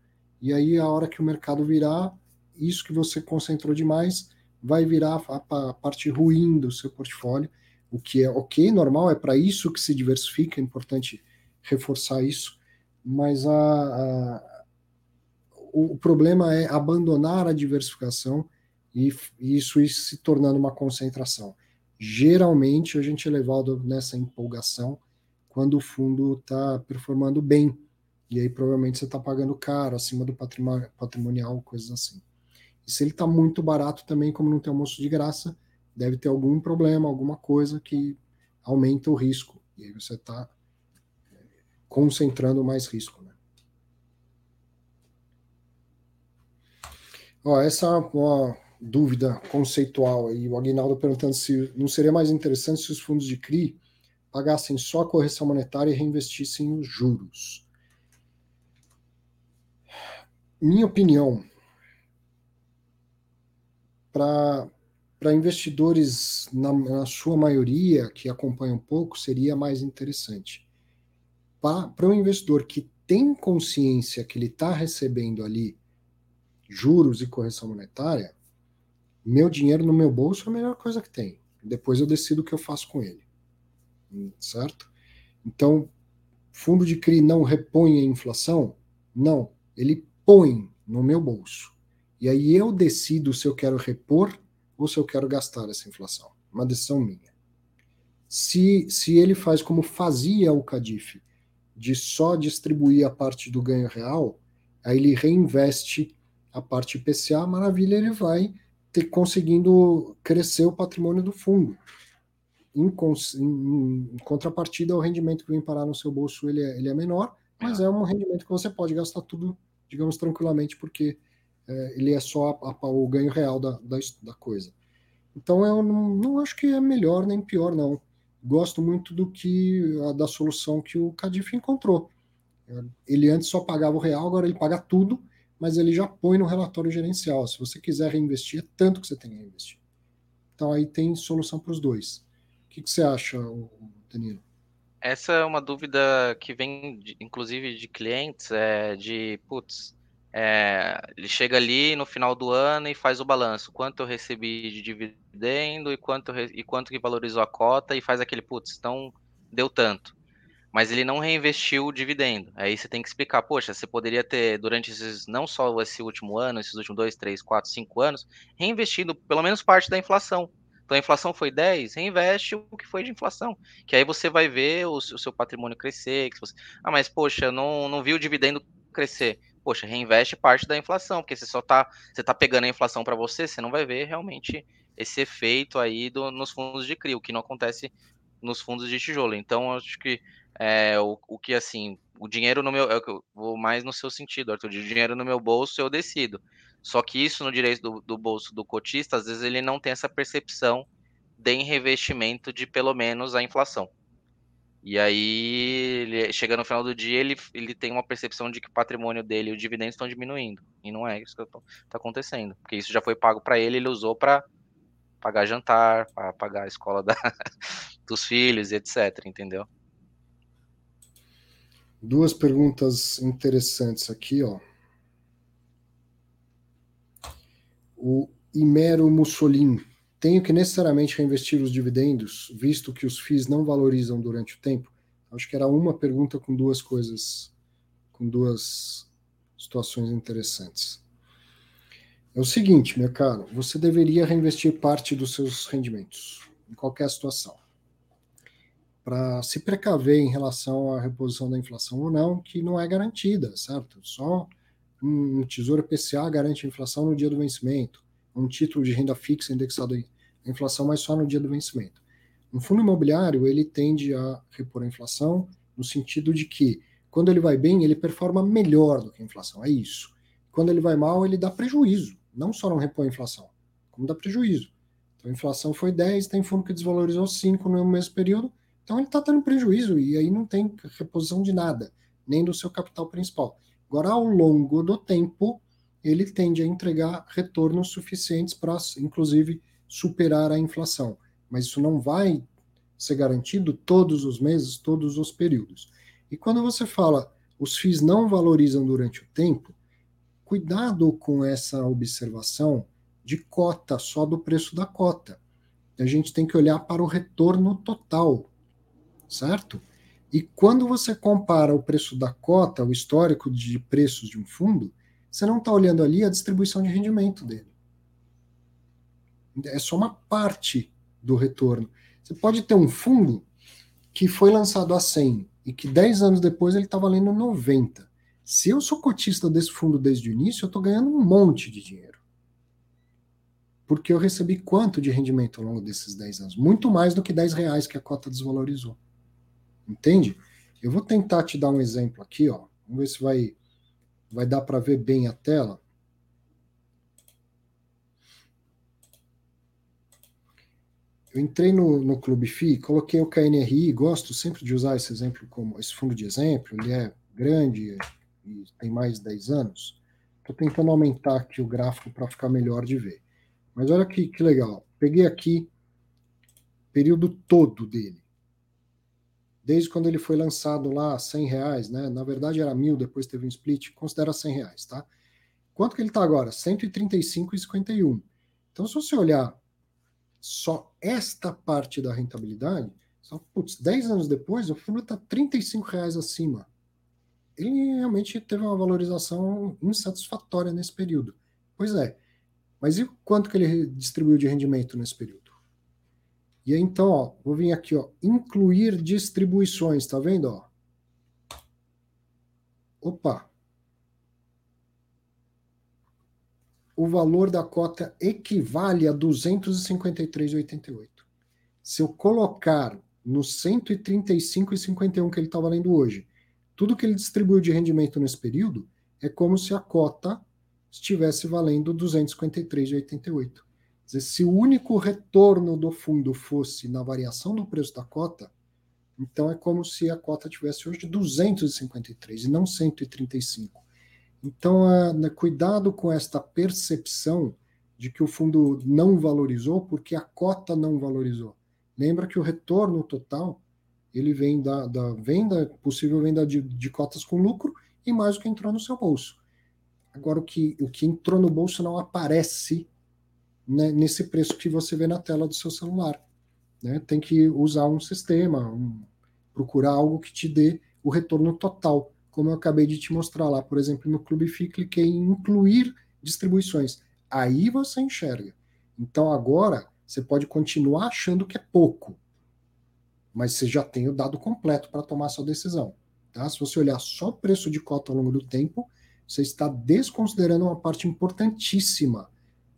e aí a hora que o mercado virar, isso que você concentrou demais vai virar a, parte ruim do seu portfólio, o que é ok, normal, é para isso que se diversifica, é importante reforçar isso, mas a, a, o, problema é abandonar a diversificação e, e isso ir se tornando uma concentração. Geralmente a gente é levado nessa empolgação quando o fundo está performando bem. E aí provavelmente você está pagando caro, acima do patrimonial, coisas assim. E se ele está muito barato também, como não tem almoço de graça, deve ter algum problema, alguma coisa que aumenta o risco. E aí você está é, concentrando mais risco. Né? Ó, essa é uma dúvida conceitual aí, o Aguinaldo perguntando se não seria mais interessante se os fundos de CRI pagassem só a correção monetária e reinvestissem os juros. Minha opinião, para investidores, na, na, sua maioria, que acompanham um pouco, seria mais interessante. Para um investidor que tem consciência que ele está recebendo ali juros e correção monetária, meu dinheiro no meu bolso é a melhor coisa que tem. Depois eu decido o que eu faço com ele certo? Então, fundo de CRI não repõe a inflação? Não, ele põe no meu bolso. E aí eu decido se eu quero repor ou se eu quero gastar essa inflação. Uma decisão minha. Se, se ele faz como fazia o Cadif, de só distribuir a parte do ganho real, aí ele reinveste a parte IPCA, maravilha, ele vai ter conseguindo crescer o patrimônio do fundo. Em, em, em, contrapartida, o rendimento que vem parar no seu bolso ele é, ele é menor, mas é. é um rendimento que você pode gastar tudo, digamos, tranquilamente, porque é, ele é só a, a, o ganho real da, da, da coisa. Então eu não, não, acho que é melhor nem pior, não. Gosto muito do que a, da solução que o Cadif encontrou. Ele antes só pagava o real, agora ele paga tudo, mas ele já põe no relatório gerencial. Se você quiser reinvestir, é tanto que você tem que reinvestir. Então aí tem solução para os dois. O que, que você acha, Danilo? Essa é uma dúvida que vem, de, inclusive, de clientes, é de, putz, é, ele chega ali no final do ano e faz o balanço, quanto eu recebi de dividendo e quanto, e quanto que valorizou a cota e faz aquele, putz, então deu tanto. Mas ele não reinvestiu o dividendo. Aí você tem que explicar, poxa, você poderia ter, durante esses, não só esse último ano, esses últimos dois, três, quatro, cinco anos, reinvestido pelo menos parte da inflação. Então a inflação foi 10, reinveste o que foi de inflação. Que aí você vai ver o, o seu patrimônio crescer. Você... Ah, mas poxa, não, não vi o dividendo crescer. Poxa, reinveste parte da inflação, porque você só tá, você tá pegando a inflação para você, você não vai ver realmente esse efeito aí do, nos fundos de CRI, o que não acontece nos fundos de tijolo. Então, acho que é, o, o que assim, o dinheiro no meu, eu vou mais no seu sentido, Arthur, o dinheiro no meu bolso eu decido. Só que isso no direito do, do bolso do cotista, às vezes ele não tem essa percepção de revestimento de pelo menos a inflação. E aí, ele, chega no final do dia, ele, ele tem uma percepção de que o patrimônio dele e os dividendos estão diminuindo. E não é isso que está acontecendo. Porque isso já foi pago para ele, ele usou para pagar jantar, para pagar a escola da, dos filhos, etc. Entendeu? Duas perguntas interessantes aqui, ó. O Imero Mussolini tenho que necessariamente reinvestir os dividendos, visto que os FIIs não valorizam durante o tempo? Acho que era uma pergunta com duas coisas, com duas situações interessantes. É o seguinte, meu caro, você deveria reinvestir parte dos seus rendimentos, em qualquer situação, para se precaver em relação à reposição da inflação ou não, que não é garantida, certo? Só um tesouro PCA garante a inflação no dia do vencimento um título de renda fixa indexado à inflação, mas só no dia do vencimento. Um fundo imobiliário, ele tende a repor a inflação no sentido de que, quando ele vai bem, ele performa melhor do que a inflação, é isso. Quando ele vai mal, ele dá prejuízo, não só não repõe a inflação, como dá prejuízo. Então a inflação foi 10, tem fundo que desvalorizou 5 no mesmo período, então ele está tendo prejuízo e aí não tem reposição de nada, nem do seu capital principal. Agora, ao longo do tempo, ele tende a entregar retornos suficientes para, inclusive, superar a inflação. Mas isso não vai ser garantido todos os meses, todos os períodos. E quando você fala os FIIs não valorizam durante o tempo, cuidado com essa observação de cota, só do preço da cota. A gente tem que olhar para o retorno total, certo? E quando você compara o preço da cota, o histórico de preços de um fundo, você não está olhando ali a distribuição de rendimento dele. É só uma parte do retorno. Você pode ter um fundo que foi lançado a 100 e que 10 anos depois ele está valendo 90. Se eu sou cotista desse fundo desde o início, eu estou ganhando um monte de dinheiro. Porque eu recebi quanto de rendimento ao longo desses 10 anos? Muito mais do que 10 reais que a cota desvalorizou. Entende? Eu vou tentar te dar um exemplo aqui, ó. Vamos ver se vai vai dar para ver bem a tela. Eu entrei no, no Clube FI, coloquei o KNRI, gosto sempre de usar esse exemplo como esse fundo de exemplo, ele é grande e tem mais de 10 anos. Estou tentando aumentar aqui o gráfico para ficar melhor de ver. Mas olha que, que legal. Peguei aqui período todo dele desde quando ele foi lançado lá, 100 reais, né? Na verdade era mil, depois teve um split, considera 100 reais, tá? Quanto que ele está agora? 135,51. Então, se você olhar só esta parte da rentabilidade, só, putz, 10 anos depois, o fundo está 35 reais acima. Ele realmente teve uma valorização insatisfatória nesse período. Pois é. Mas e quanto que ele distribuiu de rendimento nesse período? E então, ó, vou vir aqui, ó, incluir distribuições, tá vendo, ó? Opa. O valor da cota equivale a 253,88. Se eu colocar no 135,51 que ele está valendo hoje, tudo que ele distribuiu de rendimento nesse período é como se a cota estivesse valendo 253,88. Se o único retorno do fundo fosse na variação do preço da cota, então é como se a cota tivesse hoje 253 e não 135. Então, né, cuidado com esta percepção de que o fundo não valorizou porque a cota não valorizou. Lembra que o retorno total ele vem da, da venda, possível venda de, de cotas com lucro e mais o que entrou no seu bolso. Agora, o que, o que entrou no bolso não aparece né, nesse preço que você vê na tela do seu celular. Né? Tem que usar um sistema, um, procurar algo que te dê o retorno total, como eu acabei de te mostrar lá, por exemplo, no Clube FI, cliquei em incluir distribuições. Aí você enxerga. Então agora você pode continuar achando que é pouco, mas você já tem o dado completo para tomar sua decisão. Tá? Se você olhar só o preço de cota ao longo do tempo, você está desconsiderando uma parte importantíssima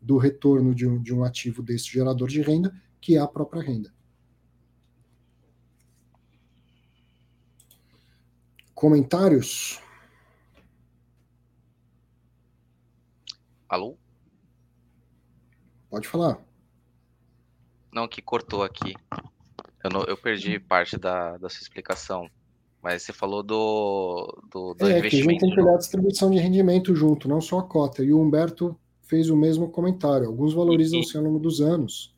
do retorno de um, de um ativo desse gerador de renda, que é a própria renda. Comentários? Alô? Pode falar. Não, que cortou aqui. Eu, não, eu perdi parte da, da sua explicação. Mas você falou do, do, do é, investimento. Que a gente tem que olhar a distribuição de rendimento junto, não só a cota. E o Humberto fez o mesmo comentário. Alguns valorizam-se ao longo dos anos,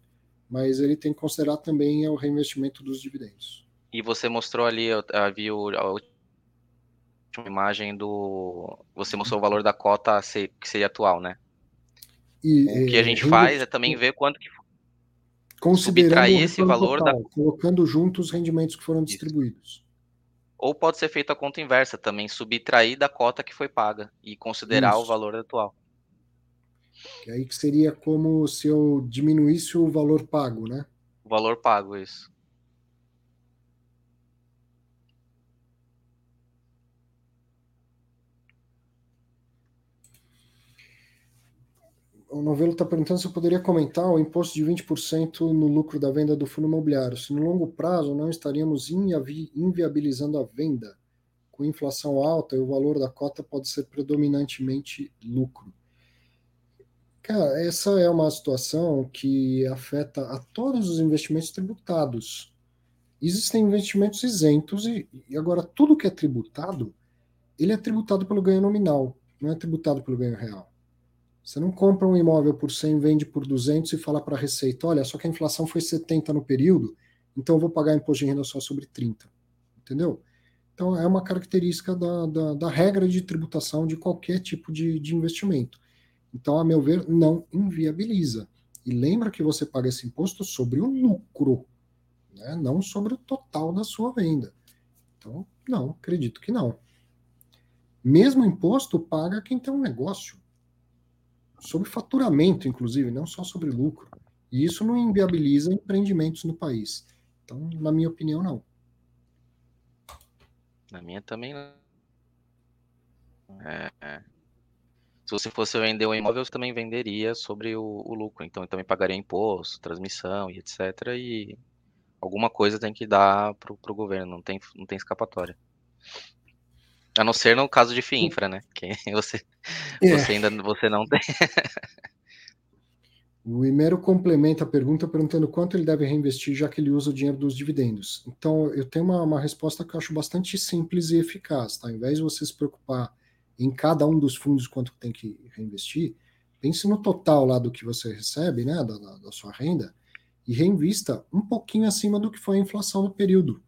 mas ele tem que considerar também o reinvestimento dos dividendos. E você mostrou ali, eu, vi a última imagem do. Você mostrou o valor da cota que seria atual, né? E, o que a é, gente faz é também ver quanto que subtrair esse valor total, da... colocando juntos os rendimentos que foram distribuídos. Isso. Ou pode ser feita a conta inversa também, subtrair da cota que foi paga e considerar Isso. o valor atual. Que aí que seria como se eu diminuísse o valor pago, né? O valor pago, isso. O Novelo está perguntando se eu poderia comentar o imposto de 20% no lucro da venda do fundo imobiliário. Se no longo prazo não estaríamos invi inviabilizando a venda. Com inflação alta, o valor da cota pode ser predominantemente lucro. Cara, essa é uma situação que afeta a todos os investimentos tributados. Existem investimentos isentos e, e agora tudo que é tributado, ele é tributado pelo ganho nominal, não é tributado pelo ganho real. Você não compra um imóvel por 100, vende por 200 e fala para a Receita, olha, só que a inflação foi 70 no período, então eu vou pagar imposto de renda só sobre 30. Entendeu? Então é uma característica da, da, da regra de tributação de qualquer tipo de, de investimento. Então, a meu ver, não inviabiliza. E lembra que você paga esse imposto sobre o lucro, né? não sobre o total da sua venda. Então, não, acredito que não. Mesmo imposto paga quem tem um negócio. Sobre faturamento, inclusive, não só sobre lucro. E isso não inviabiliza empreendimentos no país. Então, na minha opinião, não. Na minha também não. É, se fosse vender um imóvel, você também venderia sobre o, o lucro. Então, também pagaria imposto, transmissão e etc. E alguma coisa tem que dar para o governo, não tem, não tem escapatória. A não ser no caso de FIINFRA, né? Que você, é. você ainda você não tem. o Imero complementa a pergunta perguntando quanto ele deve reinvestir, já que ele usa o dinheiro dos dividendos. Então, eu tenho uma, uma resposta que eu acho bastante simples e eficaz. Tá? Ao invés de você se preocupar em cada um dos fundos quanto tem que reinvestir, pense no total lá do que você recebe, né, da, da, sua renda, e reinvista um pouquinho acima do que foi a inflação no período.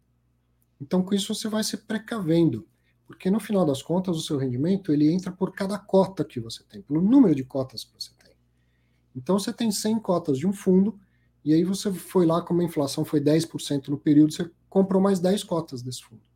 Então, com isso, você vai se precavendo, porque no final das contas, o seu rendimento ele entra por cada cota que você tem, pelo número de cotas que você tem. Então, você tem 100 cotas de um fundo, e aí você foi lá, como a inflação foi 10% no período, você comprou mais 10 cotas desse fundo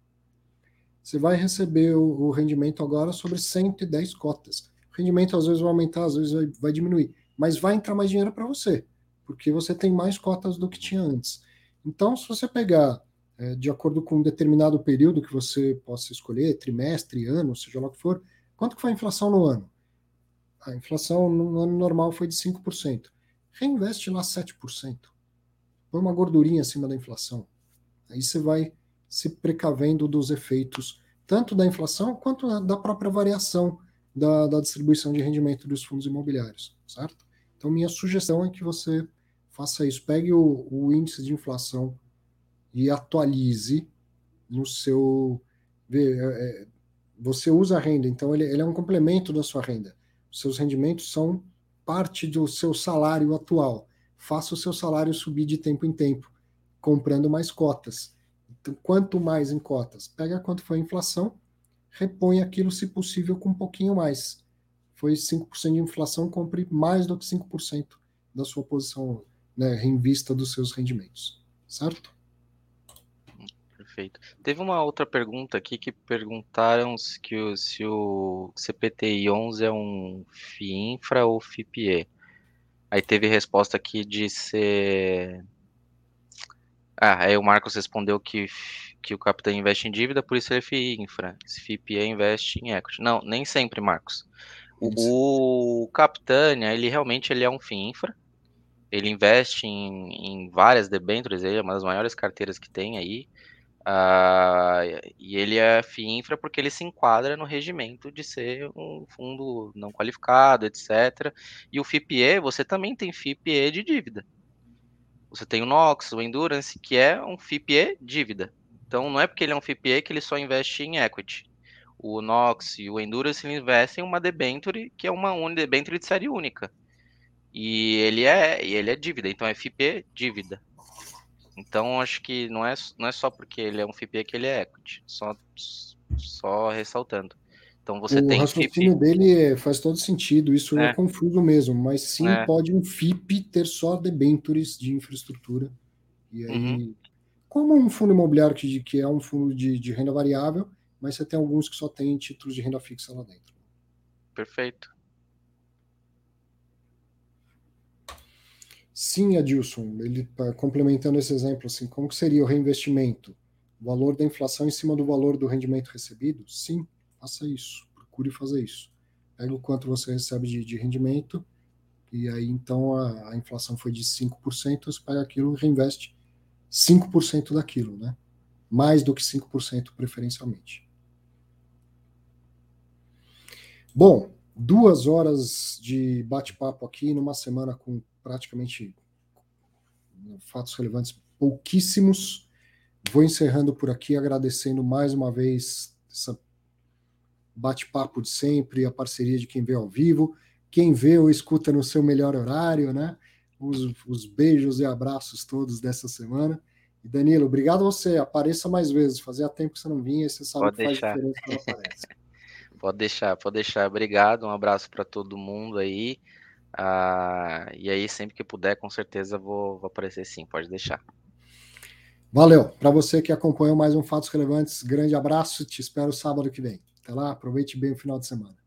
você vai receber o, o, rendimento agora sobre 110 cotas. O rendimento às vezes vai aumentar, às vezes vai, vai diminuir, mas vai entrar mais dinheiro para você, porque você tem mais cotas do que tinha antes. Então, se você pegar é, de acordo com um determinado período que você possa escolher, trimestre, ano, seja lá o que for, quanto que foi a inflação no ano? A inflação no ano normal foi de 5%. Reinveste lá 7%. Põe uma gordurinha acima da inflação. Aí você vai se precavendo dos efeitos tanto da inflação quanto da própria variação da, da distribuição de rendimento dos fundos imobiliários, certo? Então, minha sugestão é que você faça isso. Pegue o, o índice de inflação e atualize no seu. É, é, você usa a renda, então ele, ele, é um complemento da sua renda. Os seus rendimentos são parte do seu salário atual. Faça o seu salário subir de tempo em tempo, comprando mais cotas. Então, quanto mais em cotas, pega quanto foi a inflação, repõe aquilo, se possível, com um pouquinho mais. Foi 5% de inflação, compre mais do que 5% da sua posição né, vista dos seus rendimentos. Certo? Perfeito. Teve uma outra pergunta aqui que perguntaram se, que o, se o CPTI 11 é um FIINFRA ou FIPE. Aí teve resposta aqui de ser. Ah, aí o Marcos respondeu que, que o capitão investe em dívida, por isso ele é FIINFRA. Esse FIPE investe em equity. Não, nem sempre, Marcos. O, o Capitânia, ele realmente ele é um FIINFRA. Ele investe em, em várias debêntures, ele é uma das maiores carteiras que tem aí. Uh, e ele é FIINFRA porque ele se enquadra no regimento de ser um fundo não qualificado, etc. E o FIPE, você também tem FIPE de dívida. Você tem o NOX, o Endurance, que é um FIPE dívida. Então não é porque ele é um FIPE que ele só investe em equity. O NOX e o Endurance investem em uma debenture que é uma debenture de série única. E ele é, ele é dívida, então é FIPE dívida. Então, acho que não é, não é só porque ele é um FIP que ele é equity, só, só ressaltando. Então você o tem raciocínio FIP... dele é, faz todo sentido, isso é. é. confuso mesmo, mas sim é. pode um FIP ter só debentures de infraestrutura. E aí, uhum. como um fundo imobiliário que, que é um fundo de, de renda variável, mas você tem alguns que só tem títulos de renda fixa lá dentro. Perfeito. Sim, Adilson, ele tá complementando esse exemplo, assim, como que seria o reinvestimento? O valor da inflação em cima do valor do rendimento recebido? Sim, faça isso, procure fazer isso. Pega o quanto você recebe de, de rendimento, e aí então a, a, inflação foi de 5%, você pega aquilo e reinveste 5% daquilo, né? Mais do que 5% preferencialmente. Bom, duas horas de bate-papo aqui numa semana com praticamente fatos relevantes pouquíssimos. Vou encerrando por aqui, agradecendo mais uma vez essa bate-papo de sempre, a parceria de quem vê ao vivo, quem vê ou escuta no seu melhor horário, né? Os, os beijos e abraços todos dessa semana. E Danilo, obrigado a você. Apareça mais vezes. Fazia tempo que você não vinha e você sabe pode que deixar. faz diferença quando aparece. pode deixar, pode deixar. Obrigado, um abraço para todo mundo aí. Ah, e aí, sempre que puder, com certeza vou, vou aparecer sim, pode deixar. Valeu. Para você que acompanhou mais um Fatos Relevantes, grande abraço. Te espero sábado que vem. Até lá, aproveite bem o final de semana.